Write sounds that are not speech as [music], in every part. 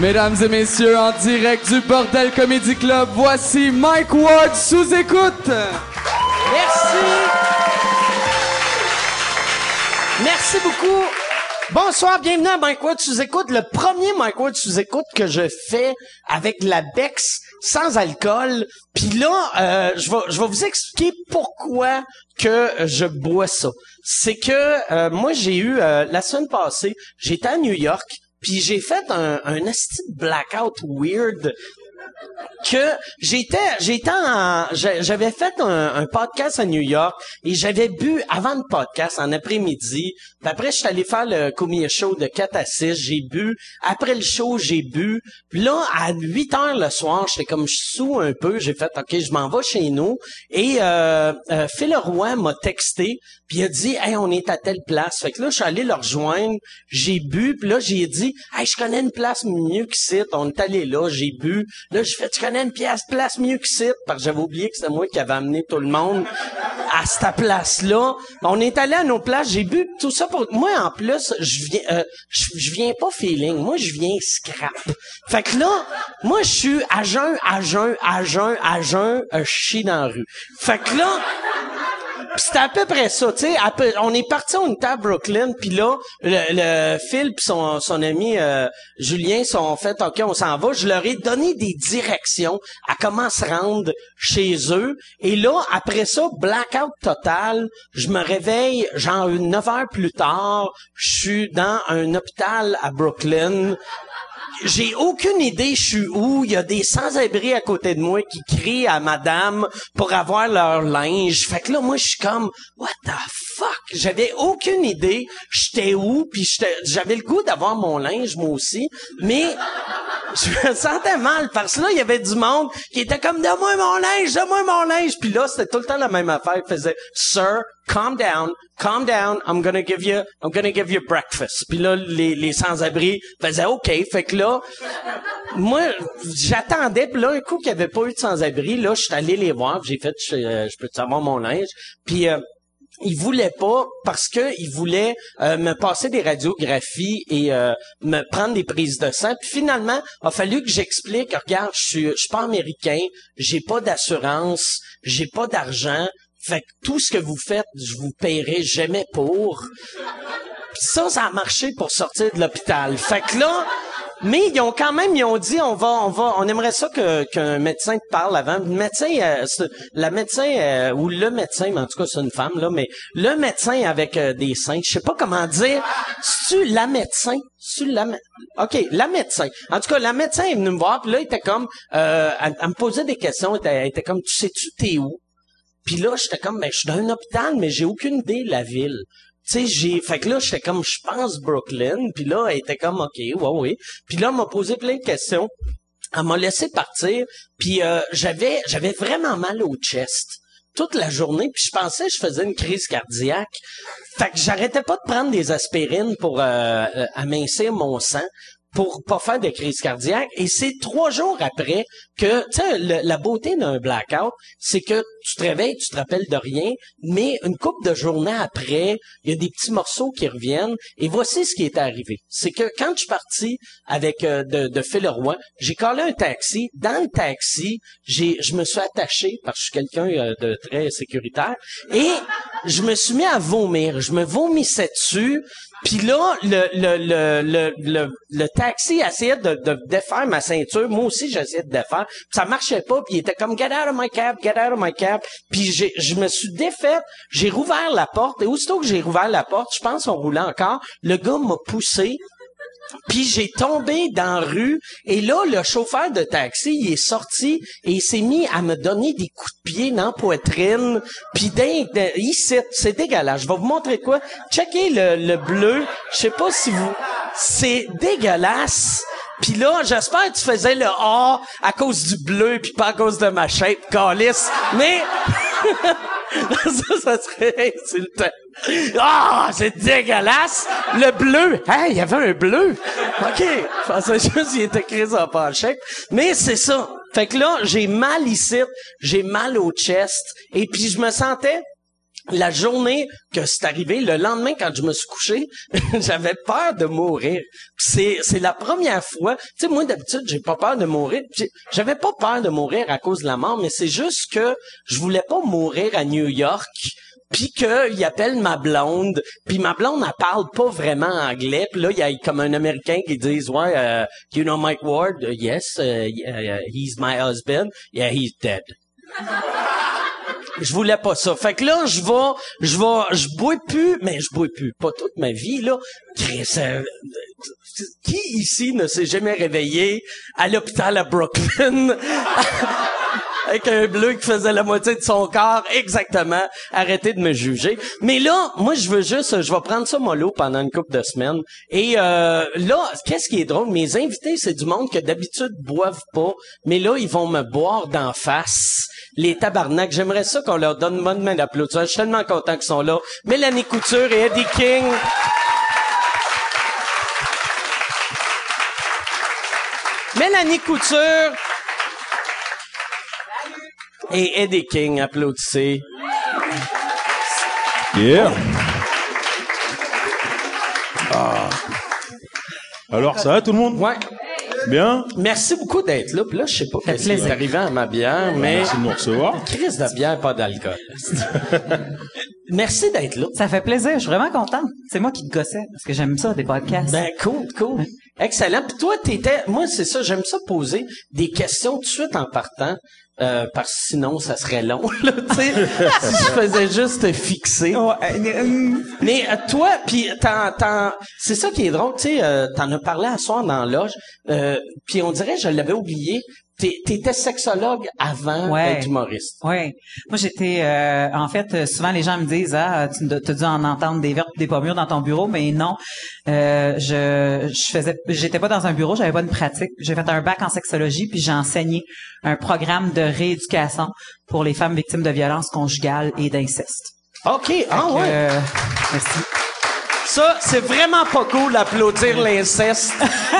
Mesdames et messieurs, en direct du Bordel Comedy Club, voici Mike Ward sous écoute. Merci. Merci beaucoup. Bonsoir, bienvenue à Mike Ward sous écoute, le premier Mike Ward sous écoute que je fais avec la Bex sans alcool. Puis là, euh, je vais je vais vous expliquer pourquoi que je bois ça. C'est que euh, moi j'ai eu euh, la semaine passée, j'étais à New York, puis j'ai fait un un blackout weird que j'étais j'étais j'avais fait un, un podcast à New York et j'avais bu avant le podcast en après-midi. Puis après je suis allé faire le comedy show de 4 à 6 j'ai bu. Après le show j'ai bu. Puis là à 8 heures le soir j'étais comme je sous un peu. J'ai fait OK je m'en vais chez nous. Et euh, euh, Phil Roy m'a texté. Puis il a dit hey on est à telle place. Fait que là je suis allé le rejoindre. J'ai bu. Puis là j'ai dit hey je connais une place mieux que site on est allé là j'ai bu. Là j'ai fait tu connais une pièce place mieux que site parce que j'avais oublié que c'était moi qui avais amené tout le monde à cette place là on est allé à nos places j'ai bu tout ça pour moi en plus je viens euh, je, je viens pas feeling moi je viens scrap. Fait que là moi je suis à jeun à jeun à jeun à jeun euh, je chie dans la rue. Fait que là c'était à peu près ça, tu sais. On est parti, on était à Brooklyn, puis là, le, Phil puis son, ami euh, Julien sont fait, ok, on s'en va. Je leur ai donné des directions à comment se rendre chez eux. Et là, après ça, blackout total. Je me réveille genre une 9 heures plus tard. Je suis dans un hôpital à Brooklyn j'ai aucune idée je suis où. Il y a des sans-abri à côté de moi qui crient à madame pour avoir leur linge. Fait que là, moi, je suis comme, what the fuck? J'avais aucune idée j'étais où, puis j'avais le goût d'avoir mon linge, moi aussi. Mais [laughs] je me sentais mal parce que là, il y avait du monde qui était comme, donne-moi mon linge, donne-moi mon linge. Puis là, c'était tout le temps la même affaire. Il faisait, sir, calm down, calm down, I'm gonna give you, I'm gonna give you breakfast. Puis là, les, les sans-abri faisaient OK. Fait que là, moi, j'attendais. Puis là, un coup qu'il n'y avait pas eu de sans-abri, là, je suis allé les voir. J'ai fait, je, euh, je peux te savoir mon linge? Puis euh, il voulait pas parce que il voulait euh, me passer des radiographies et euh, me prendre des prises de sang. Puis finalement, a fallu que j'explique. Regarde, je suis, je suis pas américain, j'ai pas d'assurance, j'ai pas d'argent. Fait que tout ce que vous faites, je vous paierai jamais pour. Puis ça, ça a marché pour sortir de l'hôpital. Fait que là, mais ils ont quand même, ils ont dit, on va, on va, on aimerait ça que qu'un médecin te parle avant. Le médecin, euh, la médecin euh, ou le médecin, mais en tout cas c'est une femme là, mais le médecin avec euh, des seins, je sais pas comment dire. C'est la médecin, c'est la, mé- ok, la médecin. En tout cas, la médecin est venue me voir, puis là, il était comme, elle, me posait des questions, elle était, elle était comme, tu sais-tu t'es où? Puis là, j'étais comme, ben, je suis dans un hôpital, mais j'ai aucune idée de la ville. Sais, j'ai, fait que là, j'étais comme, je pense Brooklyn. Puis là, elle était comme, ok, ouais, ouais. Puis là, elle m'a posé plein de questions. Elle m'a laissé partir. Puis euh, j'avais, j'avais vraiment mal au chest toute la journée. Puis je pensais que je faisais une crise cardiaque. Fait que j'arrêtais pas de prendre des aspirines pour euh, euh, amincir mon sang pour pas faire de crise cardiaque. Et c'est trois jours après que, tu sais, la beauté d'un blackout, c'est que tu te réveilles, tu te rappelles de rien, mais une couple de journées après, il y a des petits morceaux qui reviennent. Et voici ce qui est arrivé. C'est que quand je suis parti avec euh, de, de j'ai collé un taxi. Dans le taxi, j'ai, je me suis attaché parce que je suis quelqu'un euh, de très sécuritaire et je me suis mis à vomir. Je me vomissais dessus. Puis là, le, le, le, le taxi essayait de, de défaire ma ceinture. Moi aussi, j'essayais de défaire. Ça marchait pas. Puis il était comme, get out of my cab, get out of my cab. Puis j'ai, je me suis défaite. J'ai rouvert la porte. Et aussitôt que j'ai rouvert la porte, je pense qu'on roulait encore, le gars m'a poussé. Puis j'ai tombé dans la rue et là le chauffeur de taxi il est sorti et il s'est mis à me donner des coups de pied dans la poitrine puis ici c'est dégueulasse je vais vous montrer quoi checkez le, le bleu je sais pas si vous c'est dégueulasse puis là, j'espère que tu faisais le A à cause du bleu puis pas à cause de ma shape, calice. Mais [laughs] ça, ça serait insultant. Ah, c'est dégueulasse! Le bleu! Hey, il y avait un bleu! OK. Je pensais juste qu'il était créé en pas chèque. Mais c'est ça. Fait que là, j'ai mal ici, j'ai mal au chest, et puis je me sentais la journée que c'est arrivé, le lendemain quand je me suis couché, [laughs] j'avais peur de mourir. C'est la première fois. Tu sais moi d'habitude, j'ai pas peur de mourir. J'avais pas peur de mourir à cause de la mort, mais c'est juste que je voulais pas mourir à New York. Puis qu'il appelle ma blonde, puis ma blonde elle parle pas vraiment anglais, puis là il y a comme un américain qui dit ouais euh, you know Mike Ward? Uh, yes uh, he's my husband yeah he's dead je voulais pas ça. Fait que là, je vais, je vais, je bois plus, mais je bois plus, pas toute ma vie, là. Euh, qui ici ne s'est jamais réveillé à l'hôpital à Brooklyn [laughs] avec un bleu qui faisait la moitié de son corps? Exactement. Arrêtez de me juger. Mais là, moi, je veux juste, je vais prendre ça mollo pendant une couple de semaines. Et euh, là, qu'est-ce qui est drôle? Mes invités, c'est du monde que d'habitude boivent pas, mais là, ils vont me boire d'en face. Les tabarnaks, j'aimerais ça qu'on leur donne une bonne main d'applaudissement. Je suis tellement content qu'ils sont là. Mélanie Couture et Eddie King. Mélanie Couture et Eddie King, applaudissez. Yeah. Alors, ça va tout le monde? Ouais. Bien Merci beaucoup d'être là. Puis là, je sais pas fait qu'est-ce qui est arrivé à ma bière, mais Merci de nous recevoir. [laughs] crise de bière, pas d'alcool. [laughs] Merci d'être là. Ça fait plaisir, je suis vraiment contente. C'est moi qui te gossais, parce que j'aime ça, des podcasts. Ben cool, cool. Excellent. Puis toi, t'étais, moi c'est ça, j'aime ça poser des questions tout de suite en partant. Euh, parce que sinon, ça serait long, [laughs] là, tu sais, si je faisais juste te fixer. Euh, hum, Mais euh, toi, puis c'est ça qui est drôle, tu sais, euh, t'en as parlé à soir dans la loge, euh, puis on dirait, je l'avais oublié, t'étais sexologue avant Ouais. d'être humoriste. ouais. Moi, j'étais... euh, en fait, euh, souvent, les gens me disent, ah, tu as dû en entendre des vertes des pommures dans ton bureau, mais non. Euh, je, je faisais... J'étais pas dans un bureau, j'avais pas de pratique. J'ai fait un bac en sexologie, puis j'ai enseigné un programme de rééducation pour les femmes victimes de violences conjugales et d'inceste. OK, ah que, ouais. euh, merci. Ça, c'est vraiment pas cool d'applaudir l'inceste,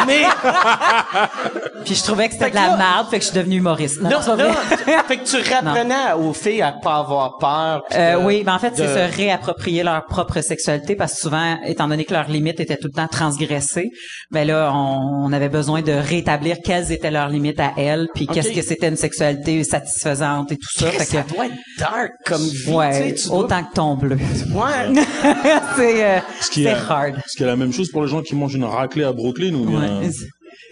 mais [laughs] Puis je trouvais que c'était de la là- merde, fait que je suis devenue humoriste. Non, vrai. là, fait que tu rapprenais aux filles à pas avoir peur. Euh, de- oui, ben en fait, c'est se réapproprier leur propre sexualité parce que souvent, étant donné que leurs limites étaient tout le temps transgressées, ben là, on, on avait besoin de rétablir quelles étaient leurs limites à elles, puis qu'est-ce que c'était une sexualité satisfaisante et tout ça. Fait ça que, doit être dark comme vie. ouais, tu sais, tu dois- autant que ton bleu. Ouais. [laughs] c'est euh, qui c'est est- hard. Est-ce qu'il y a la même chose pour les gens qui mangent une raclée à Brooklyn ou bien Ouais.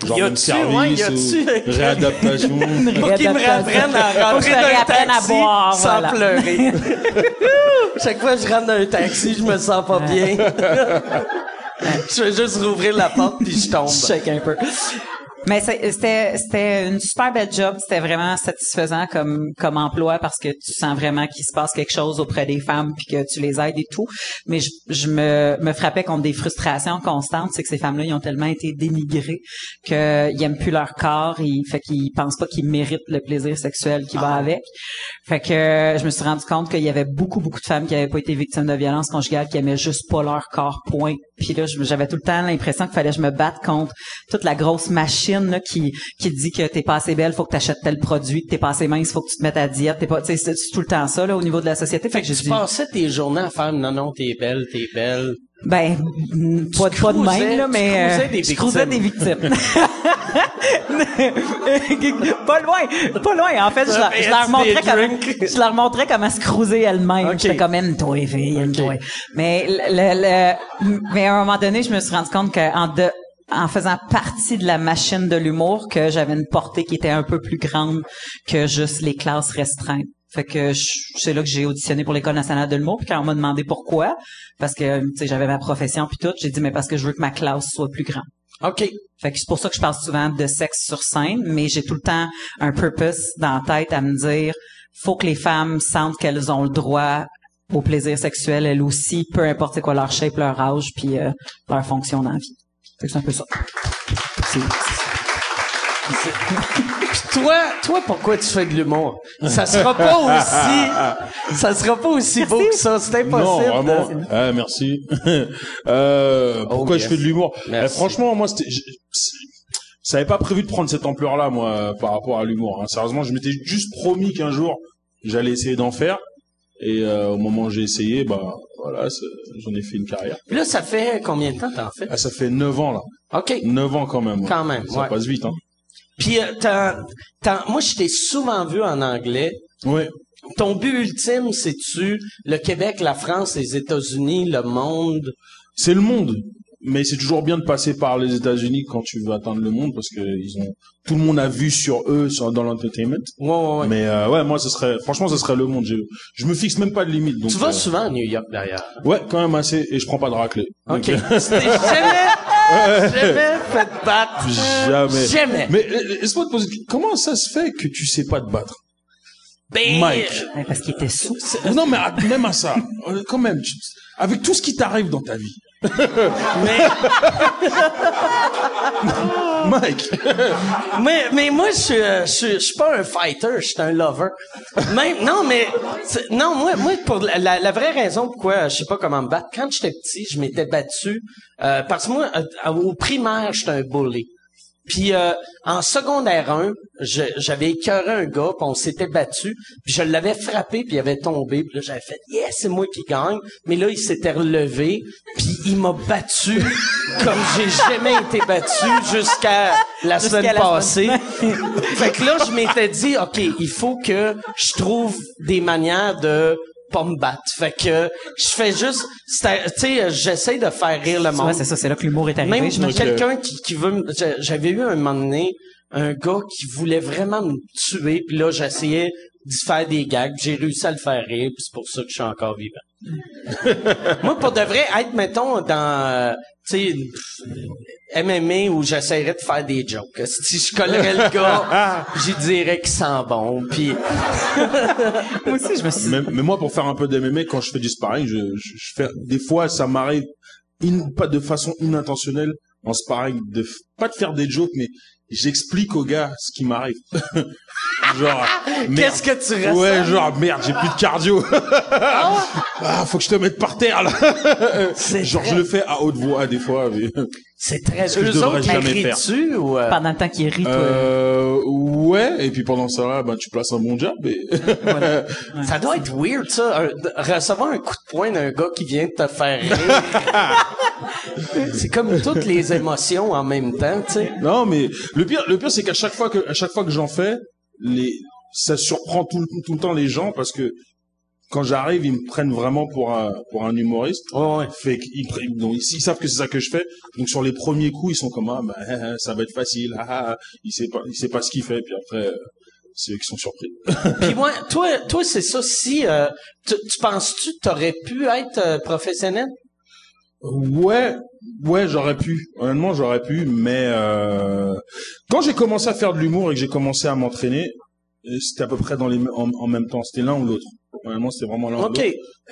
genre Y même a-tu, service ouais, y ou a-tu- [laughs] réadaptation Faut qu'ils me réapprennent à rentrer dans un taxi boire, sans voilà. pleurer. [laughs] Chaque fois que je rentre dans un taxi, je me sens pas bien. [laughs] je vais juste rouvrir la porte puis je tombe. Je check un peu. Mais c'était c'était une super belle job, c'était vraiment satisfaisant comme comme emploi parce que tu sens vraiment qu'il se passe quelque chose auprès des femmes puis que tu les aides et tout. Mais je, je me me frappais contre des frustrations constantes, c'est que ces femmes-là ils ont tellement été dénigrées qu'ils aiment plus leur corps, ils fait qu'ils pensent pas qu'ils méritent le plaisir sexuel qui va avec. Fait que euh, je me suis rendu compte qu'il y avait beaucoup beaucoup de femmes qui avaient pas été victimes de violences conjugales qui aimaient juste pas leur corps point. Puis là j'avais tout le temps l'impression qu'il fallait que je me batte contre toute la grosse machine là, qui qui te dit que t'es pas assez belle, faut que t'achètes tel produit, que t'es pas assez mince, faut que tu te mettes à diète, t'es pas tu c'est tout le temps ça là au niveau de la société. Fait que j'ai Tu dit passais tes journées à faire non, non, t'es belle, t'es belle. ben mm, pas, pas de même là tu mais cruisais euh, des je cruisais des victimes. [laughs] pas loin, pas loin. En fait, je, leur- je leur montrais comment, drinks. je leur montrais comment se cruiser elle-même. Ok. J'étais comme aime-toi, fille, aime-toi. Mais le, le- le- mais à un moment donné, je me suis rendu compte qu'en de en faisant partie de la machine de l'humour, que j'avais une portée qui était un peu plus grande que juste les classes restreintes. Fait que je- c'est là que j'ai auditionné pour l'école nationale de l'humour. Puis quand on m'a demandé pourquoi, parce que j'avais ma profession puis tout, j'ai dit mais parce que je veux que ma classe soit plus grande. OK. Fait que c'est pour ça que je parle souvent de sexe sur scène, mais j'ai tout le temps un purpose dans la tête à me dire faut que les femmes sentent qu'elles ont le droit au plaisir sexuel elles aussi, peu importe c'est quoi leur shape, leur âge, puis euh, leur fonction dans la vie. Fait que c'est un peu ça. C'est- Puis toi, toi, pourquoi tu fais de l'humour? Ça sera pas aussi, ça sera pas aussi beau que ça. C'est Non, impossible. vraiment. de- Ah, merci. [laughs] euh, pourquoi Oh, yes. je fais de l'humour? Eh, Franchement, moi, c'était, je, ça avait pas prévu de prendre cette ampleur-là, moi, par rapport à l'humour. hein. Sérieusement, je m'étais juste promis qu'un jour, j'allais essayer d'en faire. Et euh, au moment où j'ai essayé, bah voilà, j'en ai fait une carrière. Puis là, ça fait combien de temps t'en fais? Ah, ça fait 9 ans là. OK. 9 ans quand même. Quand même, Ça ouais. passe vite, hein. Puis euh, t'as- moi, je t'ai souvent vu en anglais. Ouais. Ton but ultime, c'est-tu le Québec, la France, les États-Unis, le monde? C'est le monde. Mais c'est toujours bien de passer par les États-Unis quand tu veux atteindre le monde parce que ils ont tout le monde a vu sur eux sur, dans l'entertainment. Ouais, ouais, ouais. Mais euh, ouais, moi ce serait franchement ce serait le monde. Je, je me fixe même pas de limite. Donc, tu vas euh, souvent à New York, d'ailleurs. Ouais, quand même assez. Et je prends pas de raclée. OK. Donc, [laughs] euh, jamais, jamais fait battre. Jamais. Jamais. Mais euh, laisse-moi te poser comment ça se fait que tu sais pas te battre? Ben, Mike. Ouais, parce qu'il était sous. Non mais même à ça, euh, quand même, tu- avec tout ce qui t'arrive dans ta vie, mais, [laughs] Mike. mais, mais moi, je suis, euh, je suis, je suis pas un fighter, je suis un lover. Même, non, mais, non, moi, moi, pour la, la, la vraie raison pourquoi je sais pas comment me battre, quand j'étais petit, je m'étais battu, euh, parce que moi, euh, au primaire, j'étais un bully. Puis euh, en secondaire 1, je- j'avais écœuré un gars, puis on s'était battu, puis je l'avais frappé, puis il avait tombé, puis là j'avais fait "Yes, c'est moi qui gagne." Mais là, il s'était relevé, puis il m'a battu [laughs] comme j'ai jamais été battu jusqu'à la semaine la passée. semaine. [laughs] fait que là, je m'étais dit "OK, il faut que je trouve des manières de pas me battre." Fait que je fais juste tu sais, j'essaie de faire rire le monde. Ouais, c'est ça, c'est là que l'humour est arrivé. Même je quelqu'un qui, qui veut j'avais eu un moment donné un gars qui voulait vraiment me tuer puis là j'essayais d'y faire des gags j'ai réussi à le faire rire puis c'est pour ça que je suis encore vivant [laughs] moi pour de vrai être mettons dans euh, tu sais MMA où j'essaierais de faire des jokes si je collerais le gars [laughs] j'y dirais qu'il sent bon puis [laughs] Moi aussi, je me suis mais, mais moi, pour faire un peu d'MMA, quand je fais du sparring, je, je, je fais des fois, ça m'arrive in- pas de façon inintentionnelle en sparring de pas de faire des jokes, mais j'explique au gars ce qui m'arrive. [laughs] genre, merde. qu'est-ce que tu ressens? Ouais, genre merde, j'ai plus de cardio. ah, faut que je te mette par terre là. Genre, je le fais à haute voix des fois. Mais... c'est très que je eux devrais autres ou euh, pendant le temps qu'il rit, toi. Euh, ouais. Et puis pendant ça, là, ben tu places un bon jab. Et... [laughs] Ça doit être weird, ça, un- recevoir un coup de poing d'un gars qui vient de te faire rire. [laughs] c'est comme toutes les émotions en même temps, tu sais. Non, mais le pire, le pire, c'est qu'à chaque fois que, à chaque fois que j'en fais, les, ça surprend tout, tout le temps les gens parce que quand j'arrive, ils me prennent vraiment pour un, pour un humoriste. Ouais, ouais. Fait qu'ils donc, ils, ils savent que c'est ça que je fais. Donc sur les premiers coups, ils sont comme ah, bah, [laughs] ça va être facile. Ah, ah, il sait pas, il sait pas ce qu'il fait. Puis après, euh, c'est eux qui sont surpris. [laughs] Puis moi, toi, toi, c'est ça. Si euh, tu, tu penses-tu t'aurais pu être euh, professionnel? Ouais, ouais, j'aurais pu. Honnêtement, j'aurais pu. Mais euh, quand j'ai commencé à faire de l'humour et que j'ai commencé à m'entraîner, euh, c'était à peu près dans les en même temps. C'était l'un ou l'autre. Honnêtement, c'était vraiment l'un.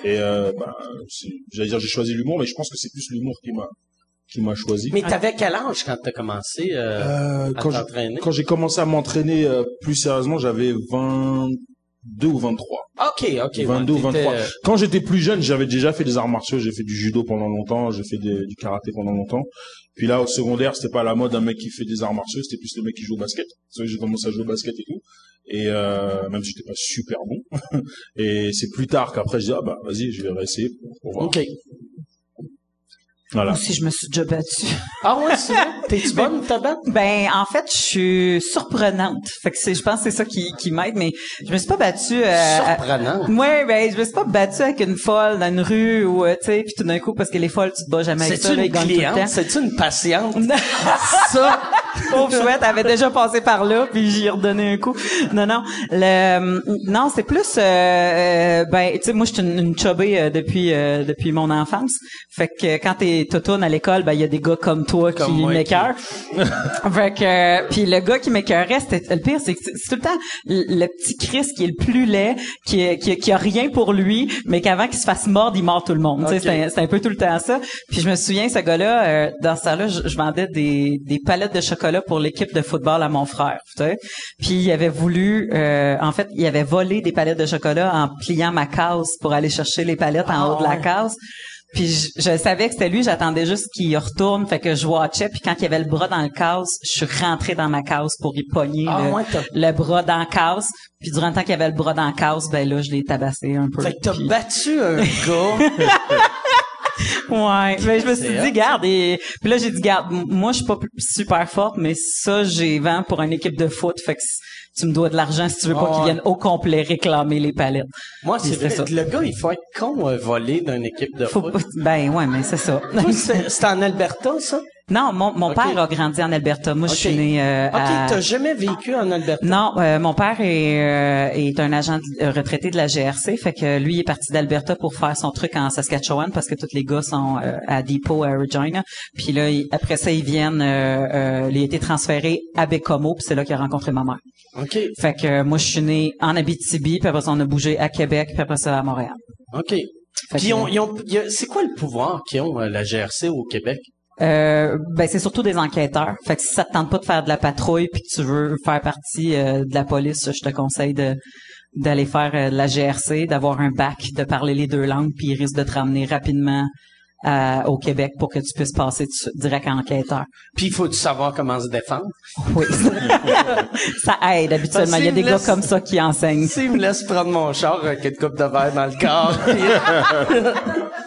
Et euh, bah, c'est- j'allais dire j'ai choisi l'humour, mais je pense que c'est plus l'humour qui m'a qui m'a choisi. Mais t'avais quel âge quand t'as commencé euh, Euh, à quand j'ai- t'entraîner? quand j'ai commencé à m'entraîner euh, plus sérieusement, j'avais 22 ou 23. Ok, ok. 22 ou ouais, t'étais, 23. euh, Quand j'étais plus jeune, j'avais déjà fait des arts martiaux, j'ai fait du judo pendant longtemps, j'ai fait des- du karaté pendant longtemps. Puis là, au secondaire, c'était pas la mode un mec qui fait des arts martiaux, c'était plus le mec qui joue au basket. C'est vrai que j'ai commencé à jouer au basket et tout. Et euh, même si j'étais pas super bon. [laughs] et c'est plus tard qu'après, je dis, ah bah vas-y, je vais réessayer pour, pour voir. Ok. Voilà. Moi aussi, je me suis déjà battue. [laughs] Ah ouais, c'est? T'es-tu bonne, ta batte? Ben, en fait, je suis surprenante. Fait que c'est, je pense que c'est ça qui, qui m'aide, mais je me suis pas battue, euh, à- Surprenant. Ouais, ben, je me suis pas battue avec une folle dans une rue ou, euh, tu sais, puis tout d'un coup, parce que les folles, tu te bats jamais avec ça, C'est-tu une gagnent tout le cliente? temps. C'est-tu une patiente? [laughs] ça, pauvre chouette, elle avait déjà passé par là, puis j'y ai redonné un coup. Non, non, le, non, c'est plus, euh, euh, ben, tu sais, moi, je suis une, une chubbée, euh, depuis, euh, depuis mon enfance. Fait que quand t'es toutoune à l'école, ben, il y a des gars comme toi Comme qui m'écœurent. [laughs] fait que, puis le gars qui m'écœurait, c'était, le pire, c'est que c'est c'est tout le temps le, petit Chris qui est le plus laid, qui, est- qui, qui a rien pour lui, mais qu'avant qu'il se fasse mordre, il mord tout le monde. Tu sais, Ok. c'est un- un peu tout le temps ça. Puis je me souviens, ce gars-là, euh, dans ce temps-là, je, je vendais des, des palettes de chocolat pour l'équipe de football à mon frère. Tu sais. Puis il avait voulu, euh, en fait, il avait volé des palettes de chocolat en pliant ma case pour aller chercher les palettes en Ah, haut de la ouais. case. Puis je, je savais que c'était lui, j'attendais juste qu'il retourne, fait que je watchais. Puis quand il y avait le bras dans le casse, je suis rentrée dans ma case pour y pogner Ah, le, ouais, le bras dans la case. Puis durant le temps qu'il y avait le bras dans la case, ben là, je l'ai tabassé un peu. Fait que t'as Puis- battu un gars. [laughs] Ouais, mais je me suis dit, garde, et puis là j'ai dit, garde, moi je suis pas super forte, mais ça j'ai vent pour une équipe de foot, fait que tu me dois de l'argent si tu veux pas qu'ils viennent au complet réclamer les palettes. Moi, c'est vrai. ça. Le gars, il faut être con à voler d'une équipe de Faut foot. ben ouais, mais c'est ça. C'est en Alberta, ça? Non, mon, mon père a grandi en Alberta. Moi, je suis née euh, OK, à- t'as jamais vécu en Alberta? Non, euh, mon père est, euh, est un agent de- euh, retraité de la GRC, fait que lui il est parti d'Alberta pour faire son truc en Saskatchewan parce que tous les gars sont euh, à Depot à Regina. Puis là, il- après ça, ils viennent, euh, euh, il a été transféré à Bécomo, puis c'est là qu'il a rencontré ma mère. OK, Fait que moi, je suis né en Abitibi, puis après ça, on a bougé à Québec, puis après ça à Montréal. OK. Fait Puis que, ils ont, c'est quoi le pouvoir qu'ils ont, euh, la GRC au Québec? Euh, ben c'est surtout des enquêteurs. Fait que si ça te tente pas de faire de la patrouille puis que tu veux faire partie euh, de la police, je te conseille de d'aller faire euh, de la GRC, d'avoir un bac, de parler les deux langues, puis ils risquent de te ramener rapidement à- au Québec pour que tu puisses passer tu- direct à enquêteur. Puis il faut savoir comment se défendre? Oui. [laughs] ça aide habituellement. Il y a des gars comme ça qui enseignent. S'ils me laissent prendre mon char avec une coupe de verre dans le corps,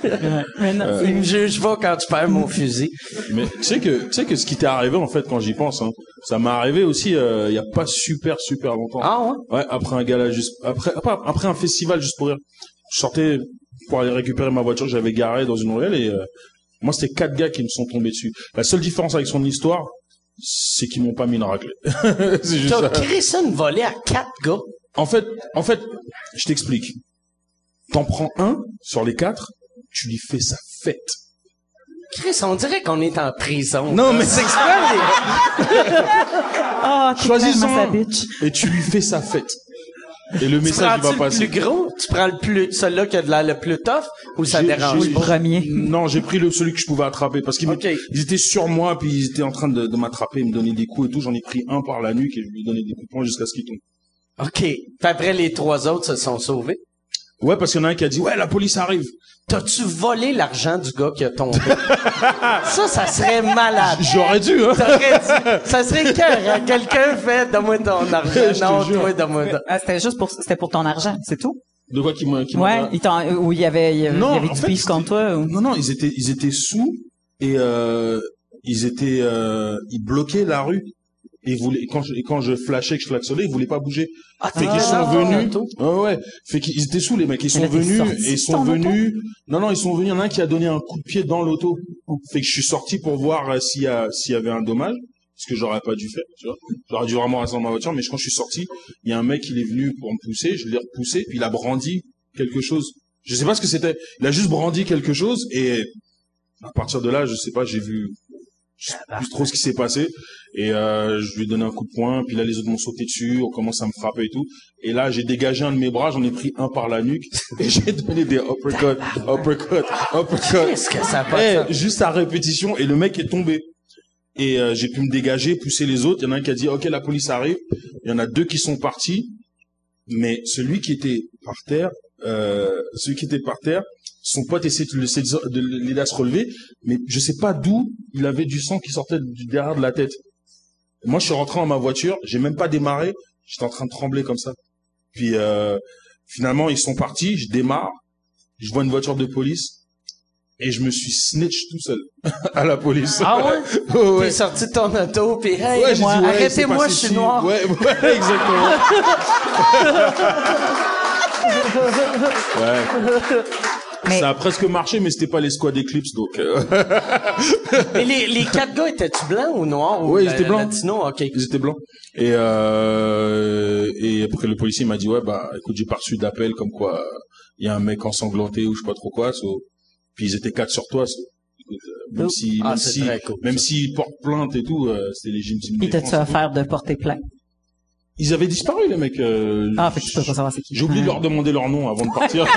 [laughs] Mais non, ils me jugent pas quand je perds mon fusil. Mais tu sais que tu sais que ce qui t'est arrivé en fait quand j'y pense, hein, ça m'est arrivé aussi euh, il y a pas super super longtemps. Ah ouais? Ouais, après un gala juste après après, après un festival juste pour rire. Je sortais pour aller récupérer ma voiture que j'avais garée dans une ruelle et euh, moi c'était quatre gars qui me sont tombés dessus. La seule différence avec son histoire, c'est qu'ils m'ont pas mis une raclée. [laughs] c'est juste T'as une volée à quatre gars? En fait, en fait, je t'explique. T'en prends un sur les quatre, tu lui fais sa fête. Chris, on dirait qu'on est en prison. Non, mais- c'est Ah, t'es Choisis-en clairement sa un. et tu lui fais sa fête. Et le Tu message il va passer. le plus gros? Tu prends le plus, celui-là qui a de l'air le plus tough ou ça dérange pas? Premier. Non, j'ai pris le celui que je pouvais attraper parce qu'ils Ok. m'étaient- ils étaient sur moi puis ils étaient en train de, de m'attraper, me donner des coups et tout. J'en ai pris un par la nuque et je lui ai donné des coups de poing jusqu'à ce qu'il tombe. OK. Puis après, les trois autres se sont sauvés? Ouais, parce qu'il y en a un qui a dit ouais la police arrive. T'as-tu volé l'argent du gars qui a tombé? [laughs] ça, ça serait malade. J'aurais dû hein. Ça serait cœur, hein? Quelqu'un fait, donne-moi ton argent. [laughs] Non, toi, donne-moi ton... Ah, c'était juste pour c'était pour ton argent, c'est tout? De quoi qui m'a qui Ouais, il t'en- où il y avait, il y avait, Non, y avait du fait, beef contre toi. Ou... Non non, ils étaient ils étaient sous et euh, ils étaient euh, ils bloquaient la rue. Et, ils voulaient, quand je, quand je flashais, que je klaxonnais, ils voulaient pas bouger. Ah, Fait qu'ils sont énervant, venus. Ouais, ouais. Fait qu'ils étaient sous les mecs. Ils sont venus ils sont venus. Non, non, ils sont venus. Il y en a un qui a donné un coup de pied dans l'auto. Fait que je suis sorti pour voir euh, s'il y a s'il y avait un dommage, ce que j'aurais pas dû faire. Tu vois, j'aurais dû vraiment rester dans ma voiture. Mais quand je suis sorti, il y a un mec il est venu pour me pousser. Je l'ai repoussé puis il a brandi quelque chose. Je sais pas ce que c'était. Il a juste brandi quelque chose et à partir de là, je sais pas, j'ai vu je sais plus trop ce qui s'est passé. Et euh, je lui ai donné un coup de poing puis là les autres m'ont sauté dessus on commence à me frapper et tout. Et là j'ai dégagé un de mes bras j'en ai pris un par la nuque [laughs] et j'ai donné des uppercuts uppercuts uppercuts Qu'est-ce que ça passe? Eh, ça? juste à répétition et le mec est tombé. Et euh, j'ai pu me dégager pousser les autres. Il y en a un qui a dit ok la police arrive. Il y en a deux qui sont partis. Mais celui qui était par terre euh, celui qui était par terre son pote essayait de l'aider à se relever, mais je sais pas d'où il avait du sang qui sortait du derrière de la tête. Moi, je suis rentré dans ma voiture, j'ai même pas démarré, j'étais en train de trembler comme ça. Puis euh, finalement, ils sont partis, je démarre, je vois une voiture de police et je me suis snitch tout seul [laughs] à la police. Ah ouais? [laughs] Ouais, ouais. T'es sorti de ton auto, puis hey, Ouais, moi, ouais, arrêtez-moi, je suis noir. Ouais, ouais, [laughs] exactement. ouais. Mais- Ça a presque marché, mais c'était pas les squad Eclipse, donc. euh, [laughs] Mais les, les quatre gars, étaient-tu blancs ou noirs? ou Ouais, ils étaient blancs. Latino, OK. Ils étaient blancs. Et euh, et après le policier m'a dit ouais bah écoute j'ai pas reçu d'appel comme quoi euh, il y a un mec ensanglanté ou je sais pas trop quoi. so- Puis ils étaient quatre sur toi. so- écoute, euh, même si Ah, même si cool, même s'ils portent plainte et tout, euh, c'était légitime. Il défense t'a-tu et tout. offert de porter plainte? Ils avaient disparu les mecs. euh, Ah, fait que tu peux pas savoir c'est qui. J'ai oublié de Ah. leur demander leur nom avant de partir. [laughs]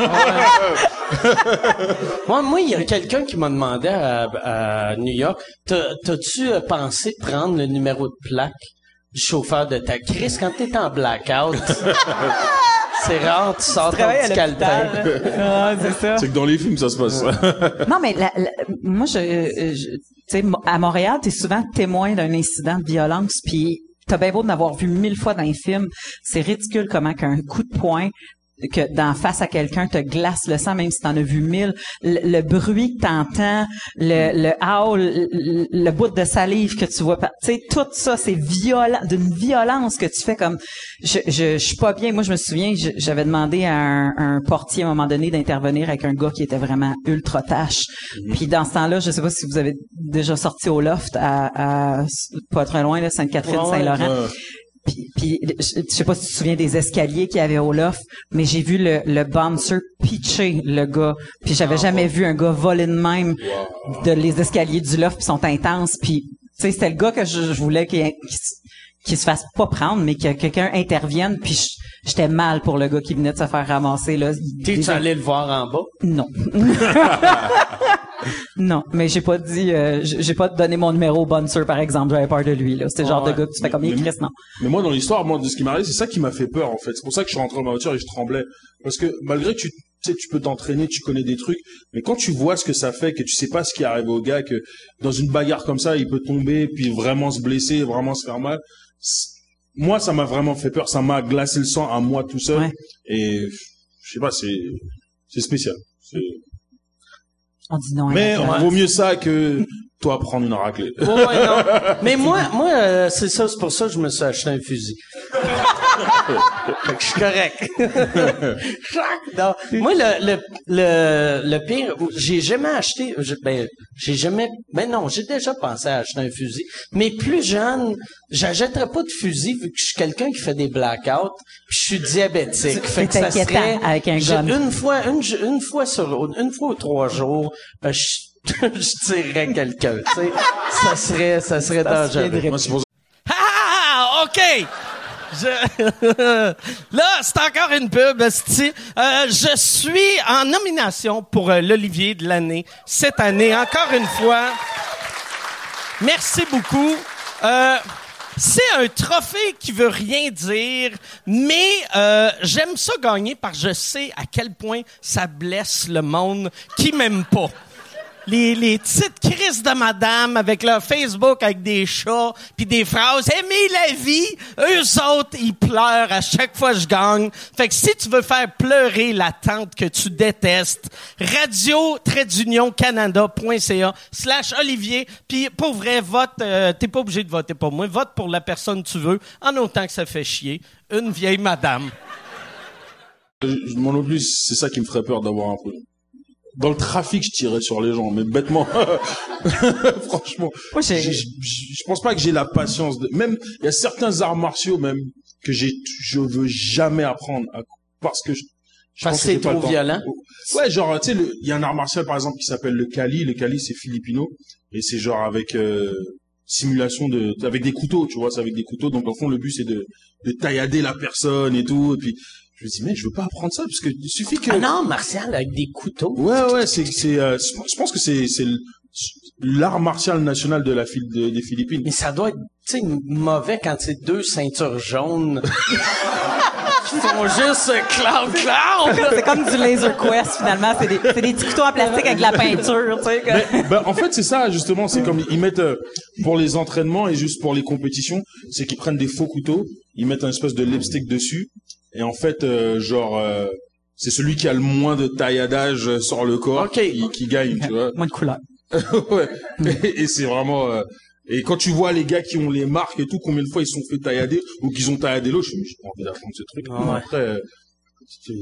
[laughs] Moi, moi, il y a quelqu'un qui m'a demandé à, à New York, t'as- t'as-tu euh, pensé de prendre le numéro de plaque du chauffeur de ta crise quand t'es en blackout? [laughs] C'est rare, tu sors ton à petit l'hôpital. calepin. là. Ah, c'est ça. C'est que dans les films, ça se passe. Non, mais la- la- moi, je, euh, je- tu sais, mo- à Montréal, t'es souvent témoin d'un incident de violence, puis t'as bien beau de l'avoir vu mille fois dans les films, c'est ridicule comment qu'un coup de poing que d'en face à quelqu'un te glace le sang, même si t'en as vu mille. Le, le bruit que t'entends, le, le howl, le, le bout de salive que tu vois, tu sais, tout ça, c'est violent, d'une violence que tu fais comme, je, je, je suis pas bien. Moi, je me souviens, j'avais demandé à un, un portier à un moment donné d'intervenir avec un gars qui était vraiment ultra tâche. Puis dans ce temps-là, je sais pas si vous avez déjà sorti au loft à, à pas très loin, là, Sainte-Catherine, Ouais, ouais. Saint-Laurent. Ouais. Puis, puis, je, sais pas si tu te souviens des escaliers qu'il y avait au loft, mais j'ai vu le, le bouncer pitcher le gars. Puis j'avais jamais vu un gars voler de même de les escaliers du loft, puis sont intenses. Puis tu sais, c'était le gars que je, je voulais qu'il qu'il se- fasse pas prendre, mais que quelqu'un intervienne. Puis j'étais mal pour le gars qui venait de se faire ramasser là. T'es-tu Des- allé le voir en bas? non. [laughs] [laughs] non, mais j'ai pas dit, euh, j'ai pas donné mon numéro au bouncer, par exemple. J'avais peur de lui, là. C'était le genre Ouais. de gars que tu fais comme, il Chris, non. Mais moi, dans l'histoire, moi, de ce qui m'est arrivé, c'est ça qui m'a fait peur, en fait. C'est pour ça que je suis rentré dans ma voiture et je tremblais. Parce que malgré que tu, tu sais, tu peux t'entraîner, tu connais des trucs, mais quand tu vois ce que ça fait, que tu sais pas ce qui arrive au gars, que dans une bagarre comme ça, il peut tomber, puis vraiment se blesser, vraiment se faire mal. Moi, ça m'a vraiment fait peur. Ça m'a glacé le sang à moi tout seul. Ouais. Et je sais pas, c'est c'est spécial. C'est- On dit non. à Mais ouais. vaut mieux ça que toi prendre une raclée. Ouais, ouais, non. [laughs] Mais moi, moi, euh, c'est ça, c'est pour ça que je me suis acheté un fusil. [laughs] fait que je suis correct. [laughs] non. Moi, le, le, le, le pire, j'ai jamais acheté, je- ben, j'ai jamais, ben non, j'ai déjà pensé à acheter un fusil. Mais plus jeune, j'achèterais pas de fusil vu que je suis quelqu'un qui fait des blackouts, puis je suis diabétique. Fait que ça serait, avec un gun. Une fois, une, une fois sur, une fois ou trois jours, euh, je, [laughs] je tirerais quelqu'un, tu sais. Ça serait, ça serait dangereux. Moi, c'est pour ça [laughs] Ah, OK! Je- [laughs] Là, c'est encore une pub. Euh, je suis en nomination pour euh, l'Olivier de l'année cette année, encore une fois. Merci beaucoup. Euh, c'est un trophée qui veut rien dire, mais euh, j'aime ça gagner parce que je sais à quel point ça blesse le monde qui m'aime pas les, les petites crises de madame avec leur Facebook avec des chats puis des phrases. Aimer la vie. Eux autres ils pleurent à chaque fois que je gagne. Fait que si tu veux faire pleurer la tante que tu détestes radio canada.ca slash olivier. Puis pour vrai vote euh, t'es pas obligé de voter pour moi. Vote pour la personne que tu veux en autant que ça fait chier une vieille madame. Moi non plus, c'est ça qui me ferait peur d'avoir un peu. Dans le trafic, je tirais sur les gens, mais bêtement. [laughs] Franchement, je je pense pas que j'ai la patience de. Même il y a certains arts martiaux même que j'ai, je veux jamais apprendre à- parce que je, je pas le trop temps. violent? Ouais, genre tu sais, il y a un art martial par exemple qui s'appelle le Kali. Le Kali c'est filipino et c'est genre avec euh, simulation de avec des couteaux, tu vois, c'est avec des couteaux. Donc en fond le but c'est de de taillader la personne et tout. Et puis je me dis mais je veux pas apprendre ça parce que il suffit que Un art martial avec des couteaux. Ouais, ouais, c'est, c'est, euh, je pense que c'est, c'est l'art martial national de la file de- des Philippines. Mais ça doit être, tu sais, mauvais quand c'est deux ceintures jaunes [laughs] qui font juste clown clown. [laughs] C'est comme du laser quest, finalement. C'est des, c'est des petits couteaux en plastique avec de la peinture, tu sais. Mais, ben, en fait, c'est ça, justement, c'est comme, ils mettent, euh, pour les entraînements et juste pour les compétitions, c'est qu'ils prennent des faux couteaux, ils mettent un espèce de lipstick dessus, et en fait, euh, genre, euh, c'est celui qui a le moins de tailladage euh, sur le corps Ok. qui, qui gagne, tu vois. [laughs] Moins de couleur. [laughs] ouais. Et, et c'est vraiment. euh, et quand tu vois les gars qui ont les marques et tout, combien de fois ils se sont fait taillader ou qu'ils ont tailladé l'autre, je me pas envie d'apprendre ce truc. Ah ouais. Après, euh, c'est-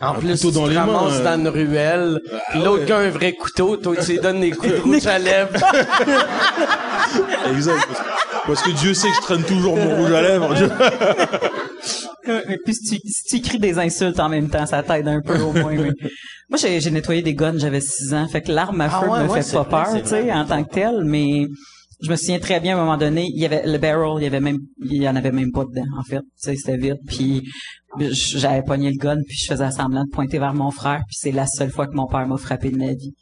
En plus, couteau tu dans te les mains, ramasses euh. dans une ruelle, puis l'autre ouais. gars a un vrai couteau, toi tu lui donnes des coups de rouge à lèvres. [laughs] exact. Parce, parce que Dieu sait que je traîne toujours mon rouge à lèvres. Et puis si tu, si tu écris des insultes en même temps, ça t'aide un peu au moins. mais- [laughs] Moi, j'ai, j'ai nettoyé des guns, j'avais 6 ans. Fait que l'arme à Ah feu ouais, me ouais, fait pas vrai, peur, tu sais, en tant que tel, mais je me souviens très bien à un moment donné, il y avait le barrel, il y avait même, il y en avait même pas dedans, en fait. Tu sais, c'était vide. Puis j'avais pogné le gun, puis je faisais semblant de pointer vers mon frère, puis c'est la seule fois que mon père m'a frappé de ma vie.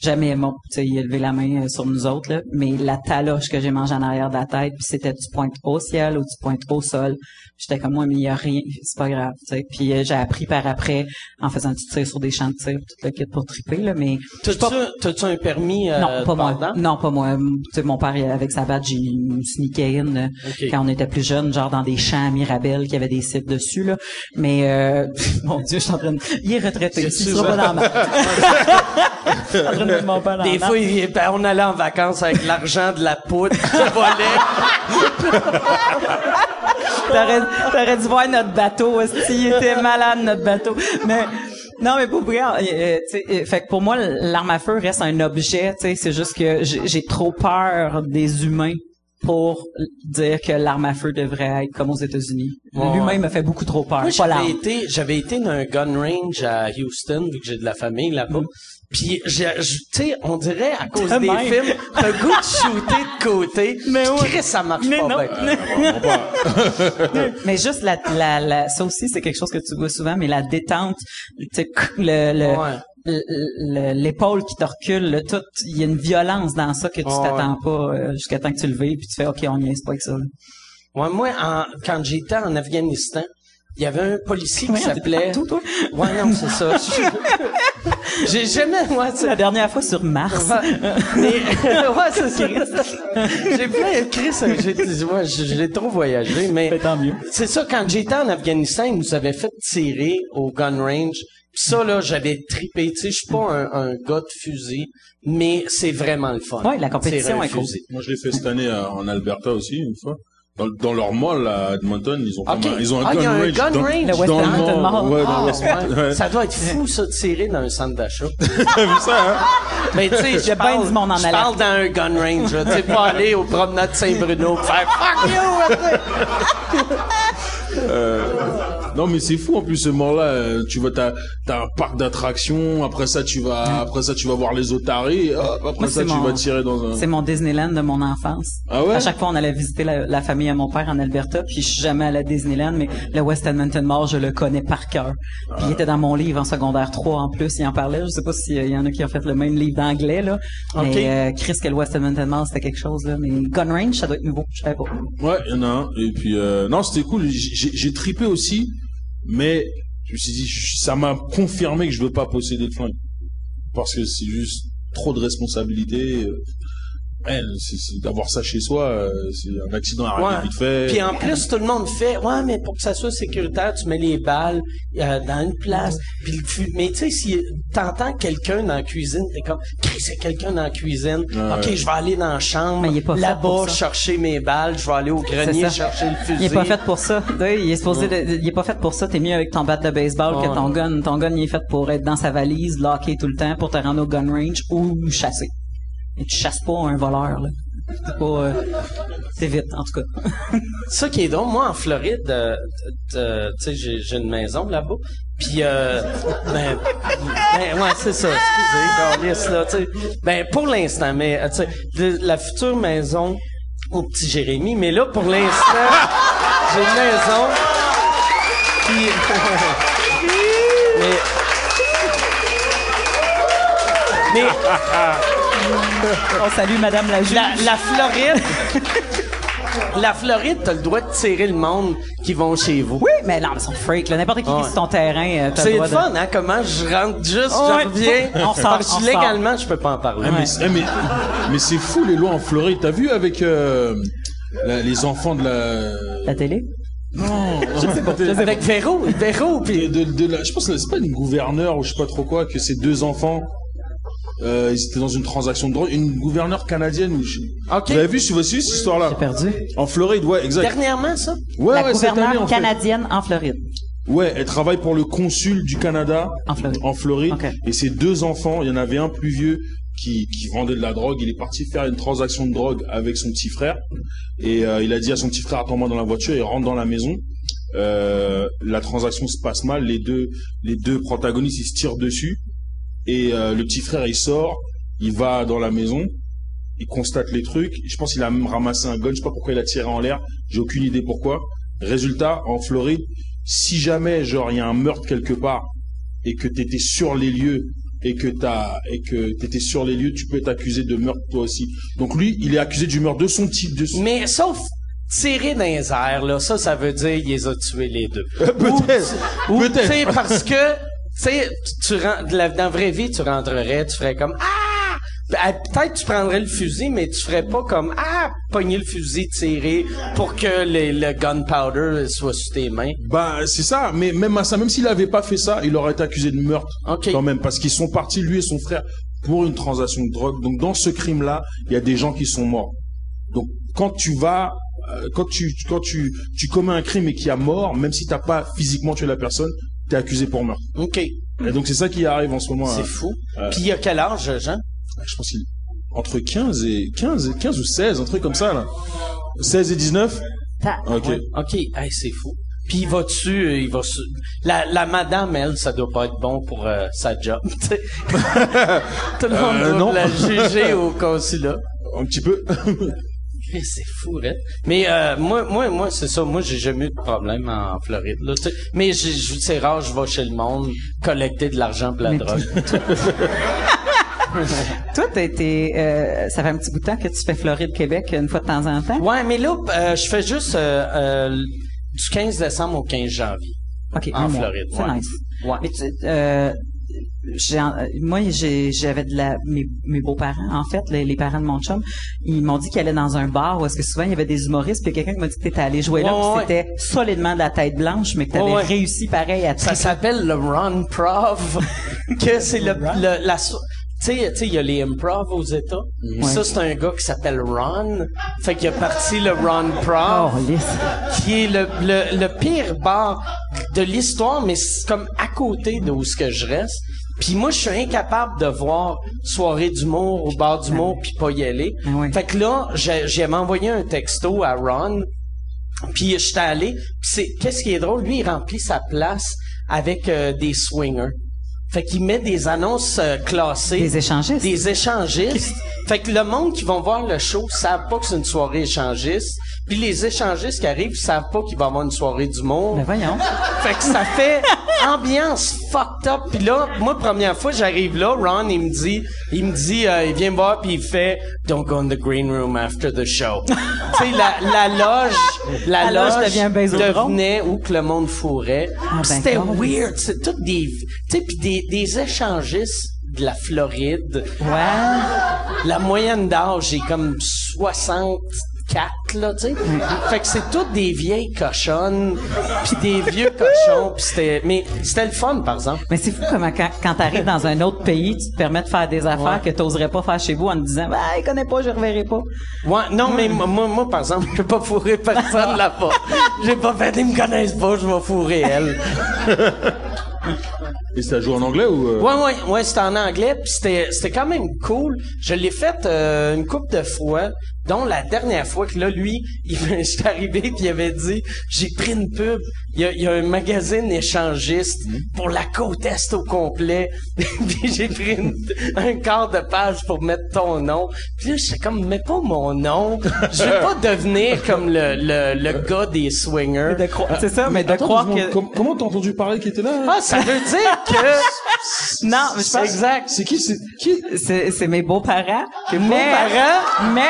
Jamais bon, tu sais, il a levé la main euh, sur nous autres là, mais la taloche que j'ai mangée en arrière de la tête, puis c'était du point au ciel ou du point au sol. J'étais comme moi, mais il y a rien, c'est pas grave, tu sais. Puis euh, j'ai appris par après en faisant du tir sur des champs de tir, tout le kit pour triper là, mais T'as-tu, t'as-tu un permis euh, non, pas moi. Non, pas moi. Mon père, avec sa badge, il nous sneakait in euh, Ok. quand on était plus jeune, genre dans des champs à Mirabel qui avaient des sites dessus, là. Mais, euh, [laughs] mon Dieu, je suis en train de... Il est retraité. Il sera pas dans ma... [laughs] [laughs] Des fois, il- ben, on allait en vacances avec l'argent de la poudre qu'on volait. [laughs] T'aurais, t'aurais dû voir notre bateau, aussi. Il était malade, notre bateau. Mais, non, mais pour vrai, euh, sais, euh, fait que pour moi, l'arme à feu reste un objet, tu sais, c'est juste que j'ai trop peur des humains pour dire que l'arme à feu devrait être comme aux États-Unis. Ouais. L'humain me fait beaucoup trop peur, j'avais été, j'avais été dans un gun range à Houston, vu que j'ai de la famille là-bas. Puis, j'ai- je- tu sais, on dirait, à cause De des même. films, t'as le goût de shooter de côté. [laughs] Mais ouais. Chris, ça marche Mais pas non. bien. [laughs] [laughs] Mais juste la, la, la, ça aussi, c'est quelque chose que tu vois souvent, mais la détente, le, le, Ouais. le- le- l'épaule qui te recule, le tout, il y a une violence dans ça que tu Ouais. t'attends pas euh, jusqu'à temps que tu le veuilles, puis tu fais, OK, on n'y est pas avec ça. là. Ouais, moi, en- quand j'étais en Afghanistan, il y avait un policier qui s'appelait... partout, toi. Ouais, non, c'est ça. [laughs] J'ai jamais, moi, tu sais, La dernière fois sur Mars. Ouais, mais, [laughs] [laughs] ouais, c'est ça. J'ai plein, Chris, j'ai, ouais, j'ai j'ai trop voyagé, mais. tant mieux. C'est ça, quand j'étais en Afghanistan, ils nous avaient fait tirer au gun range. Pis ça, là, j'avais trippé. Tu sais, je suis pas un, un gars de fusil, mais c'est vraiment le fun. Ouais, la compétition est cool. Moi, je l'ai fait cette année euh, en Alberta aussi, une fois. Dans, dans leur mall à Edmonton, ils ont, Ok. vraiment- ils ont un Ah, il y gun a un range. gun dans, range. West dans le Edmonton mall. Mall. Ouais, dans Ah, West- ouais. ouais. Ça doit être fou, ça, de tirer dans un centre d'achat. [laughs] T'as vu ça, hein? Mais tu sais, je parle, du monde en je parle dans un gun range, là. Tu sais, pas aller au promenade Saint-Bruno faire fuck you, tu sais. [laughs] Non, mais c'est fou, en plus, ce mall-là. euh, Tu vas, t'as, t'as un parc d'attractions. Après ça, tu vas, après ça, tu vas voir les otaries. après Moi, ça, tu mon- vas tirer dans un... C'est mon Disneyland de mon enfance. Ah ouais? À chaque fois, on allait visiter la, la famille à mon père en Alberta, puis je suis jamais allé à Disneyland, mais le West Edmonton Mall, je le connais par cœur. Puis il était dans mon livre en secondaire 3 en plus, il en parlait. Je sais pas s'il y en a qui ont fait le même livre d'anglais, là. Mais euh, Chris, que le West Edmonton Mall, c'était quelque chose, là. Mais Gun Range, ça doit être nouveau, je savais pas. Ouais, il y en a un. Et puis, euh, non, c'était cool. J'ai, j'ai tripé aussi, mais je me suis dit, ça m'a confirmé que je veux pas posséder de flingue. Parce que c'est juste trop de responsabilités. Ouais, c'est, c'est- d'avoir ça chez soi, euh, c'est un accident arrivé Ouais. vite fait. Puis en plus, tout le monde fait, ouais, mais pour que ça soit sécuritaire, tu mets les balles euh, dans une place. Puis le mais tu sais, si t'entends quelqu'un dans la cuisine, t'es comme, c'est quelqu'un dans la cuisine. Ouais. Ok, je vais aller dans la chambre, Mais il est pas fait pour là-bas chercher mes balles. Je vais aller au grenier chercher le fusil. Il est pas fait pour ça. Oui, Il est supposé, de- il est pas fait pour ça. T'es mieux avec ton bat de baseball Ouais. que ton gun. Ton gun, il est fait pour être dans sa valise, locké tout le temps, pour te rendre au gun range ou chasser. Et tu chasses pas un voleur, là. C'est pas, euh, c'est vite, en tout cas. [laughs] Ça qui est drôle, moi en Floride, euh, tu sais, j'ai, j'ai une maison là-bas. Puis euh, ben, ben, ouais, c'est ça. Excusez, là, tu sais. Ben pour l'instant, mais euh, tu sais, de la future maison au petit Jérémy, mais là pour l'instant, [laughs] j'ai une maison. Puis [laughs] mais mais [laughs] On salue Madame la juge. la, la Floride, [laughs] la Floride, t'as le droit de tirer le monde qui vont chez vous. Oui, mais non, mais ils sont freaks, là. N'importe qui Ouais. qui est sur ton terrain, euh, t'as le C'est le droit de... fun, hein? Comment je rentre juste, Ouais. je reviens. On sort, on légalement, je peux pas en parler. Ah, mais, c'est- eh, mais, mais c'est fou les lois en Floride. T'as vu avec euh, la- les enfants de la... La télé? Non, [laughs] je sais pas. Avec Véro, Véro, puis de, de la, je pense que c'est pas une gouverneure ou je sais pas trop quoi que ces deux enfants euh, ils étaient dans une transaction de drogue une gouverneure canadienne ou je... Ok. vous avez vu si vous suivez cette histoire là J'ai perdu. en Floride ouais exact dernièrement, ça? ouais la ouais cette année gouverneure en fait canadienne en Floride. ouais elle travaille pour le consul du Canada En Floride. en Floride Ok. et ses deux enfants il y en avait un plus vieux qui, qui vendait de la drogue il est parti faire une transaction de drogue avec son petit frère et euh, il a dit à son petit frère attends-moi dans la voiture il rentre dans la maison euh, la transaction se passe mal les deux les deux protagonistes ils se tirent dessus et euh, le petit frère il sort il va dans la maison il constate les trucs je pense qu'il a même ramassé un gun je sais pas pourquoi il a tiré en l'air j'ai aucune idée pourquoi résultat en Floride si jamais genre il y a un meurtre quelque part et que t'étais sur les lieux et que t'as et que t'étais sur les lieux, tu peux être accusé de meurtre toi aussi. Donc lui, il est accusé du meurtre de son type de son- Mais sauf tirer dans les airs, là, ça, ça veut dire qu'il les a tués les deux. [laughs] Peut-être. Peut-être. parce que, sais, tu la- dans la vraie vie, tu rentrerais, tu ferais comme, ah! Ben, Peut-être tu prendrais le fusil, mais tu ferais pas comme, ah, pogner le fusil, tirer, pour que les- le gunpowder soit sur tes mains. Bah c'est ça, mais même à ça, même s'il avait pas fait ça, il aurait été accusé de meurtre quand même, parce qu'ils sont partis lui et son frère pour une transaction de drogue. Donc dans ce crime-là, il y a des gens qui sont morts. Donc quand tu vas, euh, quand tu quand tu tu commets un crime et qu'il y a mort, même si t'as pas physiquement tué la personne, t'es accusé pour meurtre. OK. Et donc c'est ça qui arrive en ce moment. C'est hein. fou. euh, Puis il y a quel âge, Jean? Je pense qu'il entre 15 et 15 et 15 ou 16, un truc comme ça là. 16 et 19. Ok. Ouais. OK. Hey, c'est fou. Puis il va-tu, euh, il va su- la, la madame, elle, ça doit pas être bon pour euh, sa job. [laughs] Tout le monde Euh, doit la juger [laughs] au consulat. Un petit peu. C'est fou, hein. Mais euh, moi, moi, moi, c'est ça. Moi, j'ai jamais eu de problème en Floride. Là, mais c'est rare, je vais chez le monde collecter de l'argent pour la Mais drogue. [laughs] Toi, t'as été, euh, ça fait un petit bout de temps que tu fais Floride Québec une fois de temps en temps. Ouais, mais là, euh, je fais juste euh, du 15 décembre au 15 janvier. En. Floride, C'est ouais. nice. Ouais. Mais tu- moi, j'ai, j'avais de la, mes, mes beaux-parents, en fait, les, les parents de mon chum, ils m'ont dit qu'ils allaient dans un bar où est-ce que souvent il y avait des humoristes, puis quelqu'un qui m'a dit que t'étais allé jouer là, Ouais, ouais. c'était solidement de la tête blanche, mais que t'avais Ouais, réussi pareil à Ça s'appelle le Ron Prov, [laughs] que c'est le, le- la tu sais, il y a les improv aux États. Ça, c'est un gars qui s'appelle Ron. Fait qu'il a parti le Ron Prov. Oh, qui est le, le, le pire bar de l'histoire, mais c'est comme à côté de où ce que je reste. Puis moi, je suis incapable de voir soirée d'humour au bar d'humour puis pas y aller. Ah oui. Fait que là, j'ai, envoyé un texto à Ron. Puis j'étais allé. Puis c'est qu'est-ce qui est drôle, lui, il remplit sa place avec euh, des swingers. Fait qu'il met des annonces euh, classées. Des échangistes. Des échangistes. fait que le monde qui vont voir le show savent pas que c'est une soirée échangiste. Puis les échangistes qui arrivent savent pas qu'il va y avoir une soirée d'humour. Ben voyons. Fait que ça fait ambiance fucked up. Puis là, moi, première fois, j'arrive là, Ron, il me dit, il me dit, euh, il vient me voir puis il fait, don't go in the green room after the show. [laughs] tu sais, la, la loge, la, La loge devient devenait où que le monde fourrait. Ah, ben, C'était weird. C'est tout des, tu sais, puis des, des échangistes de la Floride. Ouais. La moyenne d'âge est comme 64, là, tu sais. Fait que c'est toutes des vieilles cochonnes, puis des vieux cochons, puis c'était... Mais c'était le fun, par exemple. Mais c'est fou comment quand, quand t'arrives dans un autre pays, tu te permets de faire des affaires que t'oserais pas faire chez vous en te disant, bah, il connaît pas, je reverrai pas. Ouais, non, mais moi, moi, moi, par exemple, je peux pas fourrer personne là-bas. [laughs] J'ai pas fait, ils me connaissent pas, je vais fourrer elle. [laughs] Et ça joue en anglais ou euh, Ouais, ouais, ouais, c'était en anglais, puis c'était, c'était quand même cool. Je l'ai fait euh, une couple de fois, dont la dernière fois que là, lui, [laughs] il, j'étais arrivé puis il avait dit, j'ai pris une pub. Il y a, il y a un magazine échangiste pour la côte est au complet. [laughs] puis j'ai pris une- un quart de page pour mettre ton nom. Puis là, j'étais comme, mets pas mon nom. Je veux pas devenir comme le, le, le gars des swingers. De croire, c'est ça, mais de Attends, croire que, Com- comment t'as entendu parler qui était là Ah, ça veut dire que... non, mais je pense, exact. C'est qui C'est qui? C'est, c'est mes beaux-parents. Tes mais, beaux-parents? Mais,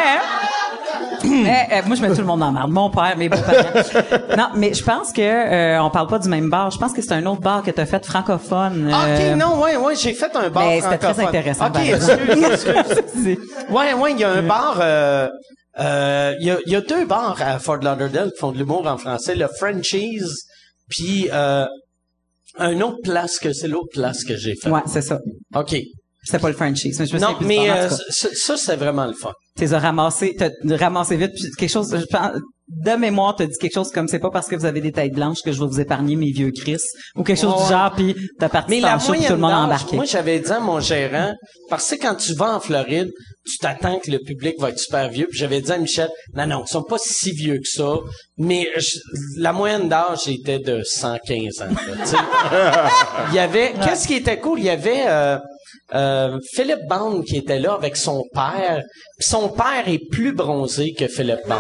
mais, euh, moi, je mets tout le monde en marde. Mon père, mes beaux-parents. [laughs] non, mais je pense que, euh, on parle pas du même bar. Je pense que c'est un autre bar que t'as fait francophone. Ah, euh, Ok, non, ouais, ouais, j'ai fait un bar Mais c'était très intéressant, Ok, excuse, excuse. [laughs] Ouais, ouais, il y a un bar. euh, euh, Il y, a, il y a deux bars à Fort Lauderdale qui font de l'humour en français, le Frenchies, puis euh, un autre place que c'est l'autre place que j'ai fait. ouais, c'est ça. Ok. C'était pas le Frenchies, mais je me Non, mais euh, ça, ça, c'est vraiment le fun. T'es as ramassé, t'as ramassé vite, puis quelque chose, je pense, de mémoire, t'as dit quelque chose comme c'est pas parce que vous avez des têtes blanches que je vais vous épargner mes vieux Chris, ou quelque chose Ouais. du genre, puis t'as parti Mais la le show, tout le monde embarqué. moi j'avais dit à mon gérant, parce que quand tu vas en Floride, tu t'attends que le public va être super vieux. Puis j'avais dit à Michel, non, non, ils sont pas si vieux que ça, mais je- la moyenne d'âge était de 115 ans. là, tu sais. [laughs] Il y avait, qu'est-ce qui était cool, il y avait euh, euh, Philippe Bond qui était là avec son père. Puis son père est plus bronzé que Philippe Bond.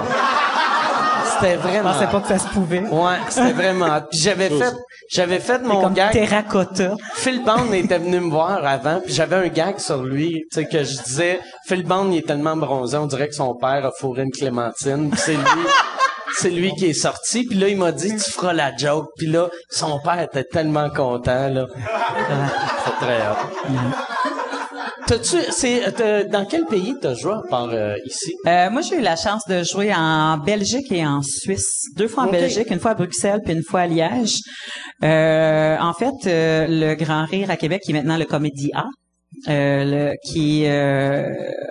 C'était Je vraiment. pensais pas que ça se pouvait. Ouais, c'était vraiment. Puis j'avais fait, j'avais fait mon Comme gag. terracotta. Phil Bond était venu me voir avant, puis j'avais un gag sur lui, tu sais que je disais Phil Bond il est tellement bronzé, on dirait que son père a fourré une clémentine, puis c'est lui [laughs] c'est lui qui est sorti, puis là il m'a dit tu feras la joke, puis là son père était tellement content là. C'est très hot. T'as-tu c'est dans quel pays t'as joué à part euh, ici? Euh, moi, j'ai eu la chance de jouer en Belgique et en Suisse. Deux fois en. Belgique, une fois à Bruxelles, puis une fois à Liège. Euh, en fait, euh, le Grand Rire à Québec, qui est maintenant le Comédie A, euh, le- qui euh,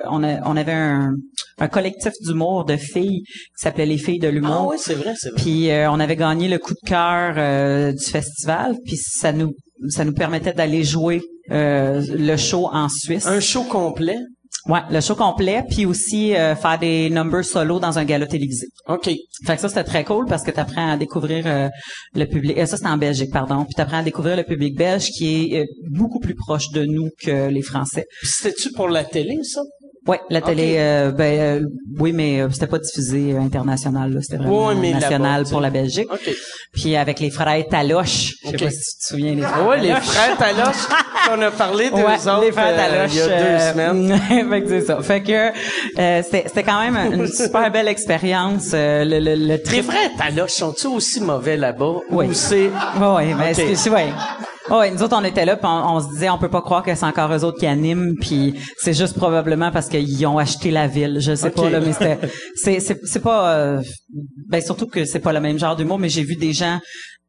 on, a- on avait un, un collectif d'humour de filles qui s'appelait les filles de Ah l'humour. oui, c'est vrai, c'est vrai. Puis euh, on avait gagné le coup de cœur euh, du festival, puis ça nous ça nous permettait d'aller jouer euh, le show en Suisse. Un show complet? Ouais, le show complet, puis aussi euh, faire des numbers solo dans un gala télévisé. OK. Fait que ça c'était très cool parce que tu apprends à découvrir euh, le public. euh, ça c'était en Belgique, pardon. Puis tu apprends à découvrir le public belge qui est euh, beaucoup plus proche de nous que les Français. C'était-tu pour la télé ça? Ouais, la télé, euh, ben euh, oui, mais euh, c'était pas diffusé euh, international. là. C'était vraiment Ouais, mais national pour la Belgique. OK. Puis avec les frères Taloche, je sais pas si tu te souviens les frères. Ouais, les frères Taloche qu'on a parlé d'eux Ouais, autres les frères euh, Taloche, il y a deux euh, semaines. [laughs] fait que c'est ça. Fait que euh, c'était c'était quand même une [laughs] super belle expérience. euh, le, le, le Les frères Taloche sont-ils aussi mauvais là-bas? Oui. Ou c'est... Ouais, ouais, mais c'est- c'est ouais. Ouais, nous autres on était là puis on, on se disait on peut pas croire que c'est encore eux autres qui animent puis c'est juste probablement parce qu'ils ont acheté la ville, je sais pas là mais c'était c'est c'est c'est pas euh, ben surtout que c'est pas le même genre d'humour mais j'ai vu des gens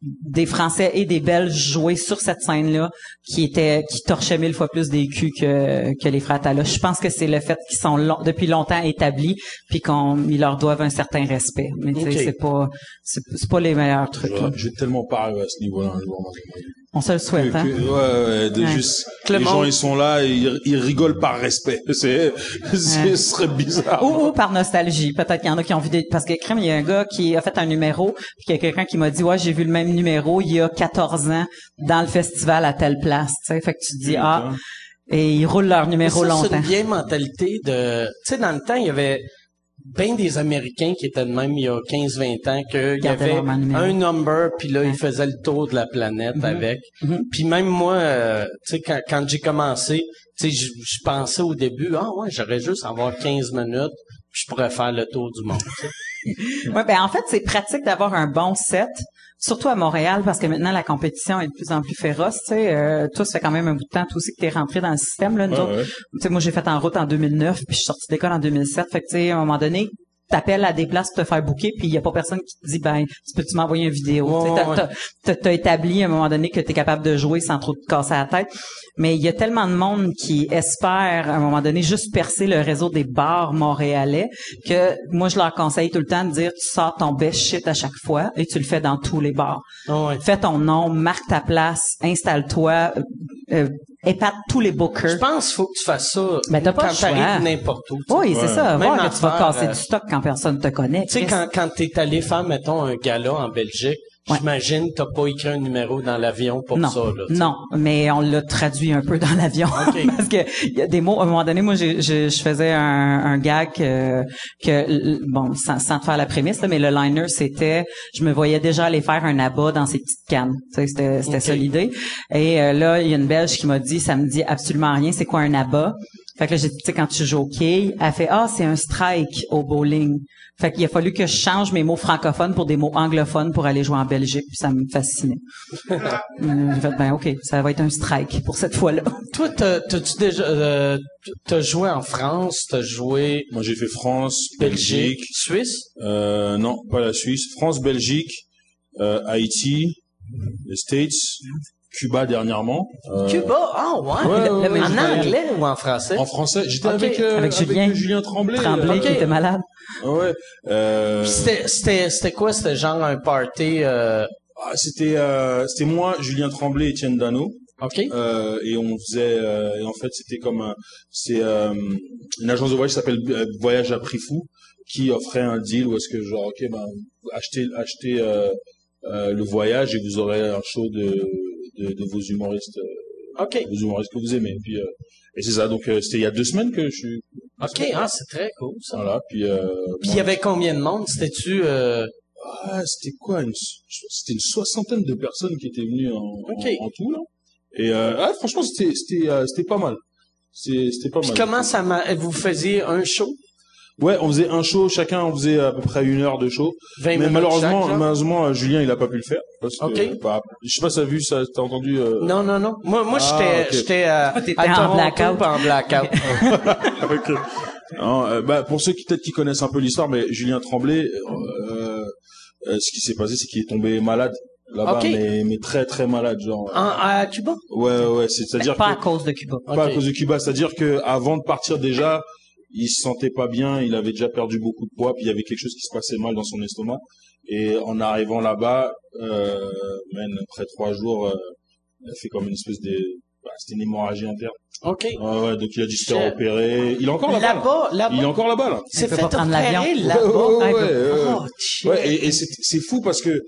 des Français et des Belges jouer sur cette scène-là qui étaient qui torchaient mille fois plus des culs que que les Taloche. Je pense que c'est le fait qu'ils sont long- depuis longtemps établis puis qu'on ils leur doivent un certain respect. Mais tu sais, Ok. c'est pas c'est c'est pas les meilleurs trucs. Je vais tellement arriver à ce niveau-là un On se le Que- souhaite, hein? que- ouais, ouais, de Ouais. juste, Clément. les gens ils sont là, et ils, ils rigolent par respect. [laughs] C'est, c'est, Ouais. ce serait bizarre. Ou, ou par nostalgie. Peut-être qu'il y en a qui ont vu des... Parce que, crème, il y a un gars qui a fait un numéro, puis il y a quelqu'un qui m'a dit, ouais, j'ai vu le même numéro il y a 14 ans dans le festival à telle place. Tu sais, fait que tu te dis, ah, et ils roulent leur numéro ça, c'est longtemps. une vieille mentalité de... Tu sais, dans le temps, il y avait bien des Américains qui étaient de même il y a 15-20 ans, qu'il y avait un number, puis là, ils faisaient le tour de la planète Mhm. avec. Puis même moi, euh, tu sais, quand, quand j'ai commencé, tu sais, je pensais au début, ah ouais, j'aurais juste à avoir 15 minutes, puis je pourrais faire le tour du monde. [laughs] Ouais, ben en fait, c'est pratique d'avoir un bon set, surtout à Montréal, parce que maintenant la compétition est de plus en plus féroce. Tu sais, euh, toi, ça fait quand même un bout de temps, toi aussi, que t'es rentré dans le système. Là, nous Ouais, autres. ouais. Tu sais, moi, j'ai fait en route en 2009, puis je suis sorti d'école en 2007. Fait que, tu sais, à un moment donné, t'appelles à des places pour te faire booker, puis il y a pas personne qui te dit, ben, tu peux-tu m'envoyer une vidéo? Tu Ouais, t'as- ouais. établi à un moment donné que tu es capable de jouer sans trop te casser la tête. Mais il y a tellement de monde qui espère à un moment donné juste percer le réseau des bars montréalais que moi je leur conseille tout le temps de dire tu sors ton best shit à chaque fois et tu le fais dans tous les bars. Ouais. Fais ton nom, marque ta place, installe-toi, euh, euh, épate tous les Je bookers. pense qu'il faut que tu fasses ça Ben, t'as pas quand t'arrives n'importe où. tu. Oui, c'est ça. Même Voir que tu vas casser euh, du stock quand personne te connaît. Tu sais, quand, quand t'es allé faire, mettons, un gala en Belgique, Ouais. j'imagine t'as pas écrit un numéro dans l'avion pour non, ça, là. non, mais on l'a traduit un peu dans l'avion [laughs] parce que il y a des mots. À un moment donné, moi, je, je faisais un, un gag que, que bon, sans, sans te faire la prémisse, là, mais le liner c'était, je me voyais déjà aller faire un abat dans ces petites cannes. Tu sais, c'était c'était ça l'idée. Et euh, là, il y a une Belge qui m'a dit, ça me dit absolument rien. C'est quoi un abat? Fait que là, j'ai dit, tu sais, quand tu joues au quai, elle fait, ah, c'est un strike au bowling. Fait qu'il a fallu que je change mes mots francophones pour des mots anglophones pour aller jouer en Belgique, puis ça me fascinait. [laughs] Euh, J'ai fait, ben ok, ça va être un strike pour cette fois-là. Toi, t'as- t'as-tu déjà, euh, t'as joué en France, t'as joué Moi, j'ai fait France, Belgique, Belgique, Suisse? euh, non, pas la Suisse, France, Belgique, euh, Haïti, les States, Cuba dernièrement. Euh, Cuba? Ah, ouais. Ouais, en anglais ou en français? En français, j'étais avec, euh, Avec avec, Julien. Julien Tremblay. Tremblay euh, qui était malade. ah ouais. Euh, C'était, c'était, c'était quoi? C'était genre un party, euh, ah, c'était, euh, c'était moi, Julien Tremblay, Étienne Dano. OK? Euh, et on faisait euh, et en fait c'était comme un c'est euh, une agence de voyage qui s'appelle Voyage à prix fou qui offrait un deal où est-ce que genre ok ben achetez achetez euh, euh, le voyage et vous aurez un show de de, de vos humoristes euh, OK. vos humoristes que vous aimez puis euh, et c'est ça donc euh, c'était il y a deux semaines que je suis OK. Ah, c'est très cool, ça. voilà puis euh, Puis il y avait combien de monde? C'était-tu, euh, Ah, c'était quoi une, C'était une soixantaine de personnes qui étaient venues en, Ok. en, en tout là. Et euh, ah, franchement, c'était c'était euh, c'était pas mal. C'était pas Puis mal. comment ça m'a... Vous faisiez un show? Ouais, on faisait un show, chacun on faisait à peu près une heure de show. 20 Mais minutes malheureusement, chaque, malheureusement, euh, Julien, il a pas pu le faire. Parce que, Ok. euh, bah, je sais pas si t'as vu ça, t'as entendu. euh, Non, non, non. Moi, moi, Ah, j'étais, ok. j'étais euh, à en Toronto, blackout. pas en blackout. [laughs] Ok. Non, euh, bah, pour ceux qui peut-être qui connaissent un peu l'histoire, mais Julien Tremblay, euh, euh, ce qui s'est passé, c'est qu'il est tombé malade là-bas, mais, mais très très malade, genre. En- à Cuba? Ouais, ouais, c'est-à-dire Pas à cause de Cuba. pas à cause de Cuba, c'est-à-dire que avant de partir déjà, il se sentait pas bien, il avait déjà perdu beaucoup de poids, puis il y avait quelque chose qui se passait mal dans son estomac. Et en arrivant là-bas, euh, man, après trois jours, euh, il a fait comme une espèce de, bah, c'était une hémorragie interne. OK. Ouais, ouais, donc il a dû se faire opérer. Il est encore là-bas. là. Là-bas, là-bas. Il est encore là-bas là. s'est peut fait pas prendre l'avion. opérer là-bas. Ouais, ouais, Ah, ouais, ouais. Oh, et, et c'est c'est fou parce que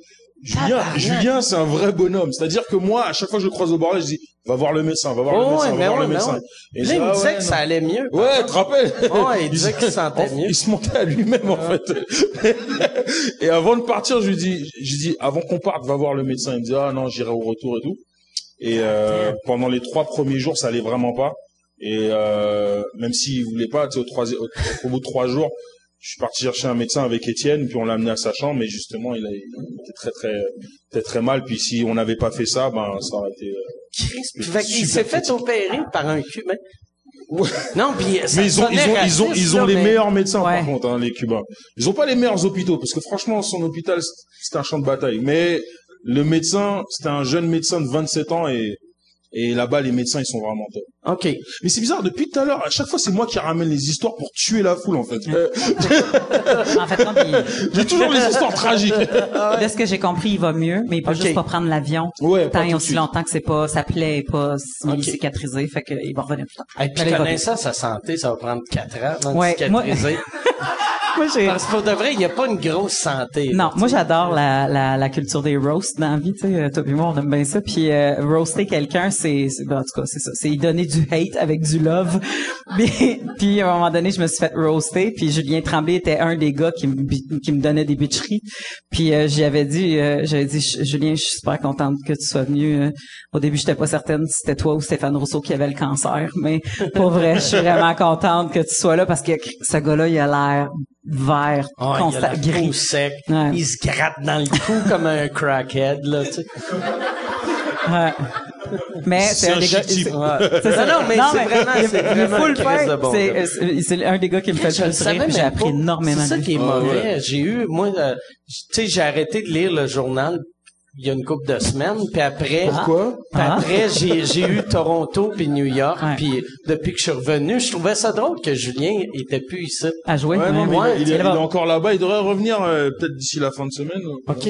Julien, Tabarnak. Julien, c'est un vrai bonhomme. C'est-à-dire que moi, à chaque fois que je le croise au bordel, je dis, va voir le médecin, va voir Oh, le médecin, ouais, va voir ouais, le médecin. ouais. Et Là, il me ah disait ouais, que non. ça allait mieux. Ouais, tu te rappelles [laughs] Ouais, il disait se sentait Oh, mieux. Il se montait à lui-même en fait. [laughs] et avant de partir, je lui dis, je lui dis, avant qu'on parte, va voir le médecin. Il me dit, ah non, j'irai au retour et tout. Et euh, pendant les trois premiers jours, ça allait vraiment pas. Et euh, même s'il voulait pas, tu sais, au, au bout de trois jours, je suis parti chercher un médecin avec Étienne, puis on l'a amené à sa chambre. Mais justement, il, a, il était très très très très mal. Puis si on n'avait pas fait ça, ben ça aurait été. euh, super s'est fait opérer par un cubain. Ouais. Non, puis ça Mais ils ont, ils ont, ils ont, ils ont là, les mais- meilleurs médecins, Ouais. par contre, hein, les Cubains. Ils ont pas les meilleurs hôpitaux, parce que franchement, son hôpital, c'était un champ de bataille. Mais le médecin, c'était un jeune médecin de 27 ans et, et là-bas, les médecins, ils sont vraiment top. OK. Mais c'est bizarre, depuis tout à l'heure, à chaque fois, c'est moi qui ramène les histoires pour tuer la foule, en fait. En fait, non, puis, [laughs] J'ai toujours les histoires tragiques. [laughs] de ce que j'ai compris, il va mieux, mais il peut juste pas prendre l'avion. Ouais, Tant et aussi suite. longtemps que c'est pas, sa plaie est pas Ok. cicatrisée, fait qu'il va revenir plus tard. Et puis, il connaissant sa santé, ça va prendre 4 ans avant Ouais, de cicatriser. Moi, [laughs] j'ai, Parce que pour de vrai, il n'y a pas une grosse santé. Non, là, moi j'adore la, la, la culture des roasts dans la vie, tu sais, toi et moi on aime bien ça. Puis euh, roaster quelqu'un, c'est, ben, en tout cas c'est ça, c'est y donner du hate avec du love. [laughs] puis, puis, à un moment donné, je me suis fait roaster, puis Julien Tremblay était un des gars qui me qui me donnait des bitcheries. Puis euh, j'y avais dit, euh, j'avais dit Julien, je suis super contente que tu sois venu. Euh, au début, j'étais pas certaine si c'était toi ou Stéphane Rousseau qui avait le cancer, mais pour vrai, je suis vraiment contente que tu sois là parce que ce gars-là, il a l'air vert, Ah, il a constant, la peau gris. sec. Ouais. Il se gratte dans le cou comme un crackhead, là, tu sais. Ouais. Mais c'est un des gars. c'est- ça. Non, mais c'est vraiment- il- il faut le faire. C'est, un des gars qui me fait le le plus savais rire. puis J'ai appris énormément C'est ça qui est. Ah, mauvais. J'ai eu, moi, euh, tu sais, j'ai arrêté de lire le journal il y a une couple de semaines, puis après... Pourquoi? Puis Ah. après, j'ai, j'ai eu Toronto puis New York, Ouais. puis depuis que je suis revenu, je trouvais ça drôle que Julien était plus ici. À jouer. Ouais, non, mais Ouais, il, est, il est là-bas. encore là-bas. Il devrait revenir euh, peut-être d'ici la fin de semaine. Ok.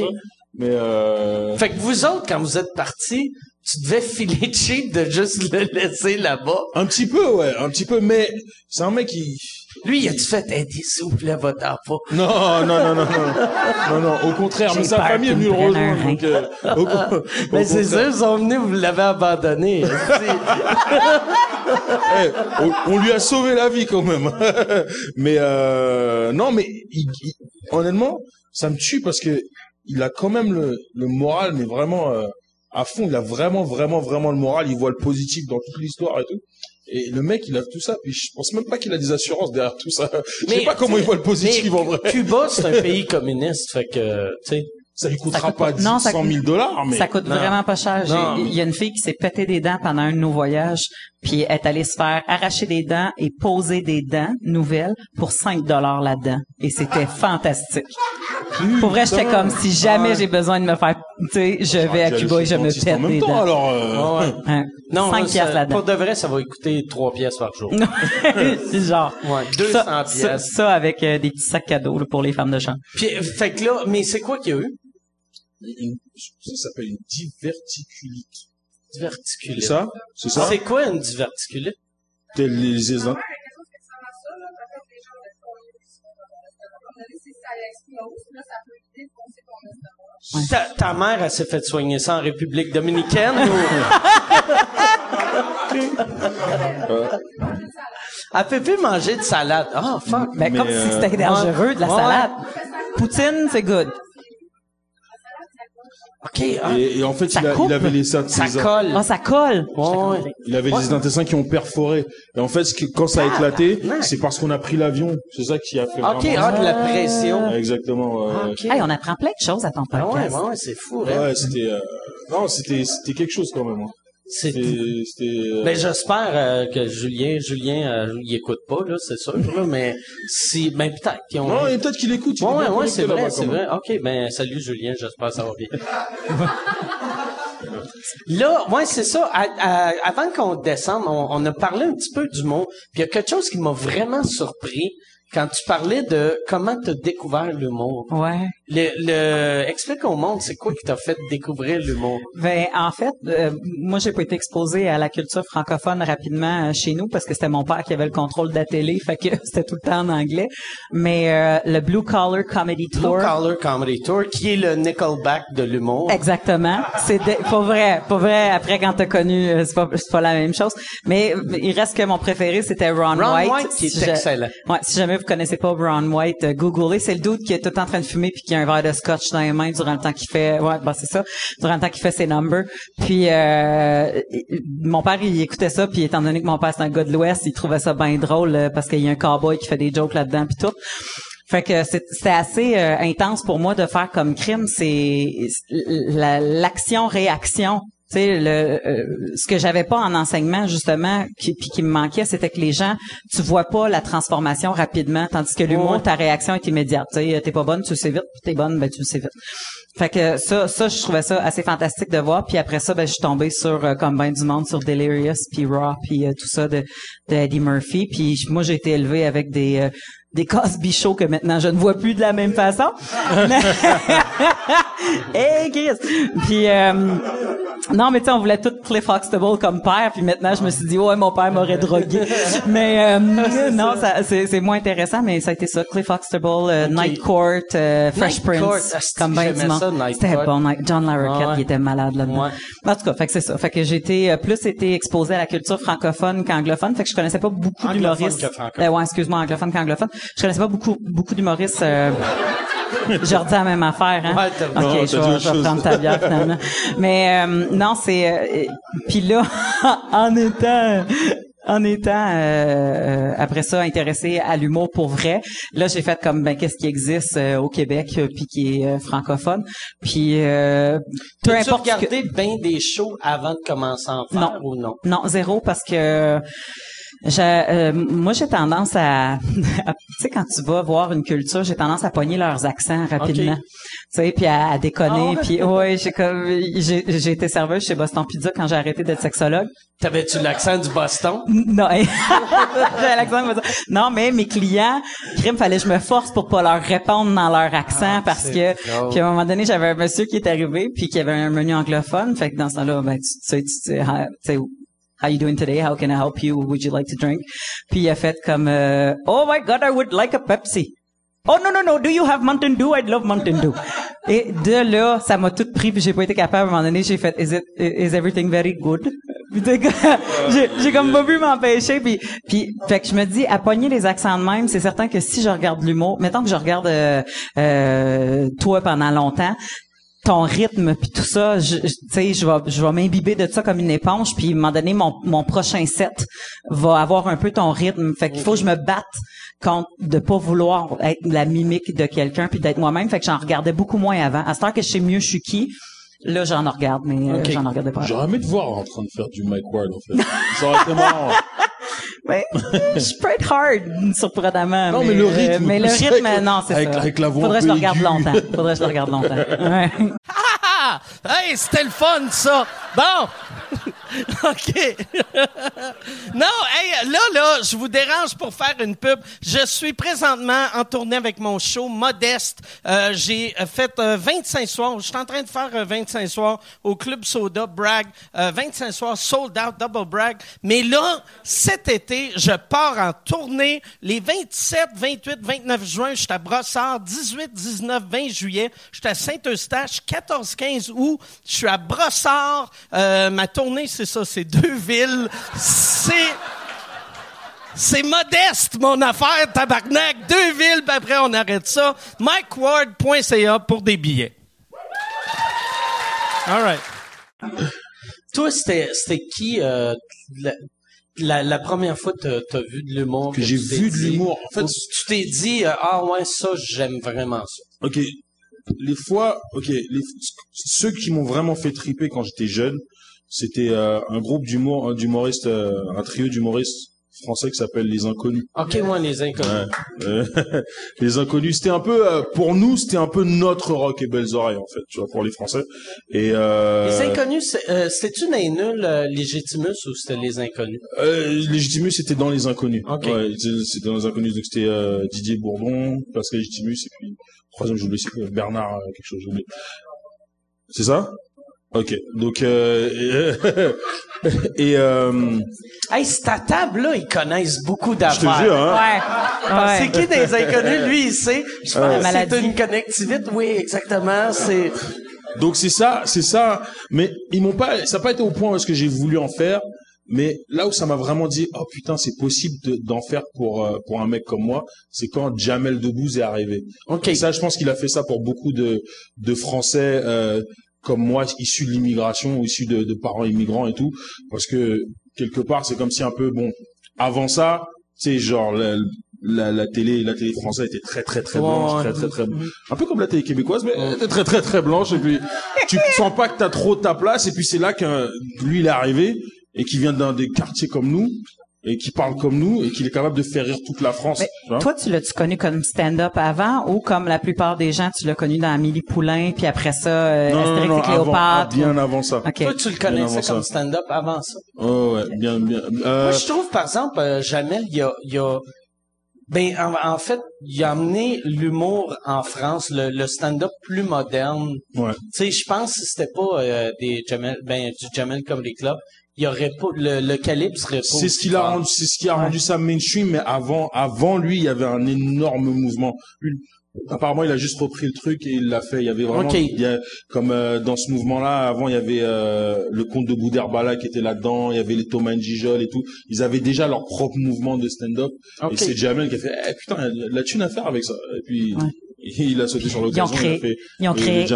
Mais euh... Fait que vous autres, quand vous êtes partis, tu devais [laughs] filer cheap de juste le laisser là-bas. un petit peu, ouais, un petit peu. Mais c'est un mec qui... Lui, il a-tu fait, hey, t'es souple, là, va-t'en pas. Non, non, non, non, non, non, non, au contraire, mais sa famille est venue le rejoindre. Donc, euh, au, [laughs] au Mais c'est ça, ils sont venus, vous l'avez abandonné. [laughs] Eh, on, on lui a sauvé la vie quand même. [laughs] mais euh, non, mais il- il- honnêtement, ça me tue parce que il a quand même le, le moral, mais vraiment euh, à fond. Il a vraiment, vraiment, vraiment le moral. Il voit le positif dans toute l'histoire et tout. Et le mec, il a tout ça. Puis je pense même pas qu'il a des assurances derrière tout ça. Je sais pas comment il voit le positif en vrai. Cuba, c'est un pays communiste, fait que, tu sais. Ça lui coûtera coûte pas pas- non, ça 100 000 dollars, mais Ça coûte Non. vraiment pas cher. Il y a une fille qui s'est pété des dents pendant un de nos voyages, puis elle est allée se faire arracher des dents et poser des dents nouvelles pour 5 dollars là-dedans. Et c'était fantastique. Pour vrai, j'étais comme si jamais j'ai besoin de me faire, tu sais, je vais à Cuba et je me pète des temps, dents. alors. euh, Ah ouais. Hein? Non, 5 ça- piastres là-dedans. Pour de vrai, ça va coûter 3 pièces par jour. [laughs] Genre. Ouais, 200 ça, ça, pièces. ça avec euh, des petits sacs cadeaux là, pour les femmes de chambre. Puis, fait que là, mais c'est quoi qu'il y a eu? une- ça s'appelle une diverticulite. C'est ça? C'est ça? C'est quoi une diverticulite? Les, les- les de ton estomac. Ta, ta mère, elle s'est fait soigner ça en République dominicaine ou... [laughs] Elle peut plus manger de salade. Ah, fuck. Ben, Mais, comme euh, si c'était dangereux, de la ouais. salade. Poutine, c'est good. OK. ah, Et, et en fait, Ça il, a- il avait les ça, ça colle. Ah, ça colle. Ouais, ouais. Il avait des intestins qui ont perforé. Et en fait, ce qui- quand ça a éclaté, c'est parce qu'on a pris l'avion. C'est ça qui a fait. OK, vraiment- ah, de la pression. Exactement. ouais. Ah, OK. Hey, on apprend plein de choses à ton Ah ouais, podcast. ouais, ouais, c'est fou, hein. Ouais, c'était. euh, Non, c'était c'était quelque chose quand même. hein. C'est C'était. euh, Ben j'espère euh, que Julien, Julien, euh, il écoute pas là, c'est sûr là, mais si, ben peut-être qu'ils ont. Non, et peut-être qu'il écoute. il Ouais, ouais, connecté c'est vrai, c'est vrai. OK, ben salut Julien, j'espère que ça va bien. Là, ouais, c'est ça. À- à- avant qu'on descende, on, on a parlé un petit peu du mot. Puis il y a quelque chose qui m'a vraiment surpris quand tu parlais de comment tu as découvert l'humour. Ouais. Le, le, explique au monde, c'est quoi qui t'a fait découvrir l'humour? Ben en fait, euh, moi j'ai pas été exposée à la culture francophone rapidement euh, chez nous parce que c'était mon père qui avait le contrôle de la télé, [laughs] fait que c'était tout le temps en anglais. Mais euh, le Blue Collar Comedy Tour. Blue Collar Comedy Tour, qui est le Nickelback de l'humour. Exactement. C'est pas vrai, pas vrai. Après, quand t'as connu, euh, c'est pas, c'est pas la même chose. Mais il reste que mon préféré, c'était Ron, Ron White. White, qui est Si excellent. Ouais, si jamais vous connaissez pas Ron White, euh, googlez. C'est le dude qui est tout en train de fumer puis qui a un verre de scotch dans les mains durant le temps qu'il fait. Ouais, bah c'est ça. Durant le temps qu'il fait ses numbers. Puis euh, mon père, il écoutait ça. Puis étant donné que mon père c'est un gars de l'Ouest, il trouvait ça bien drôle euh, parce qu'il y a un cowboy qui fait des jokes là-dedans puis tout. Fait que c'est- assez euh, intense pour moi de faire comme crime, c'est la- l'action-réaction. Tu sais, le, euh, ce que j'avais pas en enseignement justement, qui, puis qui me manquait, c'était que les gens, tu vois pas la transformation rapidement, tandis que l'humour, ta réaction est immédiate. Tu sais, t'es pas bonne, tu le sais vite, puis t'es bonne, ben tu le sais vite. Fait que ça, ça, je trouvais ça assez fantastique de voir. Puis après ça, ben je suis tombée sur euh, comme ben du monde sur Delirious, puis Raw, puis euh, tout ça de, de Eddie Murphy. Puis moi, j'ai été élevée avec des euh, des Cosby Show que maintenant je ne vois plus de la même façon. [laughs] [laughs] hey Chris. Puis euh, non, mais tu sais, on voulait tout Cliff Huxtable comme père, puis maintenant je me suis dit ouais, mon père m'aurait drogué. [laughs] mais euh, non, ça c'est c'est moins intéressant, mais ça a été ça, Cliff Huxtable, euh, Night Court, euh, Fresh Night Court, Prince, asti, comme ben Night C'était Court. bon, Night- John Larroquette, Ah ouais. il était malade là-dedans. Ouais. En tout cas, fait que c'est ça. Fait que j'ai été euh, plus été exposé à la culture francophone qu'anglophone, fait que je connaissais pas beaucoup d'humoristes. Euh, ouais, excuse-moi, anglophone qu'anglophone. Je connaissais pas beaucoup beaucoup d'humoristes. [laughs] Je redis la même affaire, hein. Ouais, t'as- ok, non, je vais, je vais prendre ta bière finalement. [laughs] Mais euh, non, c'est euh, puis là, [laughs] en étant en étant euh, euh, après ça intéressé à l'humour pour vrai, là j'ai fait comme ben qu'est-ce qui existe euh, au Québec euh, puis qui est francophone, puis euh, peu importe que- regardé bien des shows avant de commencer à en faire Non. ou non? non, zéro parce que j'ai, euh, moi j'ai tendance à, à- [laughs] tu sais quand tu vas voir une culture, j'ai tendance à pogner leurs accents rapidement. Tu sais puis à, à déconner Ah ouais? puis ouais, j'ai comme j'ai j'ai été serveuse chez Boston Pizza quand j'ai arrêté d'être sexologue. T'avais-tu l'accent du Boston? Non, [laughs] hey. J'ai l'accent comme ça. non, mais mes clients, crime, fallait que je me force pour pas leur répondre dans leur accent parce que, puis à un moment donné, j'avais un monsieur qui est arrivé puis qui avait un menu anglophone. Fait que dans ce temps-là, ben, tu tu sais, tu tu sais, How you doing today? How can I help you? Would you like to drink? Puis il a fait comme, euh, Oh my God, I would like a Pepsi. Oh non non non, do you have Mountain Dew? I'd love Mountain Dew. [laughs] Et de là, ça m'a tout pris puis j'ai pas été capable. À un moment donné, j'ai fait Is it is everything very good? [laughs] [laughs] J'ai comme pas pu m'empêcher puis puis fait que je me dis à pogner les accents de même, c'est certain que si je regarde l'humour, mettons que je regarde euh, euh, toi pendant longtemps, ton rythme puis tout ça, je, tu sais, je vais je vais m'imbiber de ça comme une éponge puis à un moment donné mon mon prochain set va avoir un peu ton rythme. Fait qu'il faut que je me batte contre de pas vouloir être la mimique de quelqu'un puis d'être moi-même. Fait que j'en regardais beaucoup moins avant. À ce temps que je sais mieux je suis qui, là j'en regarde mais euh, j'en regardais pas. J'aurais aimé te voir en train de faire du Mike Ward, en fait. Ça aurait été marrant. Ouais, [laughs] je peux être hard, surprenamment. Non, mais le rythme, Mais le rythme, avec- non, c'est avec- ça. avec la voix Faudrait que je le regarde longtemps. Faudrait que je le regarde longtemps. [laughs] Ouais. Ah! Hey, c'était le fun, ça! Bon! [laughs] OK. non, hey, là, là, je vous dérange pour faire une pub. Je suis présentement en tournée avec mon show Modeste. Euh, j'ai euh, fait euh, 25 soirs. Je suis en train de faire euh, 25 soirs au Club Soda, Bragg. Euh, 25 soirs, sold out, double brag. Mais là, cet été, je pars en tournée les 27, 28, 29 juin. Je suis à Brossard. 18, 19, 20 juillet. Je suis à Saint-Eustache. 14, 15 août. Je suis à Brossard. Euh, ma tournée, c'est ça, c'est deux villes. C'est... C'est modeste, mon affaire, tabarnak. Deux villes, puis après, on arrête ça. MikeWard.ca pour des billets. All right. Toi, c'était, qui, euh, la, la première fois que t'as, t'as vu de l'humour? Que j'ai tu vu de l'humour. En fait, tu t'es dit, euh, ah ouais, ça, j'aime vraiment ça. Ok, les fois, ok, les, ceux qui m'ont vraiment fait triper quand j'étais jeune, c'était euh, un groupe d'humour, d'humoristes, euh, un trio d'humoristes français qui s'appelle Les Inconnus. Ok, moi, les inconnus. Ouais. [laughs] Les Inconnus, c'était un peu, euh, pour nous, c'était un peu notre rock et belles oreilles en fait, tu vois, pour les Français. Et euh, Les inconnus, euh, c'était-tu dans les nuls, euh, Légitimus, ou c'était les inconnus? Euh, Légitimus, c'était dans les inconnus. Ok. Ouais, c'était dans les inconnus. Donc c'était euh, Didier Bourdon, Pascal Légitimus, et puis troisième, j'ai oublié, Bernard quelque chose, j'ai oublié. C'est ça? Ok. Donc euh, [laughs] et euh, Hey, cette table-là, ils connaissent beaucoup d'affaires. je te jure, hein. Ouais. C'est qui des inconnus? Lui, il sait. Je pense Maladie. c'est une connectivité. Oui, exactement. C'est, Donc c'est ça, c'est ça. Mais ils m'ont pas, ça n'a pas été au point où est-ce que j'ai voulu en faire. Mais là où ça m'a vraiment dit, oh putain, c'est possible de- d'en faire pour euh, pour un mec comme moi, c'est quand Jamel Debbouze est arrivé. OK. Et ça, je pense qu'il a fait ça pour beaucoup de de Français euh, comme moi, issus de l'immigration, ou issus de, de parents immigrants et tout, parce que quelque part, c'est comme si un peu bon. Avant ça, tu sais, genre la, la, la télé, la télé française était très très très blanche, Ouais. très très très un peu comme la télé québécoise, mais était très très très blanche. Et puis tu sens pas que t'as trop ta place. Et puis c'est là que lui il est arrivé et qui vient d'un des quartiers comme nous et qui parle comme nous et qu'il est capable de faire rire toute la France. Tu toi, tu l'as-tu connu comme stand-up avant ou comme la plupart des gens, tu l'as connu dans Amélie Poulain, puis après ça, euh, non, non, Astérix non, et avant, Cléopâtre? bien avant ça. Toi, tu le connaissais comme stand-up avant ça? Oh, ouais, bien, bien. Euh, Moi, je trouve, par exemple, euh, Jamel, il y a, il y a, ben, en, en fait, il a amené l'humour en France, le, le stand-up plus moderne. ouais. Tu sais, je pense que c'était pas euh, des Jamel, ben, du Jamel Comedy Club, il y aurait pas, le, le calibre serait pas. C'est ce qui l'a rendu, c'est ce qui a rendu ça mainstream, mais avant, avant lui, il y avait un énorme mouvement. Apparemment, il a juste repris le truc et il l'a fait. Il y avait vraiment, Ok. il y a, comme euh, dans ce mouvement-là, avant, il y avait euh, le comte de Boudherbala qui était là-dedans. Il y avait les Thomas Gijol et tout. Ils avaient déjà leur propre mouvement de stand-up. Et c'est Jamel qui a fait, eh, putain, il y a de la thune à faire avec ça. Et puis, Ouais. Il a sauté sur l'occasion. créé- il a fait ils ont le créé.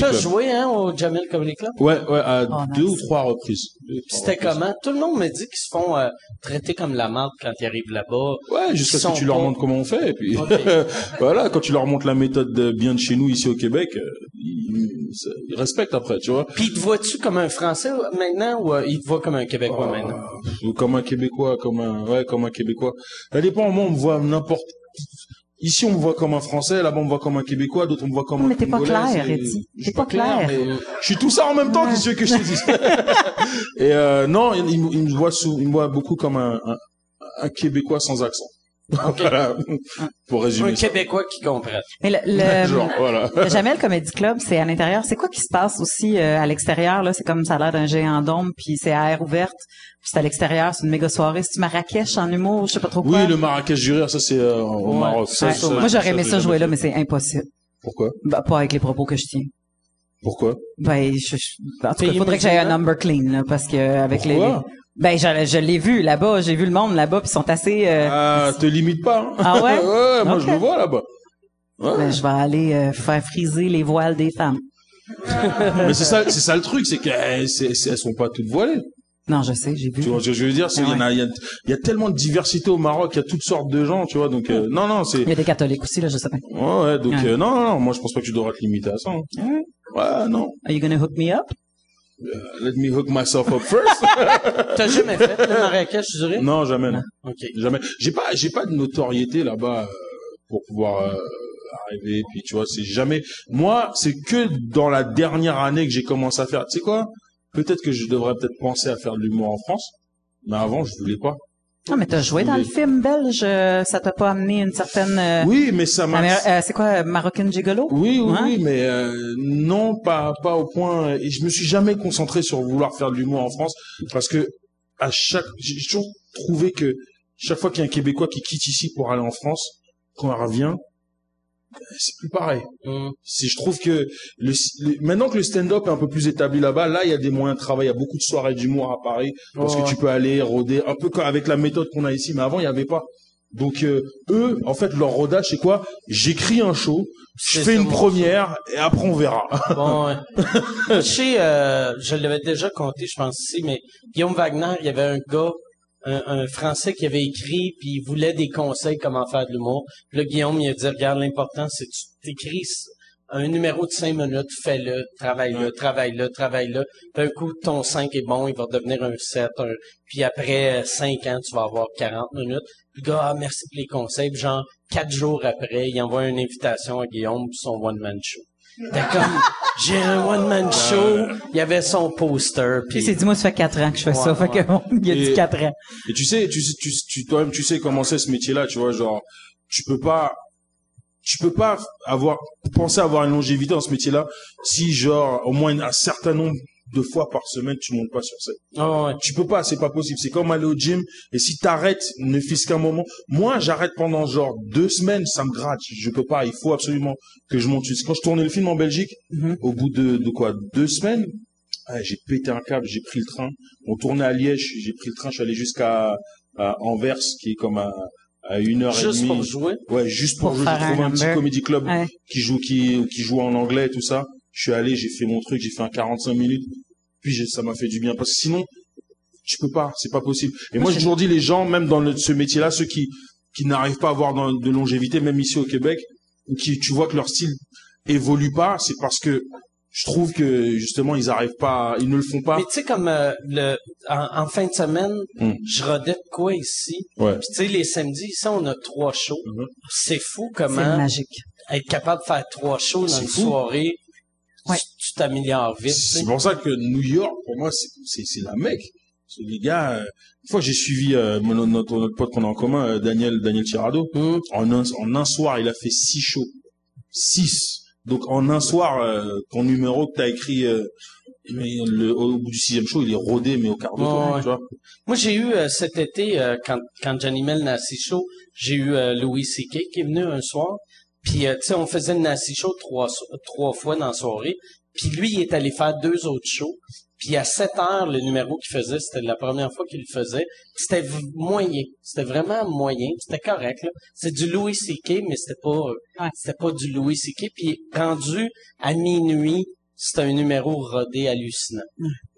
T'as, joué, hein, au Jamel Comedy Club? Ouais, ouais, à Oh, deux nice. ou trois reprises. C'était comment? Tout le monde me dit qu'ils se font euh, traiter comme la marde quand ils arrivent là-bas. Ouais, jusqu'à Ils ce que tu leur montres comment on fait. Et puis [laughs] voilà, quand tu leur montres la méthode de bien de chez nous ici au Québec, euh, ils, ils respectent après, tu vois. Puis, te vois-tu comme un Français euh, maintenant ou euh, ils te voient comme un Québécois maintenant? Ou comme un Québécois, comme un ouais, comme un Québécois. Ça dépend. Moi, on me voit n'importe. Ici, on me voit comme un Français. Là-bas, on me voit comme un Québécois. D'autres, on me voit comme Non, un mais t'es pas clair. Je T'es suis pas clair. mais Je suis tout ça en même temps. Qu'est-ce que je te dise [laughs] Et euh, non, ils, ils me- voient sous, ils me voient beaucoup comme un, un, un Québécois sans accent. [laughs] voilà. Pour résumer. Un ça. Québécois qui comprend. Mais le, le, [laughs] Genre, voilà. le Jamel Comedy Club, c'est à l'intérieur. C'est quoi qui se passe aussi euh, à l'extérieur? là? C'est comme ça a l'air d'un géant d'ombre, puis c'est à air ouverte. Puis c'est à l'extérieur, c'est une méga soirée. C'est Marrakech en humour, je sais pas trop quoi? Oui, le Marrakech du rire, ça c'est euh, au Ouais. Maroc. Ça, Ouais. ça, Moi, j'aurais aimé ça jouer là, mais c'est impossible. Pourquoi? Bah, pas avec les propos que je tiens. Pourquoi? Ben, je, je- en tout cas, faudrait que j'aille un number clean, là, parce que avec les, ben, je, je l'ai vu là-bas, j'ai vu le monde là-bas, puis ils sont assez, euh, Ah, te limite pas. Hein. Ah ouais? [laughs] Ouais, moi je le vois là-bas. Ouais. ben, je vais aller euh, faire friser les voiles des femmes. [laughs] Mais c'est ça, c'est ça le truc, c'est qu'elles c'est- elles sont pas toutes voilées. Non, je sais, j'ai vu. Tu vois je veux dire? Ah il y en a, il y a, il y a tellement de diversité au Maroc, il y a toutes sortes de gens, tu vois. Donc euh, non, non, c'est Il y a des catholiques aussi, là, je sais pas. ouais, ouais, donc Ouais. euh, non, non, non, moi je pense pas que tu devras te limiter à ça. hein. Ouais, non. Are you gonna hook me up? Let me hook myself up first. [laughs] T'as jamais fait le Marrakech du rire? non, jamais. Non. OK. Jamais. J'ai pas, j'ai pas de notoriété là-bas euh, pour pouvoir euh, arriver. Puis tu vois, c'est jamais. Moi, c'est que dans la dernière année que j'ai commencé à faire. Tu sais quoi? Peut-être que je devrais peut-être penser à faire de l'humour en France. Mais avant, je voulais pas. Non, mais t'as joué dans le film belge, euh, ça t'a pas amené une certaine, euh, Oui, mais ça m'a. Euh, c'est quoi, euh, Marocain Gigolo? Oui, oui, oui, mais euh, non, pas pas au point. Et je me suis jamais concentré sur vouloir faire de l'humour en France parce que à chaque, j'ai toujours trouvé que chaque fois qu'il y a un Québécois qui quitte ici pour aller en France, quand il revient, c'est plus pareil. C'est, je trouve que le, le- maintenant que le stand-up est un peu plus établi là-bas, là il y a des moyens de travail, il y a beaucoup de soirées d'humour à Paris parce que tu peux aller rôder un peu avec la méthode qu'on a ici, mais avant il y avait pas. Donc euh, eux, en fait, leur rodage, c'est quoi? J'écris un show, je fais une première et après on verra. Bon, [laughs] ouais. je sais, euh, je l'avais déjà compté, je pense ici, mais Guillaume Wagner, il y avait un gars, un, un Français qui avait écrit, puis il voulait des conseils comment faire de l'humour. Puis là, Guillaume, il a dit, regarde, l'important, c'est que tu t'écris un numéro de cinq minutes, fais-le, travaille-le, travaille-le, travaille-le. Puis un coup, ton 5 est bon, il va devenir un 7, un... puis après euh, cinq ans, tu vas avoir 40 minutes. Puis le gars, ah, merci pour les conseils. Puis genre, quatre jours après, il envoie une invitation à Guillaume pour son one-man show. Comme, j'ai un one-man show, il y avait son poster, Puis c'est dit, moi, ça fait quatre ans que je fais ça. Ouais, Fait que, bon, [laughs] il a dit Et- quatre ans. Et tu sais, tu, sais- tu, tu toi-même, tu sais comment c'est ce métier-là, tu vois, genre, tu peux pas, tu peux pas avoir, penser avoir une longévité dans ce métier-là si, genre, au moins un certain nombre de fois par semaine, tu montes pas sur scène. Ah ouais. Tu peux pas, c'est pas possible. C'est comme aller au gym. Et si t'arrêtes, ne fût-ce qu'un moment. Moi, j'arrête pendant genre deux semaines, ça me gratte. Je peux pas. Il faut absolument que je monte. Quand je tournais le film en Belgique, au bout de, de quoi, deux semaines, ah, j'ai pété un câble, j'ai pris le train. On tournait à Liège, j'ai pris le train, je suis allé jusqu'à à Anvers, qui est comme à, à une heure et Juste demie. pour jouer. Ouais, juste pour, Pour jouer. J'ai trouvé un un, petit comédie club Ouais. qui joue, qui, qui joue en anglais, tout ça. Je suis allé, j'ai fait mon truc, j'ai fait un 45 minutes. Puis ça m'a fait du bien. Parce que sinon, tu peux pas, c'est pas possible. Et moi, j'ai toujours dit, les gens, même dans le- ce métier-là, ceux qui, qui n'arrivent pas à avoir dans- de longévité, même ici au Québec, ou qui, tu vois que leur style évolue pas, c'est parce que je trouve que, justement, ils arrivent pas, ils ne le font pas. Mais tu sais, comme euh, le en, en fin de semaine, Hmm. je de quoi ici? Ouais. Puis tu sais, les samedis, ici, on a trois shows. Mhm. C'est fou comment magique. être capable de faire trois shows dans une fou. soirée, Ouais. tu- t'améliores vite. C'est pour ça que New York, pour moi, c'est c'est c'est la Mecque. Les gars, euh, une fois j'ai suivi euh, mon- notre, notre pote qu'on a en commun, euh, Daniel Daniel Tirado. Hmm. En un, en un soir, il a fait six shows, six. Donc en un soir, euh, ton numéro que t'as écrit, euh, mais le, au bout du sixième show, il est rodé, mais au quart de tour, ouais. tu vois. Moi, j'ai eu euh, cet été, euh, quand, quand j'animais le Nasty Show, j'ai eu euh, Louis C.K. qui est venu un soir. Puis, euh, tu sais, on faisait le Nasty Show trois, trois fois dans la soirée. Puis lui, il est allé faire deux autres shows. Puis à 7 heures, le numéro qu'il faisait, c'était la première fois qu'il le faisait. C'était moyen. C'était vraiment moyen. C'était correct. là. C'est du Louis C.K., mais c'était pas Ouais. c'était pas du Louis C.K. Puis rendu à minuit, c'était un numéro rodé hallucinant.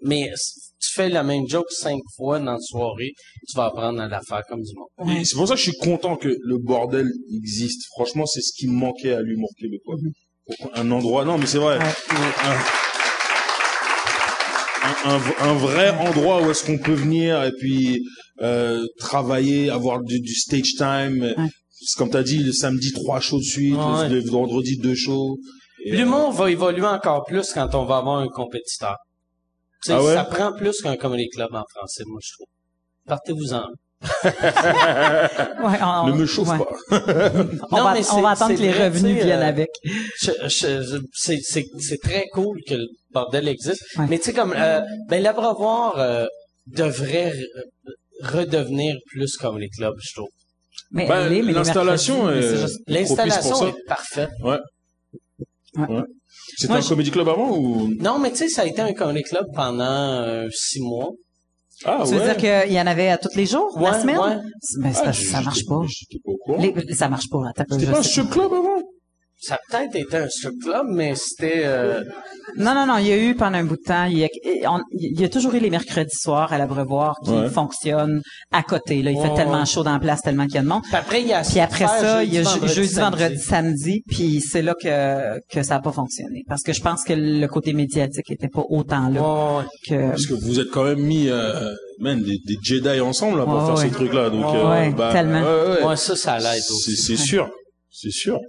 Mais tu fais la même joke cinq fois dans la soirée, tu vas apprendre à la faire comme du monde. Et c'est pour ça que je suis content que le bordel existe. Franchement, c'est ce qui me manquait à l'humour québécois. Un endroit, non, mais c'est vrai. Un, un- un vrai endroit où est-ce qu'on peut venir et puis euh, travailler, avoir du, du stage time. Comme t'as dit, le samedi trois shows de suite, Ouais. le vendredi deux shows. Et, euh, L'humour va évoluer encore plus quand on va avoir un compétiteur. Ah ouais? Ça prend plus qu'un comedy club en français, moi, je trouve. Partez-vous-en. [laughs] Ouais, on- ne me chauffe ouais. pas. [laughs] On, Non, va, mais on va attendre que les vrai, revenus viennent euh, avec. C'est, très cool que le bordel existe. Ouais. Mais tu sais, comme, euh, ben, l'abreuvoir euh, devrait re- redevenir plus comme les clubs, je trouve. Mais Ben, est, l'installation est- juste- ça. est parfaite. Ouais. C'était un comedy club avant ou? Non, mais tu sais, ça a été un comedy club pendant euh, six mois. Ah Tu veux dire qu'il y en avait à tous les jours, la semaine? ouais. Mais c'est Ah, ça marche pas. Pas. Les- ça marche pas. C'était pas un strip club avant? Ça a peut-être été un strip club, mais c'était... euh, Non, non, non, il y a eu pendant un bout de temps, il y a, on- il y a toujours eu les mercredis soirs à l'abreuvoir qui Ouais. fonctionnent à côté. Là, il fait tellement ouais. chaud dans la place, tellement qu'il y a de monde. Puis après, il y a Puis après ça, il y a jeudi, vendredi, jeudi, samedi. vendredi, samedi, puis c'est là que que ça a pas fonctionné. Parce que je pense que le côté médiatique était pas autant là Ouais, ouais. que... Parce que vous êtes quand même mis, euh, man, des, des Jedi ensemble là, pour faire ouais. ces trucs-là. Donc, euh, ouais, bah, tellement. ouais, ouais. Ouais, ça, ça l'aide C'est aussi. c'est sûr, c'est sûr.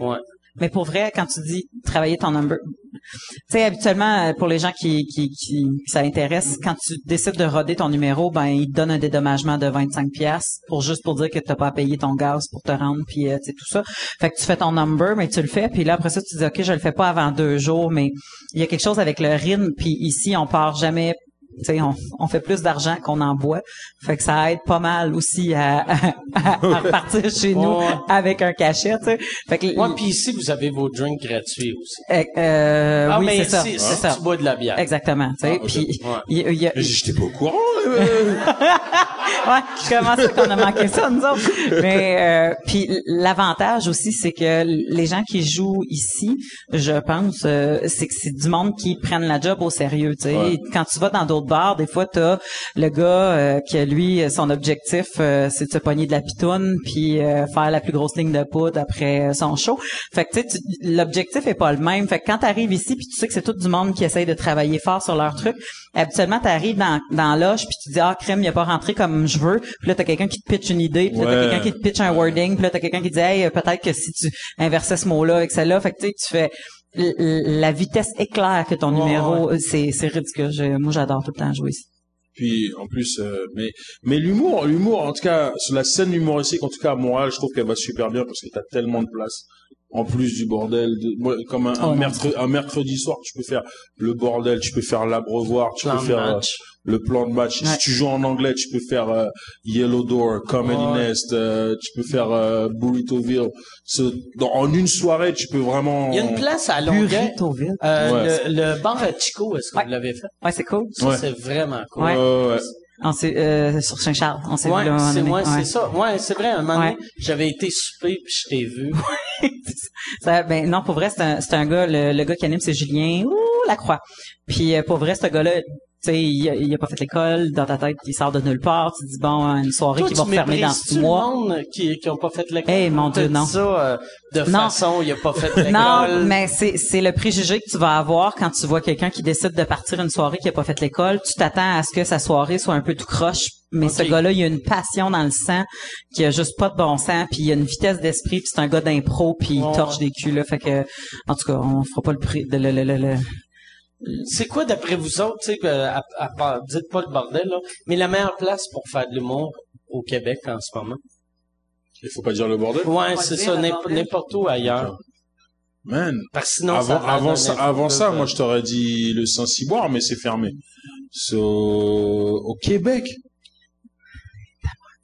Ouais. Mais pour vrai, quand tu dis travailler ton number, tu sais, habituellement, euh, pour les gens qui, qui, qui, ça intéresse, quand tu décides de roder ton numéro, ben, ils te donnent un dédommagement de 25 pièces pour juste pour dire que t'as pas à payer ton gaz pour te rendre, puis euh, tu tout ça. Fait que tu fais ton number, mais tu le fais, puis là, après ça, tu dis, OK, je le fais pas avant deux jours, mais il y a quelque chose avec le rythme, puis ici, on part jamais sais, on, on fait plus d'argent qu'on en boit. Fait que ça aide pas mal aussi à, à, à [laughs] repartir chez nous Ouais. avec un cachet, tu sais. Fait que, Ouais, puis ici, vous avez vos drinks gratuits aussi. euh, euh, ah, oui, mais c'est ça. si, C'est ça. tu bois de la bière. Exactement. Tu sais, Ah, puis Ouais. il y a- il y a- Mais J'étais pas au courant. euh. [laughs] Ouais, comment ça qu'on a manqué ça, nous autres? Mais, euh, puis l'avantage aussi, c'est que les gens qui jouent ici, je pense, euh, c'est que c'est du monde qui prennent la job au sérieux, tu sais. Ouais. Quand tu vas dans d'autres bars, des fois, t'as le gars euh, qui, lui, son objectif, euh, c'est de se pogner de la pitoune puis euh, faire la plus grosse ligne de poudre après son show. Fait que, tu sais, l'objectif est pas le même. Fait que quand t'arrives ici, puis tu sais que c'est tout du monde qui essaye de travailler fort sur leur truc, habituellement, t'arrives dans, dans l'oche, puis tu dis, ah, crème, il a pas rentré comme je veux. Puis là, t'as quelqu'un qui te pitch une idée, puis là, t'as quelqu'un qui te pitch un wording, puis là, t'as quelqu'un qui dit, hey, peut-être que si tu inversais ce mot-là avec celle-là, fait que, tu fais... La vitesse éclair que ton numéro, euh, c'est c'est ridicule. Je- moi, j'adore tout le temps jouer ici. Puis en plus, euh, mais mais l'humour, l'humour, en tout cas sur la scène humoristique, en tout cas à Montréal, je trouve qu'elle va super bien parce que t'as tellement de place. En plus du bordel, de, comme un, Oh, un mercredi, un mercredi soir, tu peux faire le bordel, tu peux faire l'abreuvoir, tu Plan peux faire euh, le plan de match. Ouais. Si tu joues en anglais, tu peux faire euh, Yellow Door, Comedy Ouais. Nest, euh, tu peux faire euh, Burritoville. Ce- dans- en une soirée, tu peux vraiment. Il y a une place à Longueuil. Burritoville. Euh, Ouais. le, le bar à Chico, est-ce que Ouais. vous l'avez fait? Ouais, c'est cool. Ça, Ouais. c'est vraiment cool. Ouais. Ouais, ouais, ouais. On euh, sur Saint-Charles. On s'est Ouais, vu là. un c'est ouais, donné. c'est ça. Ouais, c'est vrai. Un moment Ouais. donné, j'avais été souper puis je t'ai vu. [laughs] Ça, ben non, pour vrai, c'est un, c'est un gars, le, le gars qui anime, c'est Julien Ouh, Lacroix. Puis euh, pour vrai, ce gars-là, sais, il, a- il a pas fait l'école, dans ta tête, il sort de nulle part. Tu dis bon, une soirée Toi, qui tu va refermer dans six mois. le monde qui qui ont pas fait l'école? Eh, mon On t'a Dieu, non. ça euh, de Non. façon, il a pas fait [laughs] l'école. Non, mais c'est c'est le préjugé que tu vas avoir quand tu vois quelqu'un qui décide de partir une soirée qui a pas fait l'école. Tu t'attends à ce que sa soirée soit un peu tout croche, mais ce gars-là, il a une passion dans le sang qui a juste pas de bon sens, puis il a une vitesse d'esprit, puis c'est un gars d'impro, puis il torche des culs là. Fait que, en tout cas, on fera pas le prix de le, le- C'est quoi d'après vous autres, tu sais, à, à part, dites pas le bordel là, mais la meilleure place pour faire de l'humour au Québec en ce moment? Il faut pas dire le bordel. Ouais, c'est ça, n'importe où ailleurs. Man, Parce que sinon, avant, ça va avant ça, avant ça, moi je t'aurais dit le Saint-Cyboire, mais c'est fermé. So, au Québec.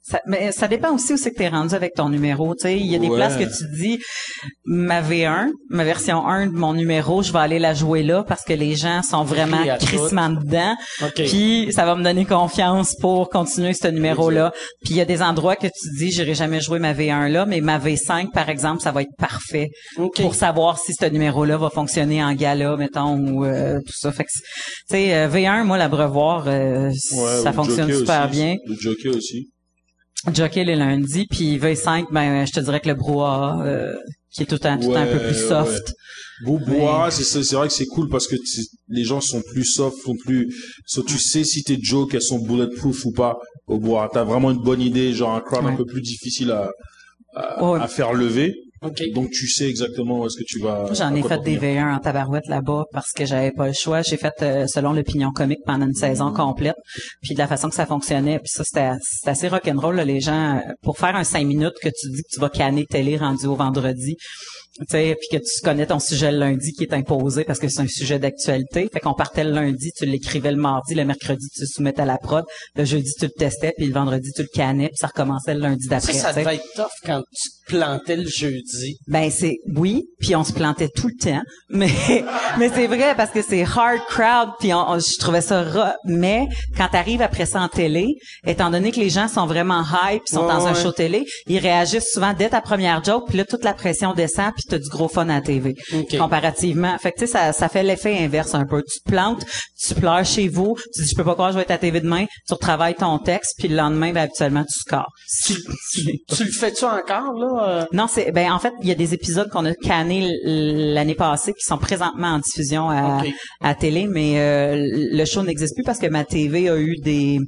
Ça, mais ça dépend aussi où c'est que t'es rendu avec ton numéro. Tu sais, il y a des Ouais. places que tu dis ma V1, ma version 1 de mon numéro, je vais aller la jouer là parce que les gens sont vraiment crissement dedans. OK. Puis ça va me donner confiance pour continuer ce numéro-là. Puis il y a des endroits que tu dis j'irai jamais jouer ma V1 là, mais ma V5 par exemple, ça va être parfait OK. pour savoir si ce numéro-là va fonctionner en gala, mettons, ou euh, tout ça. Fait que, tu sais, euh, V1, moi, l'abreuvoir, euh, Ouais, ça fonctionne super aussi. bien. Le jockey aussi. Jockey les lundis, puis V5, ben je te dirais que le brouhaha, euh, qui est tout le temps, tout un peu Ouais, plus soft. Bourbois, c'est c'est c'est vrai que c'est cool parce que tu- les gens sont plus soft, sont plus, so, tu sais si tes jokes elles sont bulletproof ou pas au bois. T'as vraiment une bonne idée, genre un crowd un Ouais. peu plus difficile à, à, Ouais. à faire lever. OK. Donc tu sais exactement où est-ce que tu vas. J'en ai fait des tenir. V1 en tabarouette là-bas parce que j'avais pas le choix. J'ai fait euh, selon l'opinion comique pendant une saison complète. Puis de la façon que ça fonctionnait, puis ça c'était c'était assez rock'n'roll là, les gens euh, pour faire un cinq minutes que tu dis que tu vas canner télé rendu au vendredi. Tu sais, puis que tu connais ton sujet le lundi qui est imposé parce que c'est un sujet d'actualité. Fait qu'on partait le lundi, tu l'écrivais le mardi, le mercredi tu le soumettais à la prod, le jeudi tu le testais, puis le vendredi tu le cannais, puis ça recommençait le lundi Ça, d'après. ça sais. devait être tough quand tu te plantais le jeudi. Ben c'est oui, puis on se plantait tout le temps, [laughs] mais mais c'est vrai parce que c'est hard crowd, puis on, on- je trouvais ça ra- mais quand t'arrives après ça en télé, étant donné que les gens sont vraiment hype, sont dans un show télé, ils réagissent souvent dès ta première joke, puis là toute la pression descend, puis t'as du gros fun à la TV OK. comparativement. Fait que tu sais ça ça fait l'effet inverse un peu. Tu te plantes, tu pleures chez vous, tu dis je peux pas croire je vais être à la TV demain, tu retravailles ton texte, puis le lendemain ben, habituellement tu scores. Tu le fais-tu encore, là? euh? Non, c'est ben en fait, il y a des épisodes qu'on a cannés l'année passée qui sont présentement en diffusion à, à télé, mais euh, le show n'existe plus parce que ma TV a eu des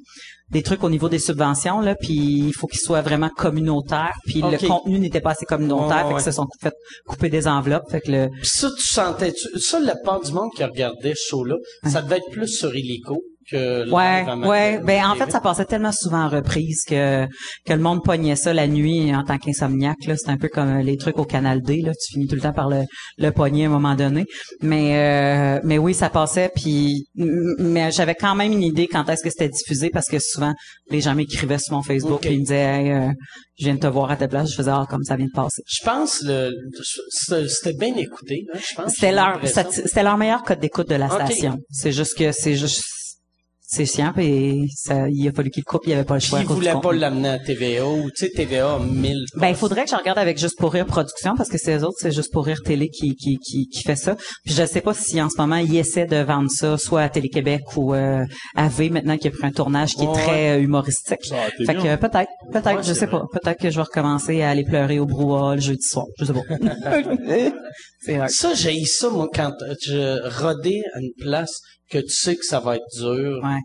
des trucs au niveau des subventions là, puis il faut qu'il soit vraiment communautaire, puis le contenu n'était pas assez communautaire, fait ouais. que se sont fait couper des enveloppes, fait que le Puis ça, tu sentais, tu, ça, la part du monde qui regardait ce show-là, ça devait être plus sur Illico? Que Ouais, ouais. Ben en fait, ça passait tellement souvent en reprise que que le monde pognait ça la nuit en tant qu'insomniaque. Là, c'est un peu comme les trucs au Canal D. Là, tu finis tout le temps par le le pogner à un moment donné. Mais euh, mais oui, ça passait. Puis mais j'avais quand même une idée quand est-ce que c'était diffusé parce que souvent les gens m'écrivaient sur mon Facebook Ok. et ils me disaient hey, euh, je viens de te voir à ta place. Je faisais ah comme ça vient de passer. Je pense le, c'était bien écouté, là, je pense. C'était leur c'était leur meilleur code d'écoute de la station. C'est juste que c'est juste c'est chiant, puis ça, il a fallu qu'il coupe, il avait pas le choix. il du voulait pas l'amener à TVA ou, tu sais, TVA a 1000 Ben, il faudrait que je regarde avec Juste pour rire production parce que c'est eux autres, c'est Juste pour rire télé qui, qui, qui, qui fait ça. Puis je sais pas si en ce moment ils essaient de vendre ça soit à Télé-Québec ou euh, à V maintenant qui a pris un tournage qui est très euh, humoristique. Été Fait que euh, peut-être, peut-être, Ouais, je sais vrai. pas. Peut-être que je vais recommencer à aller pleurer au brouhaha le jeudi soir. Je sais pas. [laughs] [laughs] c'est vrai. Ça, j'ai ça, moi, quand je rodais à une place que tu sais que ça va être dur. Ouais.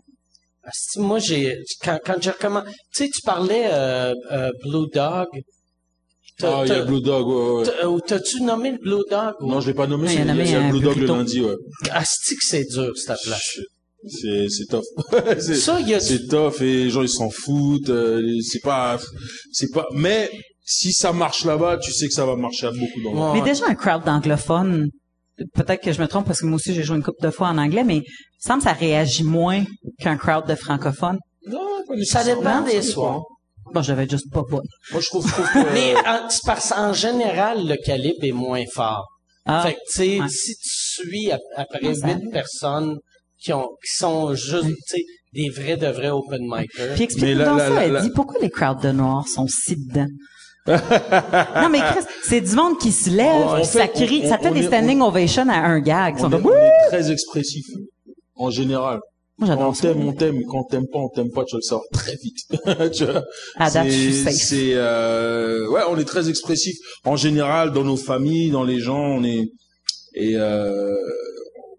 Asti, Moi, j'ai, quand, quand j'ai recommencé, tu sais, tu parlais, euh, euh, Blue Dog. T'as- Ah, il y a Blue Dog, ouais, ouais. t'as- ou T'as-tu nommé le Blue Dog? ou- Non, je l'ai pas nommé, c'est- il y en il y a un Blue Dog le lundi, ouais. Asti que c'est dur, cette place. C'est, c'est tough. [laughs] c'est, Ça, il y a c'est tough et les gens ils s'en foutent, euh, c'est pas, c'est pas, mais si ça marche là-bas, tu sais que ça va marcher à beaucoup d'endroits. Ouais. Mais déjà un crowd d'anglophones, peut-être que je me trompe parce que moi aussi j'ai joué une couple de fois en anglais, mais il me semble que ça réagit moins qu'un crowd de francophones. Non, pas Ça dépend des soirs. Bon, j'avais juste pas bonne. Moi, je trouve, je trouve que, [laughs] Mais en, c'est parce qu'en général, le calibre est moins fort. Ah, Fait que, tu sais, ouais. si tu suis ap- après huit personnes qui ont, qui sont juste, tu sais, des vrais de vrais open micers. Puis explique-nous ça, la- elle la- dit pourquoi les crowds de noirs sont si dedans? Non mais Chris, c'est du monde qui se lève, On puis fait- ça crie, on- ça fait on des standing ovations à un gag. On, est, comme, on est très expressif en général. Moi Quand on j'adore ça. t'aime, on t'aime. Quand t'aimes pas, on t'aime pas. Tu le savoir très vite. [laughs] tu vois? À date, je suis safe. C'est euh, ouais, on est très expressif en général dans nos familles, dans les gens, on est et euh,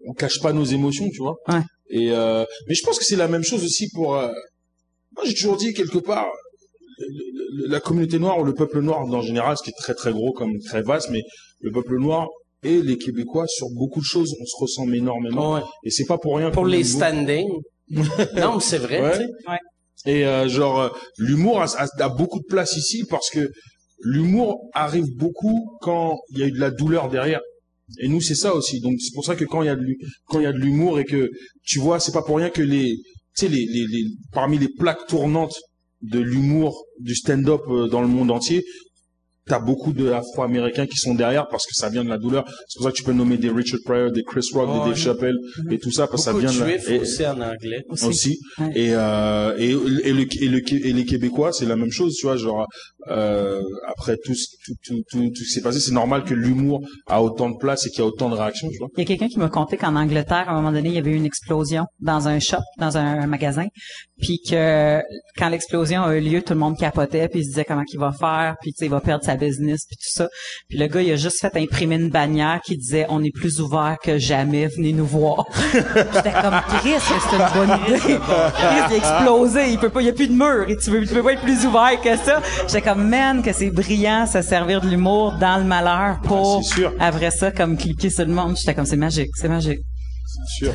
on cache pas nos émotions, tu vois? Ouais. Et euh, mais je pense que c'est la même chose aussi pour. euh, moi, j'ai toujours dit quelque part la communauté noire ou le peuple noir en général, ce qui est très très gros comme très vaste, mais le peuple noir et les Québécois sur beaucoup de choses, on se ressemble énormément. Ouais. Et c'est pas pour rien. Pour les standings. [laughs] non, mais c'est vrai, Ouais. tu sais. Et euh, genre euh, l'humour a, a- a beaucoup de place ici parce que l'humour arrive beaucoup quand il y a eu de la douleur derrière. Et nous c'est ça aussi. Donc c'est pour ça que quand il y a de quand il y a de l'humour et que tu vois, c'est pas pour rien que les tu sais les, les, les parmi les plaques tournantes de l'humour du stand-up euh, dans le monde entier, T'as beaucoup de Afro-Américains qui sont derrière parce que ça vient de la douleur. C'est pour ça que tu peux nommer des Richard Pryor, des Chris Rock, des Dave Chappelle et tout ça parce que ça de vient de la... et- aussi en anglais. aussi Ouais. et euh, et et, le, et, le, et les Québécois c'est la même chose tu vois genre euh, après tout ce- tout tout tout, tout qui s'est passé c'est normal que l'humour a autant de place et qu'il y a autant de réactions tu vois Il y a quelqu'un qui m'a conté qu'en Angleterre, à un moment donné, il y avait eu une explosion dans un shop, dans un magasin, puis que quand l'explosion a eu lieu, tout le monde capotait, puis il se disait comment qu'il va faire, puis il va perdre sa business, puis tout ça. Puis le gars, il a juste fait imprimer une bannière qui disait "On est plus ouvert que jamais, venez nous voir." [laughs] J'étais comme Chris, c'est une bonne idée. Chris, il a explosé, il peut pas, il y a plus de mur, et tu veux, tu peux pas être plus ouvert que ça. J'étais man, que c'est brillant, se servir de l'humour dans le malheur pour Ah, c'est sûr. après ça, comme cliquer sur le monde. J'étais comme c'est magique, c'est magique. c'est sûr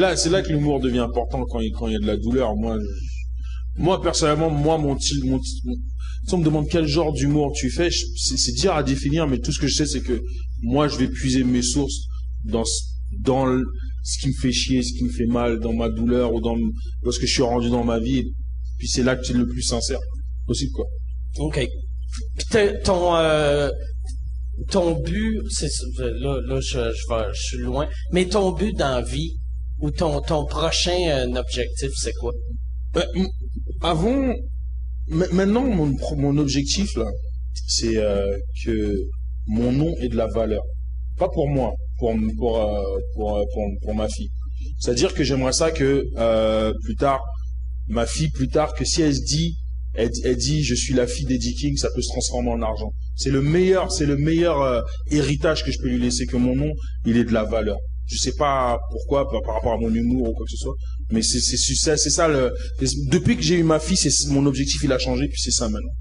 là c'est là que l'humour devient important quand il quand il y a de la douleur moi je- moi personnellement moi mon style mon, mon- si on me demande quel genre d'humour tu fais c'est dur à définir mais tout ce que je sais c'est que moi je vais puiser mes sources dans ce- dans le- ce qui me fait chier ce qui me fait mal dans ma douleur ou dans dans ce que je suis rendu dans ma vie puis c'est là que c'est le plus sincère possible quoi OK. Puis ton euh, ton but, c'est là là je, je suis loin, mais ton but dans la vie ou ton ton prochain euh, objectif c'est quoi? Euh, m- avant, ma- maintenant, mon, mon objectif, là, c'est euh, que mon nom ait de la valeur. Pas pour moi, pour, pour, euh, pour, euh, pour, ma fille. C'est-à-dire que j'aimerais ça que euh, plus tard, ma fille, plus tard, que si elle se dit, elle, elle dit, je suis la fille d'Eddie King, ça peut se transformer en argent. C'est le meilleur, c'est le meilleur euh, héritage que je peux lui laisser, que mon nom, il ait de la valeur. Je sais pas pourquoi, par, par rapport à mon humour ou quoi que ce soit, mais c'est c'est c'est ça, c'est ça le. Depuis que j'ai eu ma fille, c'est mon objectif, il a changé, puis c'est ça maintenant.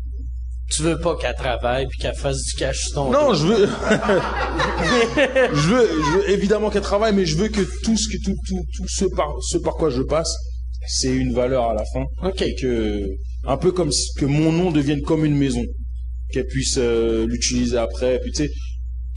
Tu veux pas qu'elle travaille puis qu'elle fasse du cash sur ton Non, dos. je veux, [laughs] je veux, je veux évidemment qu'elle travaille, mais je veux que tout ce que tout tout tout ce par ce par quoi je passe, c'est une valeur à la fin. OK. Et que un peu comme si- que mon nom devienne comme une maison, qu'elle puisse euh, l'utiliser après. Puis tu sais,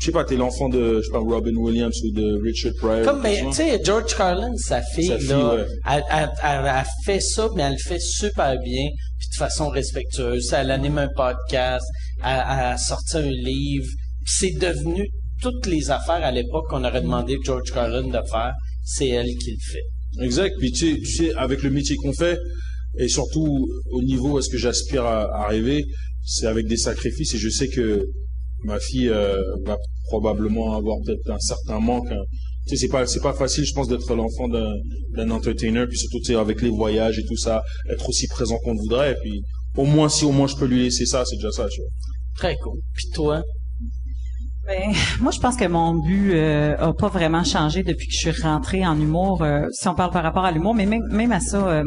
je sais pas, t'es l'enfant de je sais pas Robin Williams ou de Richard Pryor. Comme, ben, tu sais, George Carlin, sa fille, Sa fille, là, ouais. elle, elle, elle- elle fait ça, mais elle le fait super bien, puis de façon respectueuse. Elle anime un podcast, elle, elle a sorti un livre, puis c'est devenu toutes les affaires à l'époque qu'on aurait demandé à George Carlin de faire, c'est elle qui le fait. Exact. Puis tu sais, avec le métier qu'on fait, et surtout au niveau à ce que j'aspire à, à arriver, c'est avec des sacrifices. Et je sais que ma fille euh, va probablement avoir peut-être un certain manque. hein. Tu sais, c'est pas pas facile, je pense, d'être l'enfant d'un entertainer, puis surtout avec les voyages et tout ça, être aussi présent qu'on voudrait. Et puis au moins si au moins je peux lui laisser ça, c'est déjà ça. Tu vois. Très cool. Puis toi? Ben, moi, je pense que mon but euh, a pas vraiment changé depuis que je suis rentrée en humour. euh, si on parle par rapport à l'humour, mais même, à ça, euh,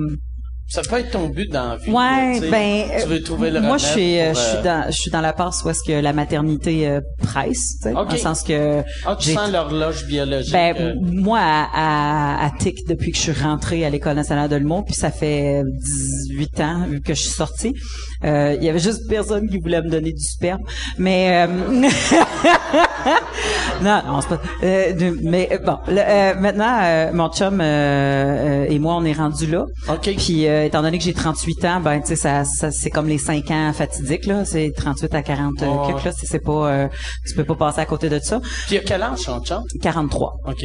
Ça peut être ton but dans la vie. Ouais, là, ben, Tu veux trouver le moi je suis, euh, je suis euh, dans, je suis dans la passe où est-ce que la maternité euh, presse, tu sais, Ok. dans le sens que Ah, tu sens l'horloge biologique. ben euh, moi à, à, à TIC depuis que je suis rentrée à l'école nationale de l'humour, puis ça fait 18 ans que je suis sortie. Euh, Il y avait juste personne qui voulait me donner du sperme, mais euh, [laughs] non, non c'est pas. euh, mais euh, bon, le- euh, maintenant euh, mon chum euh, euh, et moi on est rendu là. OK. Puis euh, étant donné que j'ai 38 ans, ben tu sais ça, ça c'est comme les 5 ans fatidiques là, c'est 38 à 40 euh, Ouais. quelques, là, c'est pas euh, tu peux pas passer à côté de ça. Puis il a quel âge, son chum? 43. OK.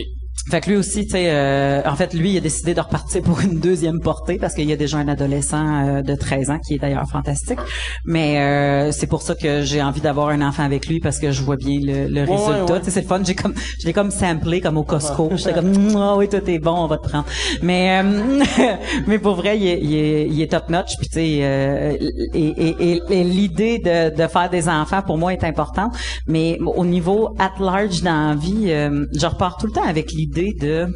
Fait que lui aussi, tu sais, euh, en fait, lui, il a décidé de repartir pour une deuxième portée parce qu'il y a déjà un adolescent euh, de 13 ans qui est d'ailleurs fantastique. Mais euh, c'est pour ça que j'ai envie d'avoir un enfant avec lui parce que je vois bien le, le Ouais, résultat. ouais, ouais. Tu sais, c'est le fun. J'ai comme, je l'ai comme samplé comme au Costco. J'étais comme, [laughs] ah oui, toi t'es bon, on va te prendre. Mais, euh, [laughs] mais pour vrai, il est, il est, il est top notch. Puis tu sais, euh, et, et, et- et l'idée de, de faire des enfants pour moi est importante. Mais au niveau at large dans la vie, je repars tout le temps avec l'idée de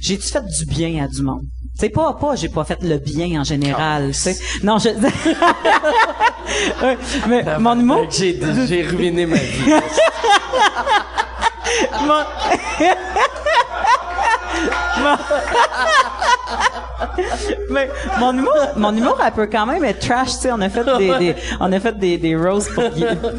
j'ai-tu fait du bien à du monde? C'est pas pas j'ai pas fait le bien en général, tu sais. Non, je [laughs] mais mon que J'ai, j'ai ruiné ma vie. [laughs] mon... [laughs] Mon- [laughs] Mais mon humour, mon humour, elle peut quand même être trash, tu sais. On a fait des, des- on a fait des, des roasts pour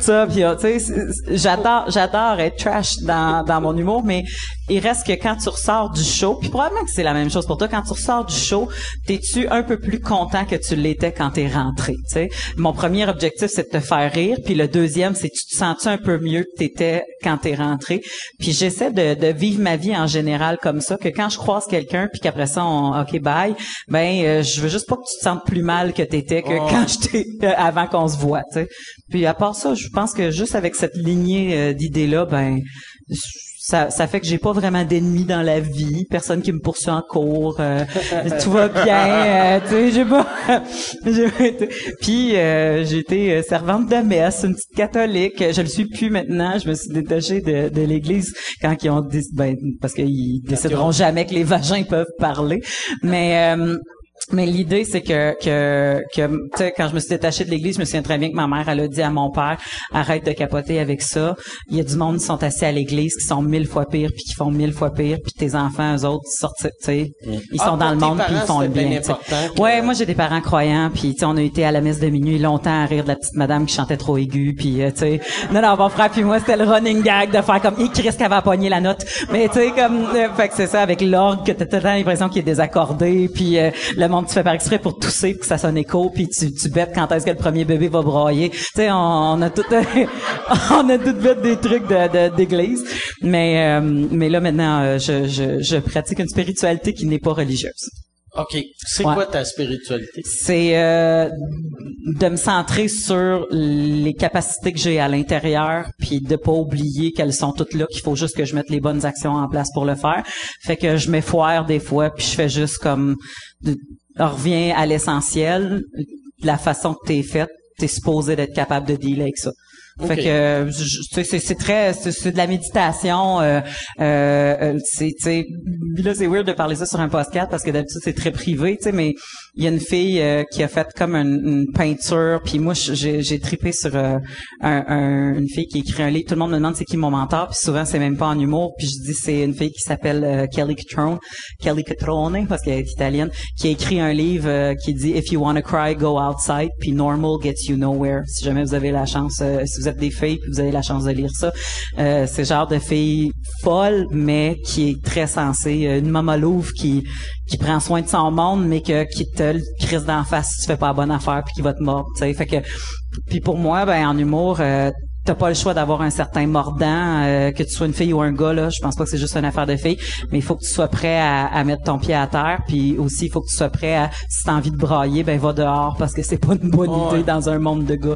ça, puis euh, tu sais, j'adore, j'adore être trash dans, dans mon humour, mais il reste que quand tu ressors du show, puis probablement que c'est la même chose pour toi, quand tu ressors du show, t'es-tu un peu plus content que tu l'étais quand t'es rentré, tu sais? Mon premier objectif, c'est de te faire rire, puis le deuxième, c'est tu te sens-tu un peu mieux que t'étais quand t'es rentré? Puis j'essaie de, de vivre ma vie en général comme ça, que quand je croise quelqu'un, puis qu'après ça, on, ok bye, ben euh, je veux juste pas que tu te sentes plus mal que t'étais que Oh. quand [laughs] j'étais euh, avant qu'on se voit, tu sais. Puis à part ça, je pense que juste avec cette lignée euh, d'idées là, ben ça, ça fait que j'ai pas vraiment d'ennemis dans la vie, personne qui me poursuit en cours, euh, [laughs] tout va bien, euh, tu sais, j'ai pas, [laughs] puis euh, j'ai été euh, servante de messe, une petite catholique, je le suis plus maintenant, je me suis détachée de, de l'église quand ils ont dit, ben parce qu'ils décideront jamais que les vagins peuvent parler, mais euh, mais l'idée, c'est que, que, que tu sais, quand je me suis détachée de l'église, je me souviens très bien que ma mère, elle a dit à mon père, arrête de capoter avec ça. Il y a du monde qui sont assis à l'église, qui sont mille fois pires, puis qui font mille fois pire, puis tes enfants, eux autres, ils sortent, tu sais, ils Ah, sont dans pour le monde, puis ils font le bien bien. Ouais, moi, j'ai des parents croyants, puis tu sais, on a été à la messe de minuit longtemps à rire de la petite madame qui chantait trop aigu, puis euh, tu sais, non, non, mon frère puis moi, c'était le running gag de faire comme, il Christ qu'elle va pogner la note. Mais tu sais, comme, euh, fait que c'est ça, avec l'orgue, que t'as tout le temps l'impression qu'il est désaccordé, puis euh, le monde, tu fais par exprès pour tousser, pour que ça sonne écho, puis tu, tu bêtes quand est-ce que le premier bébé va broyer. Tu sais, on, on a tout, [laughs] on a tout fait des trucs de, de- d'église. Mais, euh, mais là, maintenant, euh, je, je, je pratique une spiritualité qui n'est pas religieuse. OK. C'est Ouais. quoi ta spiritualité? c'est euh, de me centrer sur les capacités que j'ai à l'intérieur, puis de pas oublier qu'elles sont toutes là, qu'il faut juste que je mette les bonnes actions en place pour le faire. Fait que je m'effoire des fois, puis je fais juste comme revient à l'essentiel, la façon que t'es faite, t'es supposé d'être capable de dealer avec ça. Fait que euh, c'est c'est très c'est de la méditation euh, euh, euh, c'est là c'est weird de parler ça sur un podcast parce que d'habitude c'est très privé tu sais mais il y a une fille euh, qui a fait comme une, une peinture puis moi j'ai j'ai tripé sur euh, un, un- une fille qui écrit un livre. Tout le monde me demande c'est qui mon mentor? Puis souvent c'est même pas en humour. Puis je dis c'est une fille qui s'appelle euh, Kelly Catrone Kelly Catrone parce qu'elle est italienne qui a écrit un livre euh, qui dit if you wanna cry go outside. Puis normal gets you nowhere. Si jamais vous avez la chance euh, si vous êtes des filles puis vous avez la chance de lire ça. Euh, c'est genre de fille folle mais qui est très sensée. Une maman louve qui qui prend soin de son monde mais que qui te le crisse d'en face si tu fais pas la bonne affaire puis qui va te mordre tu sais fait que puis pour moi ben en humour euh, t'as pas le choix d'avoir un certain mordant, euh, que tu sois une fille ou un gars là. Je pense pas que c'est juste une affaire de fille, mais il faut que tu sois prêt à, à mettre ton pied à terre, puis aussi il faut que tu sois prêt à, si t'as envie de brailler, ben va dehors parce que c'est pas une bonne idée dans un monde de gars.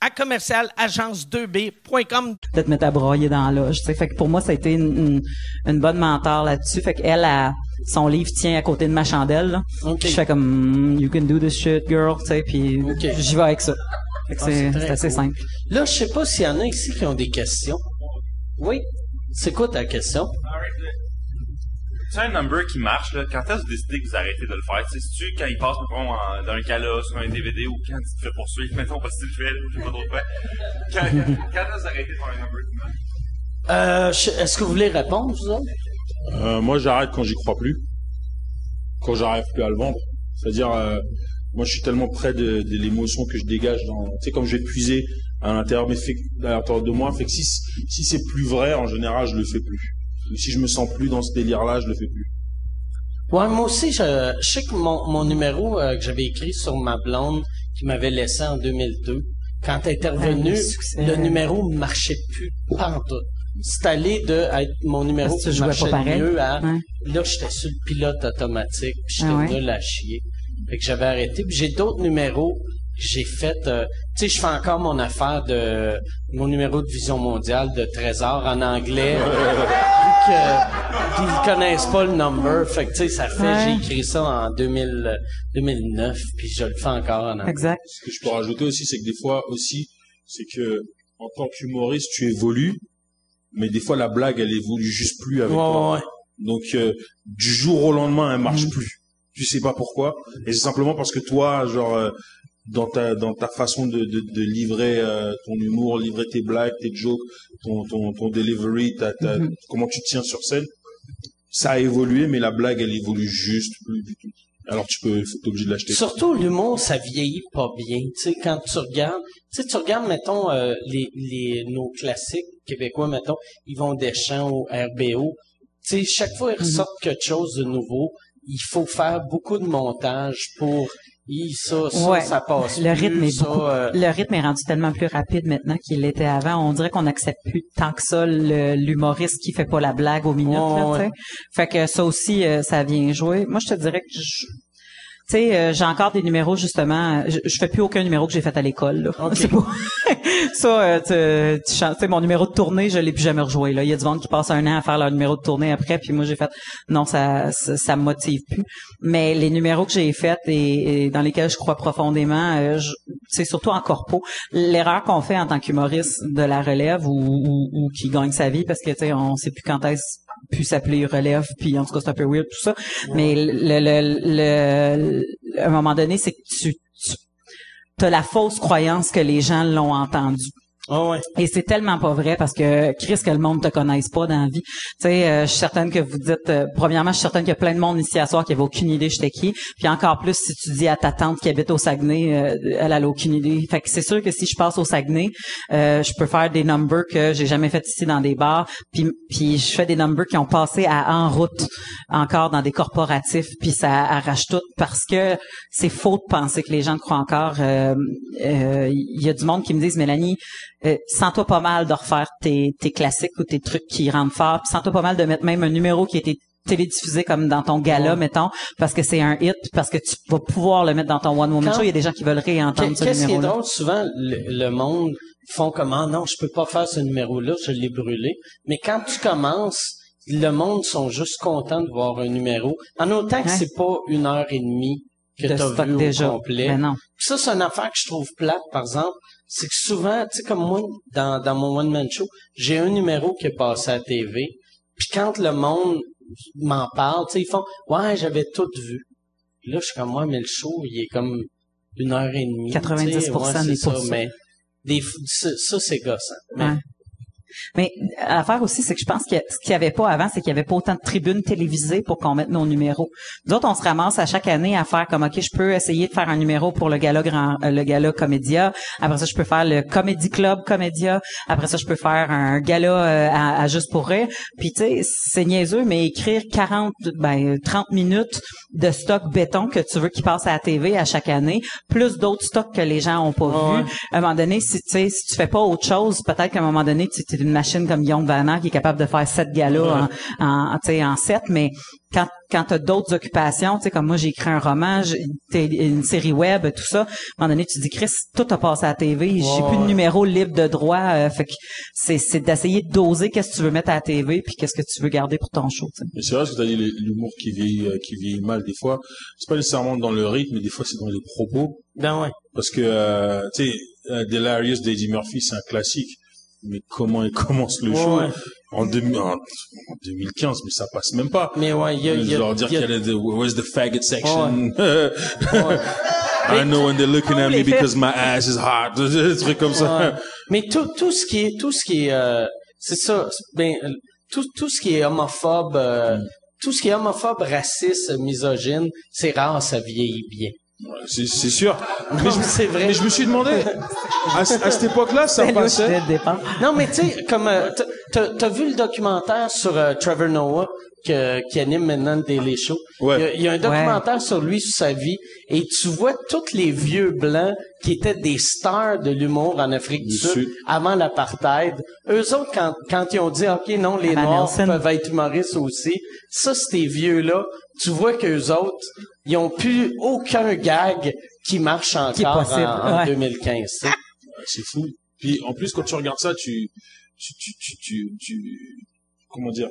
à commercial agence2b.com. de te mettre à broyer dans sais. Fait que pour moi, ça a été une, une, une bonne mentor là-dessus. Fait qu'elle, a, son livre tient à côté de ma chandelle. Là. Je fais comme mm, You can do this shit, girl, tu sais, puis j'y vais avec ça. Ah, c'est assez cool. simple. Là, je sais pas s'il y en a ici qui ont des questions. Oui. C'est quoi ta question? C'est un number qui marche, là. Quand est-ce que vous décidez que vous arrêtez de le faire? Tu sais, C'est-tu quand il passe, mettons, en- dans un cala, sur un DVD, ou quand tu te fais poursuivre, [laughs] mettons, parce que tu le fais, ou je sais pas trop quoi. Quand, quand est-ce que vous arrêtez de faire un number qui marche? Euh, je- est-ce que vous voulez répondre, vous autres? Euh, moi, j'arrête quand j'y crois plus. Quand j'arrive plus à le vendre. C'est-à-dire, euh, moi, je suis tellement près de, de l'émotion que je dégage dans, tu sais, comme je vais puiser à l'intérieur, mais fait, à l'intérieur de moi, fait que si, si c'est plus vrai, en général, je le fais plus. Si je me sens plus dans ce délire-là, je le fais plus. Ouais, moi aussi, je, je sais que mon, mon numéro euh, que j'avais écrit sur ma blonde qui m'avait laissé en 2002, quand elle était revenue, Ah, le numéro marchait plus pantoute. C'est allé de être mon numéro qui marchait pas pareil. mieux à là j'étais sur le pilote automatique puis j'étais Ah ouais? nul à chier. Fait que j'avais arrêté. Puis j'ai d'autres numéros que j'ai fait euh, tu sais je fais encore mon affaire de mon numéro de vision mondiale de trésor en anglais [laughs] que ils connaissent pas le number fait que tu sais ça fait Ouais. j'ai écrit ça en 2000 2009 puis je le fais encore en anglais. Exact. Ce que je peux rajouter aussi, c'est que des fois aussi, c'est que en tant qu'humoriste, tu évolues, mais des fois la blague, elle évolue juste plus avec Ouais, toi. ouais, ouais. Donc euh, du jour au lendemain, elle marche plus. Tu sais pas pourquoi. Et c'est simplement parce que toi, genre euh, dans ta dans ta façon de de, de livrer euh, ton humour, livrer tes blagues, tes jokes, ton ton ton delivery, ta, ta- comment tu tiens sur scène, ça a évolué, mais la blague, elle évolue juste plus du tout. Alors tu peux, t'es obligé de l'acheter. Surtout l'humour, ça vieillit pas bien. Tu sais, quand tu regardes, tu sais, tu regardes, mettons, euh, les, les, nos classiques québécois, mettons, Yvon Deschamps ou RBO. Tu sais, chaque fois ils ressortent quelque chose de nouveau, il faut faire beaucoup de montage pour, Ça, ça, Ouais. ça passe Le plus, rythme est ça, beaucoup, euh, le rythme est rendu tellement plus rapide maintenant qu'il l'était avant. On dirait qu'on n'accepte plus tant que ça l'humoriste qui fait pas la blague aux minutes. Ouais, là, ouais. tu sais. Fait que ça aussi, euh, ça vient jouer. Moi, je te dirais que je- tu sais, euh, j'ai encore des numéros justement. Je, je fais plus aucun numéro que j'ai fait à l'école. là. Ok. [laughs] C'est pas- [laughs] ça, euh, tu, tu mon numéro de tournée, je l'ai plus jamais rejoué. Là, il y a du monde qui passe un an à faire leur numéro de tournée après, puis moi j'ai fait non, ça, ça, ça me motive plus. Mais les numéros que j'ai faits et, et dans lesquels je crois profondément, euh, c'est surtout en corpo. L'erreur qu'on fait en tant qu'humoriste de la relève ou, ou, ou qui gagne sa vie, parce que tu sais, on sait plus quand est-ce pu s'appeler relève, puis en tout cas c'est un peu weird tout ça. Mais le, le, le- à un moment donné, c'est que tu, tu as la fausse croyance que les gens l'ont entendu. Ah. Et c'est tellement pas vrai parce que Chris que le monde te connaisse pas dans la vie. Tu sais, euh, je suis certaine que vous dites euh, premièrement, je suis certaine qu'il y a plein de monde ici à soir qui avait aucune idée j'étais qui. Puis encore plus si tu dis à ta tante qui habite au Saguenay, euh, elle a aucune idée. Fait que c'est sûr que si je passe au Saguenay, euh, je peux faire des numbers que j'ai jamais fait ici dans des bars. Puis puis je fais des numbers qui ont passé à en route encore dans des corporatifs. Puis ça arrache tout parce que c'est faux de penser que les gens croient encore. Euh, euh, Il y a du monde qui me disent Mélanie euh, sens-toi pas mal de refaire tes, tes classiques ou tes trucs qui rendent fort. Puis sens-toi pas mal de mettre même un numéro qui a été télédiffusé comme dans ton gala, mettons, parce que c'est un hit, parce que tu vas pouvoir le mettre dans ton One Woman Show. Il y a des gens qui veulent réentendre ce Qu'est-ce qui est drôle, souvent, le, le monde font comme, ah non, je peux pas faire ce numéro-là, je l'ai brûlé. Mais quand tu commences, le monde sont juste contents de voir un numéro. En autant que Ouais. c'est pas une heure et demie que de t'as vu déjà. au complet. Mais non. Ça, c'est une affaire que je trouve plate, par exemple. C'est que souvent, tu sais, comme moi, dans, dans mon one-man show, j'ai un numéro qui est passé à la TV. Puis quand le monde m'en parle, tu sais, ils font « Ouais, j'avais tout vu. » Là, je suis comme « Ouais, mais le show, il est comme une heure et demie. » 90% tu sais, ouais, c'est ça. Mais des, ça, ça, c'est gossant. Mais Ouais. Mais l'affaire aussi, c'est que je pense que ce qu'il y avait pas avant, c'est qu'il y avait pas autant de tribunes télévisées pour qu'on mette nos numéros. Nous autres, on se ramasse à chaque année à faire comme OK, je peux essayer de faire un numéro pour le gala grand, euh, le gala comédia. Après ça, je peux faire le Comedy Club comédia. Après ça, je peux faire un gala euh, à, à juste pour rire. Puis tu sais, c'est niaiseux, mais écrire 40, ben 30 minutes de stock béton que tu veux qui passe à la TV à chaque année, plus d'autres stocks que les gens ont pas Ouais. vus. À un moment donné, si si tu fais pas autre chose, peut-être qu'à un moment donné, tu es une machine comme Guillaume Vanant qui est capable de faire sept galas en, en, tu sais, en sept, mais quand quand tu as d'autres occupations, tu sais, comme moi, j'ai écrit un roman, j'ai une série web, tout ça, à un moment donné, tu dis, Chris, tout a passé à la TV, j'ai plus de numéro libre de droit, euh, fait que c'est, c'est d'essayer de doser qu'est-ce que tu veux mettre à la TV puis qu'est-ce que tu veux garder pour ton show. Mais c'est vrai ce que tu as dit, l'humour qui vieillit, euh, qui vieillit mal des fois. C'est pas nécessairement dans le rythme, mais des fois c'est dans les propos. ben ouais. Parce que, euh, tu sais, euh, Delirious d'Eddie Murphy, c'est un classique. Mais comment il commence le show Ouais. en, 2000 en, en 2015, mais ça passe même pas. Mais ouais, il y a, y a- Genre dire il y a- qu'il y a where's the faggot section? [laughs] I know when they're looking at me because my ass is hot. [laughs] Des trucs comme ça. Ouais. Mais tout, tout ce qui est, tout ce qui est, euh, c'est ça, ben, euh, tout, tout ce qui est homophobe, euh, Mm. tout ce qui est homophobe, raciste, misogyne, c'est rare, ça vieillit bien. C'est sûr. Mais je, c'est vrai. Mais je me suis demandé, à, ce- à cette époque-là, ça C'est louche passait. Non, mais tu sais, comme euh, t'as- t'as vu le documentaire sur euh, Trevor Noah que, qui anime maintenant le Daily Show? Ouais. Il, y a, il y a un documentaire sur lui, sur sa vie, et tu vois tous les vieux blancs qui étaient des stars de l'humour en Afrique du, Du Sud, Sud. avant l'apartheid. Eux autres, quand, quand ils ont dit, OK, non, les Noirs peuvent être humoristes aussi, ça, ces vieux-là, tu vois qu'eux autres, ils ont plus aucun gag qui marche encore Qui est possible, en, en ouais. 2015. tu sais. C'est fou. Puis en plus, quand tu regardes ça, tu, tu, tu, tu, tu, tu- comment dire?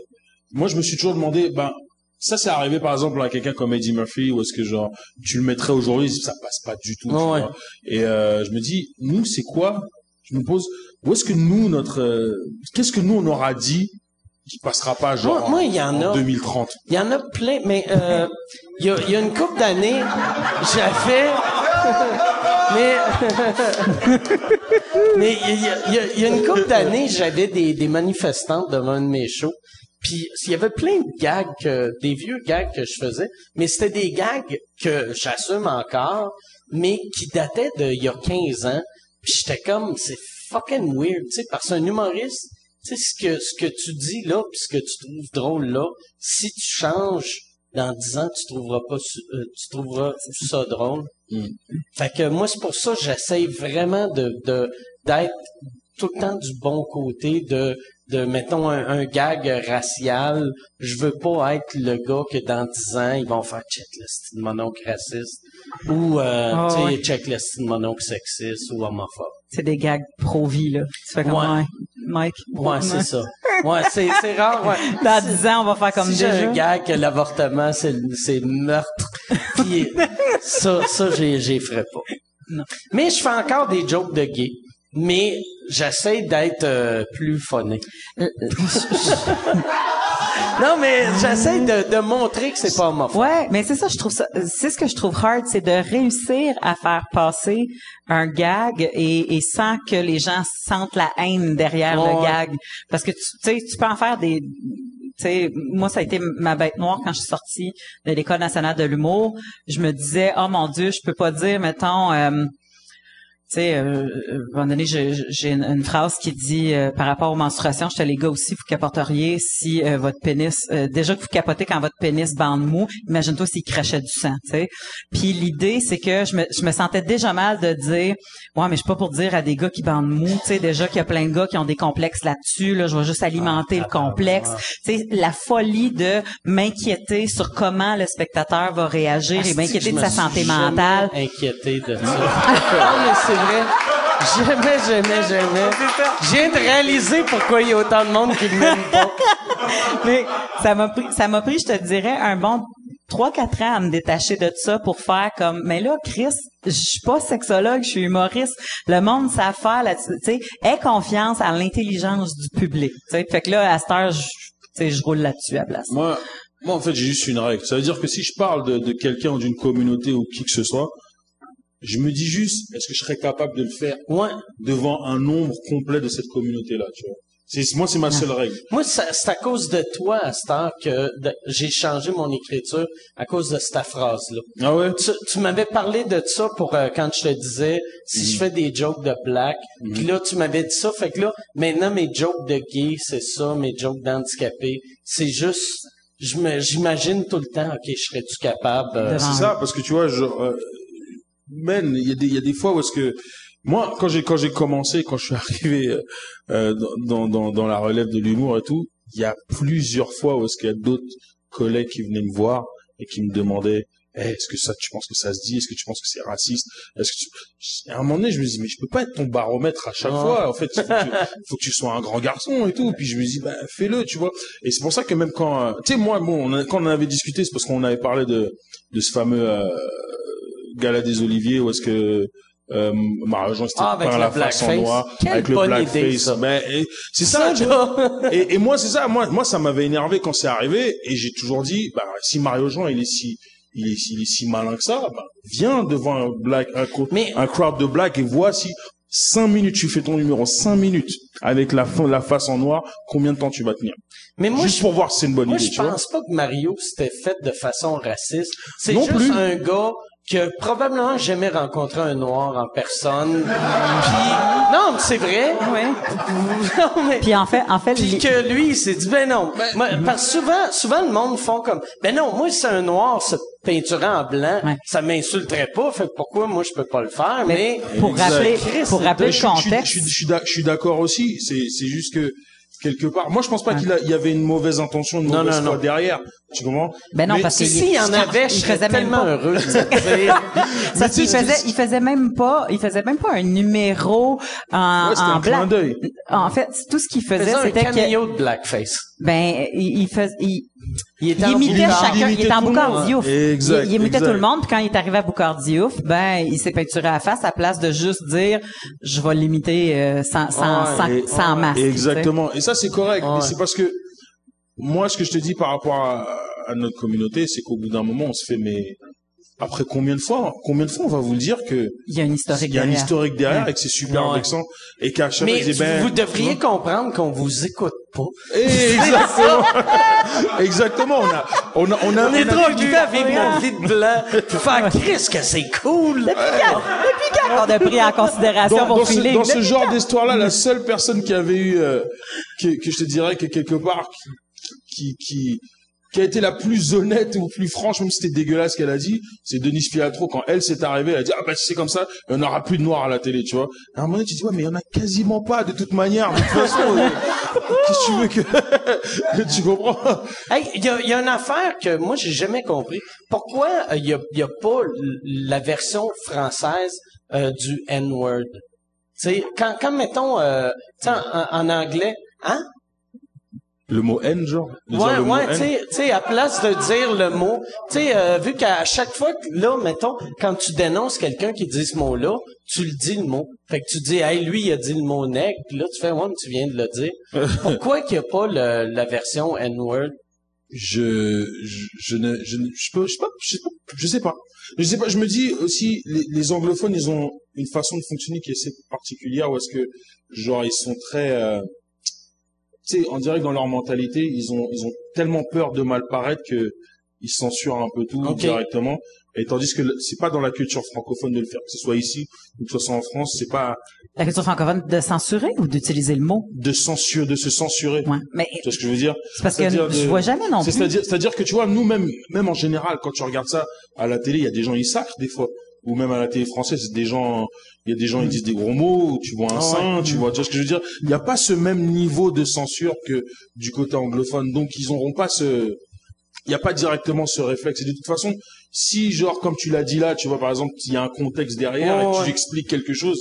Moi, je me suis toujours demandé, ben, ça, c'est arrivé par exemple à quelqu'un comme Eddie Murphy, ou est-ce que genre tu le mettrais aujourd'hui, ça passe pas du tout. tu Ouais. vois. Et euh, je me dis, nous, c'est quoi? Je me pose, où est-ce que nous, notre, euh, qu'est-ce que nous on aura dit qui passera pas genre Moi- moi, il y en a. 2030 Il y en a plein, mais euh, il y, a, y a une couple d'années, j'avais... [laughs] mais [laughs] mais il y, y a- il y a une couple d'années, j'avais des, des manifestantes devant un de mes shows. Puis il y avait plein de gags, que- des vieux gags que je faisais, mais c'était des gags que j'assume encore, mais qui dataient d'il y a 15 ans. Puis j'étais comme, c'est fucking weird, tu sais, parce qu'un humoriste, tu sais, ce que, ce que tu dis là, puis ce que tu trouves drôle là, si tu changes dans 10 ans, tu trouveras pas, euh, tu trouveras ça drôle. Fait que moi, c'est pour ça que j'essaye vraiment de, de, d'être tout le temps du bon côté de, de mettons, un, un gag racial. Je veux pas être le gars que dans 10 ans, ils vont faire check le style mononcle raciste ou, euh, Ah, tu sais, ouais. check le style mononcle sexiste ou homophobe. C'est des gags pro-vie, là. Tu fais comme, Ouais. Mike. Ouais, c'est ça. Ouais, c'est, c'est [laughs] rare, ouais. Dans 10 ans, on va faire comme si j'ai déjà. un gag que l'avortement, c'est, le- c'est meurtre. Puis [laughs] ça, ça, j'ai, j'ai ferais pas. Non. Mais je fais encore des jokes de gay. Mais j'essaie d'être euh, plus funny. [laughs] non, mais j'essaie de, de montrer que c'est pas homophobe. Ouais, mais c'est ça, je trouve ça, c'est ce que je trouve hard, c'est de réussir à faire passer un gag et, et sans que les gens sentent la haine derrière le gag. Parce que tu sais, tu peux en faire des, tu sais, moi, ça a été ma bête noire quand je suis sortie de l'École nationale de l'humour. Je me disais, oh mon Dieu, je peux pas dire, mettons, euh, tu sais, euh, euh, à un moment donné, j'ai j'ai une, une phrase qui dit euh, par rapport aux menstruations, j'étais les gars aussi, vous capoteriez si euh, votre pénis, euh, déjà que vous capotez quand votre pénis bande mou, imagine-toi s'il crachait du sang, tu sais. Puis l'idée, c'est que je me, je me sentais déjà mal de dire, ouais, mais je suis pas pour dire à des gars qui bandent mou, tu sais, déjà qu'il y a plein de gars qui ont des complexes là-dessus, là, je vais juste alimenter le complexe. Tu sais, la folie de m'inquiéter sur comment le spectateur va réagir et m'inquiéter de sa santé mentale. Inquiété de [laughs] ça. Vrai. Jamais, jamais, jamais. Je viens de réaliser pourquoi il y a autant de monde qui ne m'aime pas. Mais ça m'a pris, ça m'a pris, je te dirais, un bon trois, quatre ans à me détacher de ça pour faire comme, mais là, Chris, je suis pas sexologue, je suis humoriste. Le monde sait faire là-dessus, tu sais. Aie confiance à l'intelligence du public, tu sais. Fait que là, à cette heure, je, tu sais, je roule là-dessus à place. Moi, moi, en fait, j'ai juste une règle. Ça veut dire que si je parle de, de quelqu'un ou d'une communauté ou qui que ce soit, je me dis juste, est-ce que je serais capable de le faire Ouais. devant un nombre complet de cette communauté-là, tu vois? C'est, moi, c'est ma seule règle. Moi, c'est à cause de toi, à cette heure, que j'ai changé mon écriture à cause de cette phrase-là. Ah ouais? Tu, tu m'avais parlé de ça pour euh, quand je te disais si Mhm. je fais des jokes de black. Puis là, tu m'avais dit ça. Fait que là, maintenant, mes jokes de gay, c'est ça. Mes jokes d'handicapés, c'est juste... je me- J'imagine tout le temps, OK, je serais-tu capable... euh, C'est ça, parce que tu vois, genre, euh, man, il y a des, il y a des fois où est-ce que, moi, quand j'ai, quand j'ai commencé, quand je suis [laughs] arrivé euh, euh, dans, dans, dans la relève de l'humour et tout, il y a plusieurs fois où est-ce qu'il y a d'autres collègues qui venaient me voir et qui me demandaient, Eh, est-ce que ça, tu penses que ça se dit? Est-ce que tu penses que c'est raciste? Est-ce que tu... À un moment donné, je me dis, mais je peux pas être ton baromètre à chaque fois. En fait, il faut que, tu, faut que tu sois un grand garçon et tout. Puis je me dis, bah, fais-le, tu vois. Et c'est pour ça que même quand, euh, tu sais, moi, bon, on a- quand on avait discuté, c'est parce qu'on avait parlé de, de ce fameux euh, gala des Oliviers où est-ce que euh, Mario Jean c'était Ah, le la face en noir, Quelle avec le blackface. ça. Ben, c'est ça, vois. [laughs] Et, et moi, c'est ça. Moi, moi, ça m'avait énervé quand c'est arrivé. Et j'ai toujours dit, bah, si Mario Jean, il est si, il est, il est si malin que ça, bah, viens devant un black, un, Mais- un crowd de black et vois si cinq minutes, tu fais ton numéro cinq minutes avec la, face en noir, combien de temps tu vas tenir? Mais moi, Juste je, pour voir si c'est une bonne moi, idée, je tu vois. pense pas que Mario s'était fait de façon raciste. C'est juste plus. un gars que probablement jamais rencontré un noir en personne. [laughs] Puis, non, mais c'est vrai. [laughs] non, mais, Puis en fait, en fait, Puis les- que lui, il s'est dit, ben non. Moi, parce que souvent, souvent, le monde font comme, ben non, moi, si c'est un noir se peinturant en blanc, Ouais. ça m'insulterait pas, fait que pourquoi moi, je peux pas le faire, mais... mais pour rappeler, pour rappeler le je contexte. je suis- je suis d'ac- je suis d'accord aussi. C'est, c'est juste que quelque part, moi je pense pas qu'il a- il y avait une mauvaise intention, une Non, mauvaise non, foi non. derrière. Tu comprends? Ben non, Mais parce que S'il y en avait, je il serais faisait même tellement pas. heureux. Parce qu'il [laughs] faisait, il faisait même pas, il faisait même pas un numéro en, Ouais, en un clin blanc. d'œil. En fait, tout ce qu'il Il faisait, faisait un c'était que, cameo de blackface. ben, il, il faisait, il, Il était il imitait boucard. chacun, il imitait était en tout le Boucard monde. Diouf. Exact, il, il imitait exact. tout le monde, puis quand il est arrivé à Boucard Diouf, ben, il s'est peinturé à la face à place de juste dire, je vais l'imiter euh, sans, sans, Ouais, sans, et- sans masque. tu sais. Exactement. Et ça, c'est correct. C'est parce que moi, ce que je te dis par rapport à, à notre communauté, c'est qu'au bout d'un moment, on se fait, mais après combien de fois, combien de fois on va vous dire que Il y a un historique il y a un derrière. historique derrière Ouais. et que c'est super Ouais. vexant et qu'à chaque fois, ben, vous devriez comprendre qu'on vous écoute pas. Exactement. [laughs] [laughs] Exactement. On a, on a, on a, On est on trop occupé à vivre nos vies de blanc. Puis faire Chris que c'est cool. Depuis quand, depuis quand qu'on a pris en considération dans, vos dans ce, feelings? dans ce genre d'histoire-là, la seule personne qui avait eu, euh, que, que je te dirais que quelque part, qui, qui, qui, qui a été la plus honnête ou plus franche, même si c'était dégueulasse ce qu'elle a dit, c'est Denise Fiatro. Quand elle s'est arrivée, elle a dit, ah bah si c'est comme ça, il n'y en aura plus de noirs à la télé, tu vois. À un moment donné, tu dis, ouais, mais il y en a quasiment pas, de toute manière, de toute façon. euh, [laughs] Qu'est-ce que tu veux que, [laughs] tu comprends? Hey, il y a, il y a une affaire que moi j'ai jamais compris. Pourquoi euh, il y, a, y a pas la version française euh, du N-word? Tu sais, quand, quand mettons, euh, en, en anglais, hein? Le mot N, genre? Ouais, ouais, tu sais, tu sais, à place de dire le mot, tu sais, euh, vu qu'à chaque fois que, là, mettons, quand tu dénonces quelqu'un qui dit ce mot-là, tu le dis le mot. Fait que tu dis, hey, lui, il a dit le mot nègre, puis là, tu fais, ouais, mais tu viens de le dire. [laughs] Pourquoi qu'il n'y a pas le- la version N-word? je, je, je ne, je ne, je peux, je sais pas, je sais pas, je sais pas. Je sais pas, je me dis aussi, les, les anglophones, ils ont une façon de fonctionner qui est assez particulière, où est-ce que, genre, ils sont très, euh, tu sais, on dirait que dans leur mentalité, ils ont, ils ont tellement peur de mal paraître que ils censurent un peu tout directement. Et tandis que c'est pas dans la culture francophone de le faire, que ce soit ici ou que ce soit en France, c'est pas La culture francophone de censurer ou d'utiliser le mot? de censure, de se censurer. Ouais. Mais Tu vois ce que je veux dire? c'est parce que je vois jamais non C'est- plus. C'est-à-dire, c'est-à-dire que tu vois, nous même, même en général, quand tu regardes ça à la télé, il y a des gens ils sacrent des fois, ou même à la télé française, des gens, il y a des gens ils disent des gros mots, tu vois un Ah sein, tu vois, tu vois ce que je veux dire? Il n'y a pas ce même niveau de censure que du côté anglophone, donc ils n'auront pas ce, il n'y a pas directement ce réflexe. Et de toute façon, si genre comme tu l'as dit là, tu vois par exemple, il y a un contexte derrière et que ouais. tu expliques quelque chose,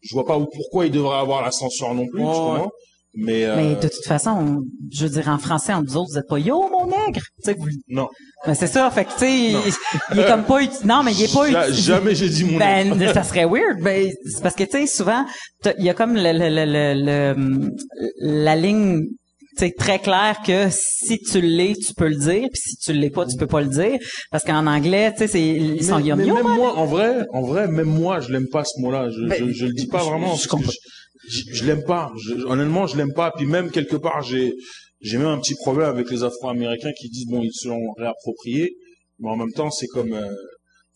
je vois pas où- pourquoi il devrait avoir la censure non plus, tu ouais. Mais, euh, Mais de toute façon, on- je veux dire, en français, entre vous autres, vous êtes pas yo, mon nègre. Tu sais, vous- non, Ben, c'est ça. Fait que, tu sais, il, il est comme pas, uti- non, mais il est pas, Ja- uti- jamais j'ai dit mon ben, nègre. ça serait weird. Ben, c'est parce que, tu sais, souvent, il y a comme le, le, le, le- le- la ligne, sais, très claire que si tu l'es, tu peux le dire, puis si tu l'es pas, tu peux pas le dire. Parce qu'en anglais, tu sais, c'est, ils sont mais, mais même hein. moi, en vrai, en vrai, même moi, je l'aime pas ce mot-là. Je, Ben, je, je le dis pas vraiment. je Je, je, l'aime pas. Je- honnêtement, je l'aime pas. Puis même quelque part, j'ai, j'ai même un petit problème avec les Afro-Américains qui disent bon, ils se l'ont réapproprié, mais en même temps, c'est comme euh,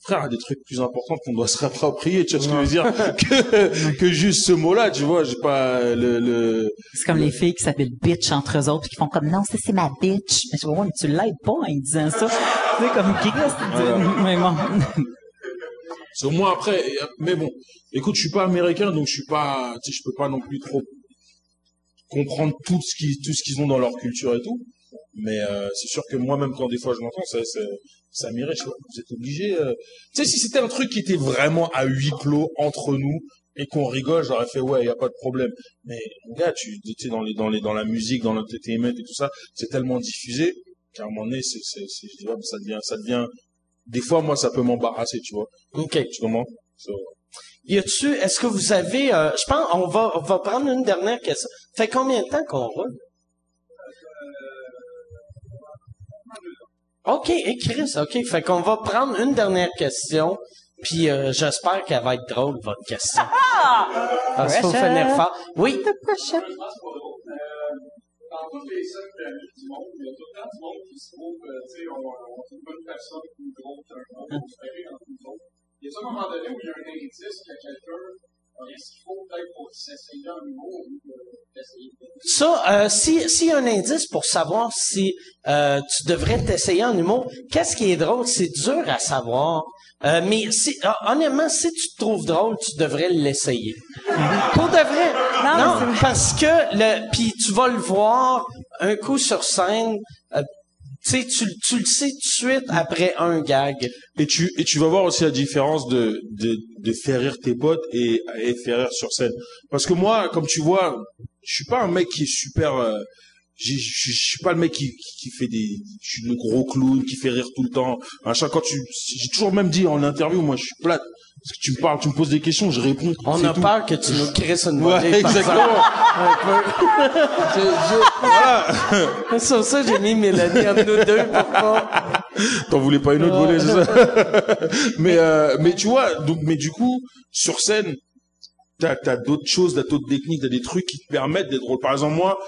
frère, des trucs plus importants qu'on doit se réapproprier. Tu vois ce que je veux dire que, que juste ce mot-là, tu vois. J'ai pas le, le C'est comme les filles qui s'appellent bitch entre eux autres, puis qui font comme non, ça c'est ma bitch. Mais je vois, mais tu l'aides pas en disant ça. Tu sais, comme qui Mais bon. C'est moi après, mais bon, écoute, je suis pas américain, donc je suis pas, tu sais, je peux pas non plus trop comprendre tout ce qui, tout ce qu'ils ont dans leur culture et tout. Mais euh, c'est sûr que moi, même quand des fois je m'entends, ça, ça, ça pas, vous êtes obligé. euh, Tu sais, si c'était un truc qui était vraiment à huis clos entre nous et qu'on rigole, j'aurais fait ouais, y a pas de problème. Mais gars, tu, sais, dans les, dans les, dans la musique, dans l'entertainment et tout ça, c'est tellement diffusé qu'à un moment donné, c'est, c'est, c'est, je dis, ouais, ça devient, ça devient. Des fois, moi, ça peut m'embarrasser, tu vois. OK. Tu comprends? So, Y a-tu, est-ce que vous avez, euh, je pense, on va, on va prendre une dernière question. Fait combien de temps qu'on roule? OK, et Chris, OK. Fait qu'on va prendre une dernière question, puis euh, j'espère qu'elle va être drôle, votre question. Parce qu'il faut finir fort. Oui? dans toutes les la vie du monde, il y a tout le temps du monde qui se trouve, euh, tu sais, on, on trouve une personne drôle qu'un autre, on se fait entre nous autres. Il y a un moment donné où il y a un indice qu'il y a quelqu'un, euh, euh. Ça, euh, si s'il y a un indice pour savoir si euh, tu devrais t'essayer en humour, qu'est-ce qui est drôle, c'est dur à savoir. Euh, mais si, ah, honnêtement, si tu te trouves drôle, tu devrais l'essayer. Pour de vrai. Non, Non, parce que le, puis tu vas le voir un coup sur scène. Sais, tu, le sais tout de suite après un gag. Et tu, vas voir aussi la différence de, faire rire tes potes et, et faire rire sur scène. Parce que moi, comme tu vois, je suis pas un mec qui est super, euh, je suis- je suis pas le mec qui, qui, qui fait des, je suis le gros clown qui fait rire tout le temps. À chaque quand tu, j'ai toujours même dit en interview, moi, je suis plate. Parce que tu me parles, tu me poses des questions, je réponds. On a tout. peur que tu nous crisses une Ouais, exactement. [laughs] Je- je- voilà. [laughs] Sur ça, j'ai mis Mélanie entre nous deux pour pas... T'en voulais pas une autre volée, c'est ça? [laughs] Mais euh, mais tu vois, donc mais du coup sur scène, t'as t'as d'autres choses, t'as d'autres techniques, t'as des trucs qui te permettent d'être drôle. Par exemple moi,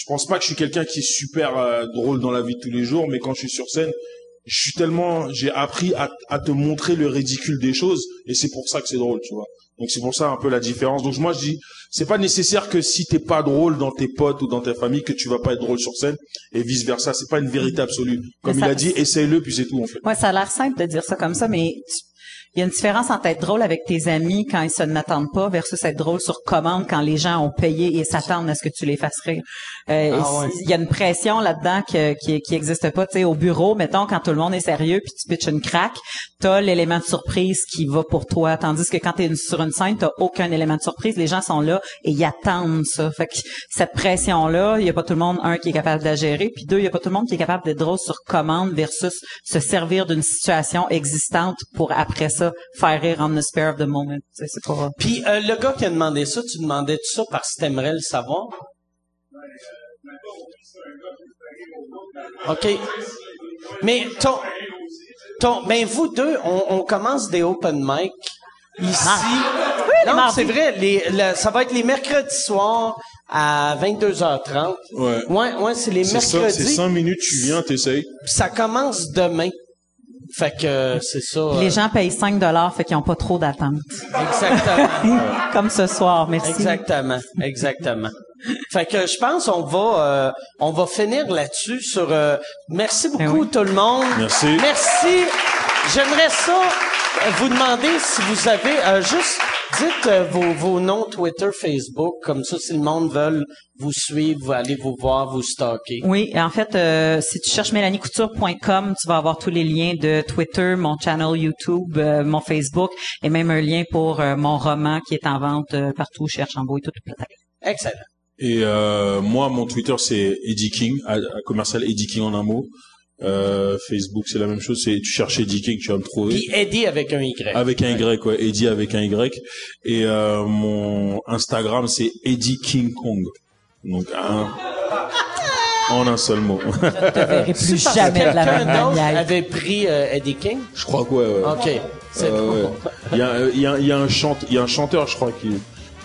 je pense pas que je suis quelqu'un qui est super euh, drôle dans la vie de tous les jours, mais quand je suis sur scène, je suis tellement, j'ai appris à, à te montrer le ridicule des choses, et c'est pour ça que c'est drôle, tu vois. Donc c'est pour ça un peu la différence. Donc moi je dis, c'est pas nécessaire que si t'es pas drôle dans tes potes ou dans ta famille que tu vas pas être drôle sur scène, et vice versa. C'est pas une vérité absolue. Comme il a dit, essaye-le puis c'est tout en fait. Ouais, ça a l'air simple de dire ça comme ça, mais tu- il y a une différence entre être drôle avec tes amis quand ils se n'attendent pas versus être drôle sur commande quand les gens ont payé et s'attendent à ce que tu les fasses rire. Euh, Ah ouais. Il y a une pression là-dedans que- qui, qui existe pas. Tu sais, au bureau, mettons, quand tout le monde est sérieux puis tu pitches une craque, t'as l'élément de surprise qui va pour toi. Tandis que quand t'es sur une scène, t'as aucun élément de surprise. Les gens sont là et ils attendent ça. Fait que cette pression-là, il y a pas tout le monde, un, qui est capable de la gérer, puis deux, il y a pas tout le monde qui est capable d'être drôle sur commande versus se servir d'une situation existante pour après ça faire rire on the spare of the moment. C'est pas... Puis euh, le gars qui a demandé ça, tu demandais tout ça parce que t'aimerais le savoir? OK. Mais ton, ton, ben vous deux, on, on commence des open mic ici. les non, mardis. c'est vrai. Les, le- ça va être les mercredis soirs à 22h30. Ouais. Ouais, ouais, c'est les C'est ça, c'est mercredis. cinq minutes, tu viens, t'essayes. Puis ça commence demain. Fait que euh, c'est ça. euh, Les gens payent 5 dollars, fait qu'ils ont pas trop d'attente. Exactement. [laughs] Comme ce soir, merci. Exactement, exactement. Fait que je pense on va euh, on va finir là-dessus sur euh, merci beaucoup Ben oui. tout le monde. Merci. Merci. J'aimerais ça euh, vous demander si vous avez euh, juste dites euh, vos, vos noms Twitter, Facebook comme ça si le monde veut vous suivre, vous aller vous voir, vous stalker. Oui, en fait, euh, si tu cherches mélaniecouture.com, tu vas avoir tous les liens de Twitter, mon channel YouTube, euh, mon Facebook et même un lien pour euh, mon roman qui est en vente euh, partout chez Archambault et tout. tout, tout. Excellent. Et euh, moi, mon Twitter, c'est Eddie King, à, à commercial Eddie King en un mot. Euh, Facebook, c'est la même chose. C'est tu cherches Eddie King, tu vas me trouver. Puis Eddie avec un Y. Avec un Y, ouais. Eddie avec un Y. Et euh, mon Instagram, c'est Eddie King Kong. Donc, un, en un seul mot. Je te verrai plus Parce jamais que de la même manière. avait pris euh, Eddie King? je crois que ouais. ouais. OK. C'est Euh, ouais. Il y a, il y a, il y a un chante, il y a un chanteur, je crois, qui,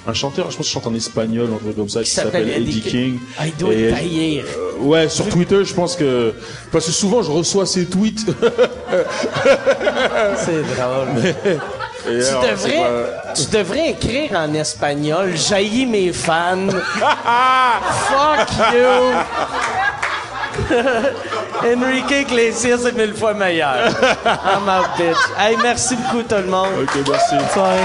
un chanteur, je pense, qu'il chante en espagnol, un truc comme ça, qui s'appelle Eddie King. Ah, il doit Et-. Euh, ouais, sur Twitter, je pense que parce que souvent je reçois ces tweets. [laughs] C'est drôle. Tu alors, devrais, pas- tu devrais écrire en espagnol « Jaillis mes fans [laughs] ». Fuck you. [laughs] Enrique Iglesias est mille fois meilleur. I'm out, bitch. Hey, merci beaucoup tout le monde. Ok, merci. Soirée.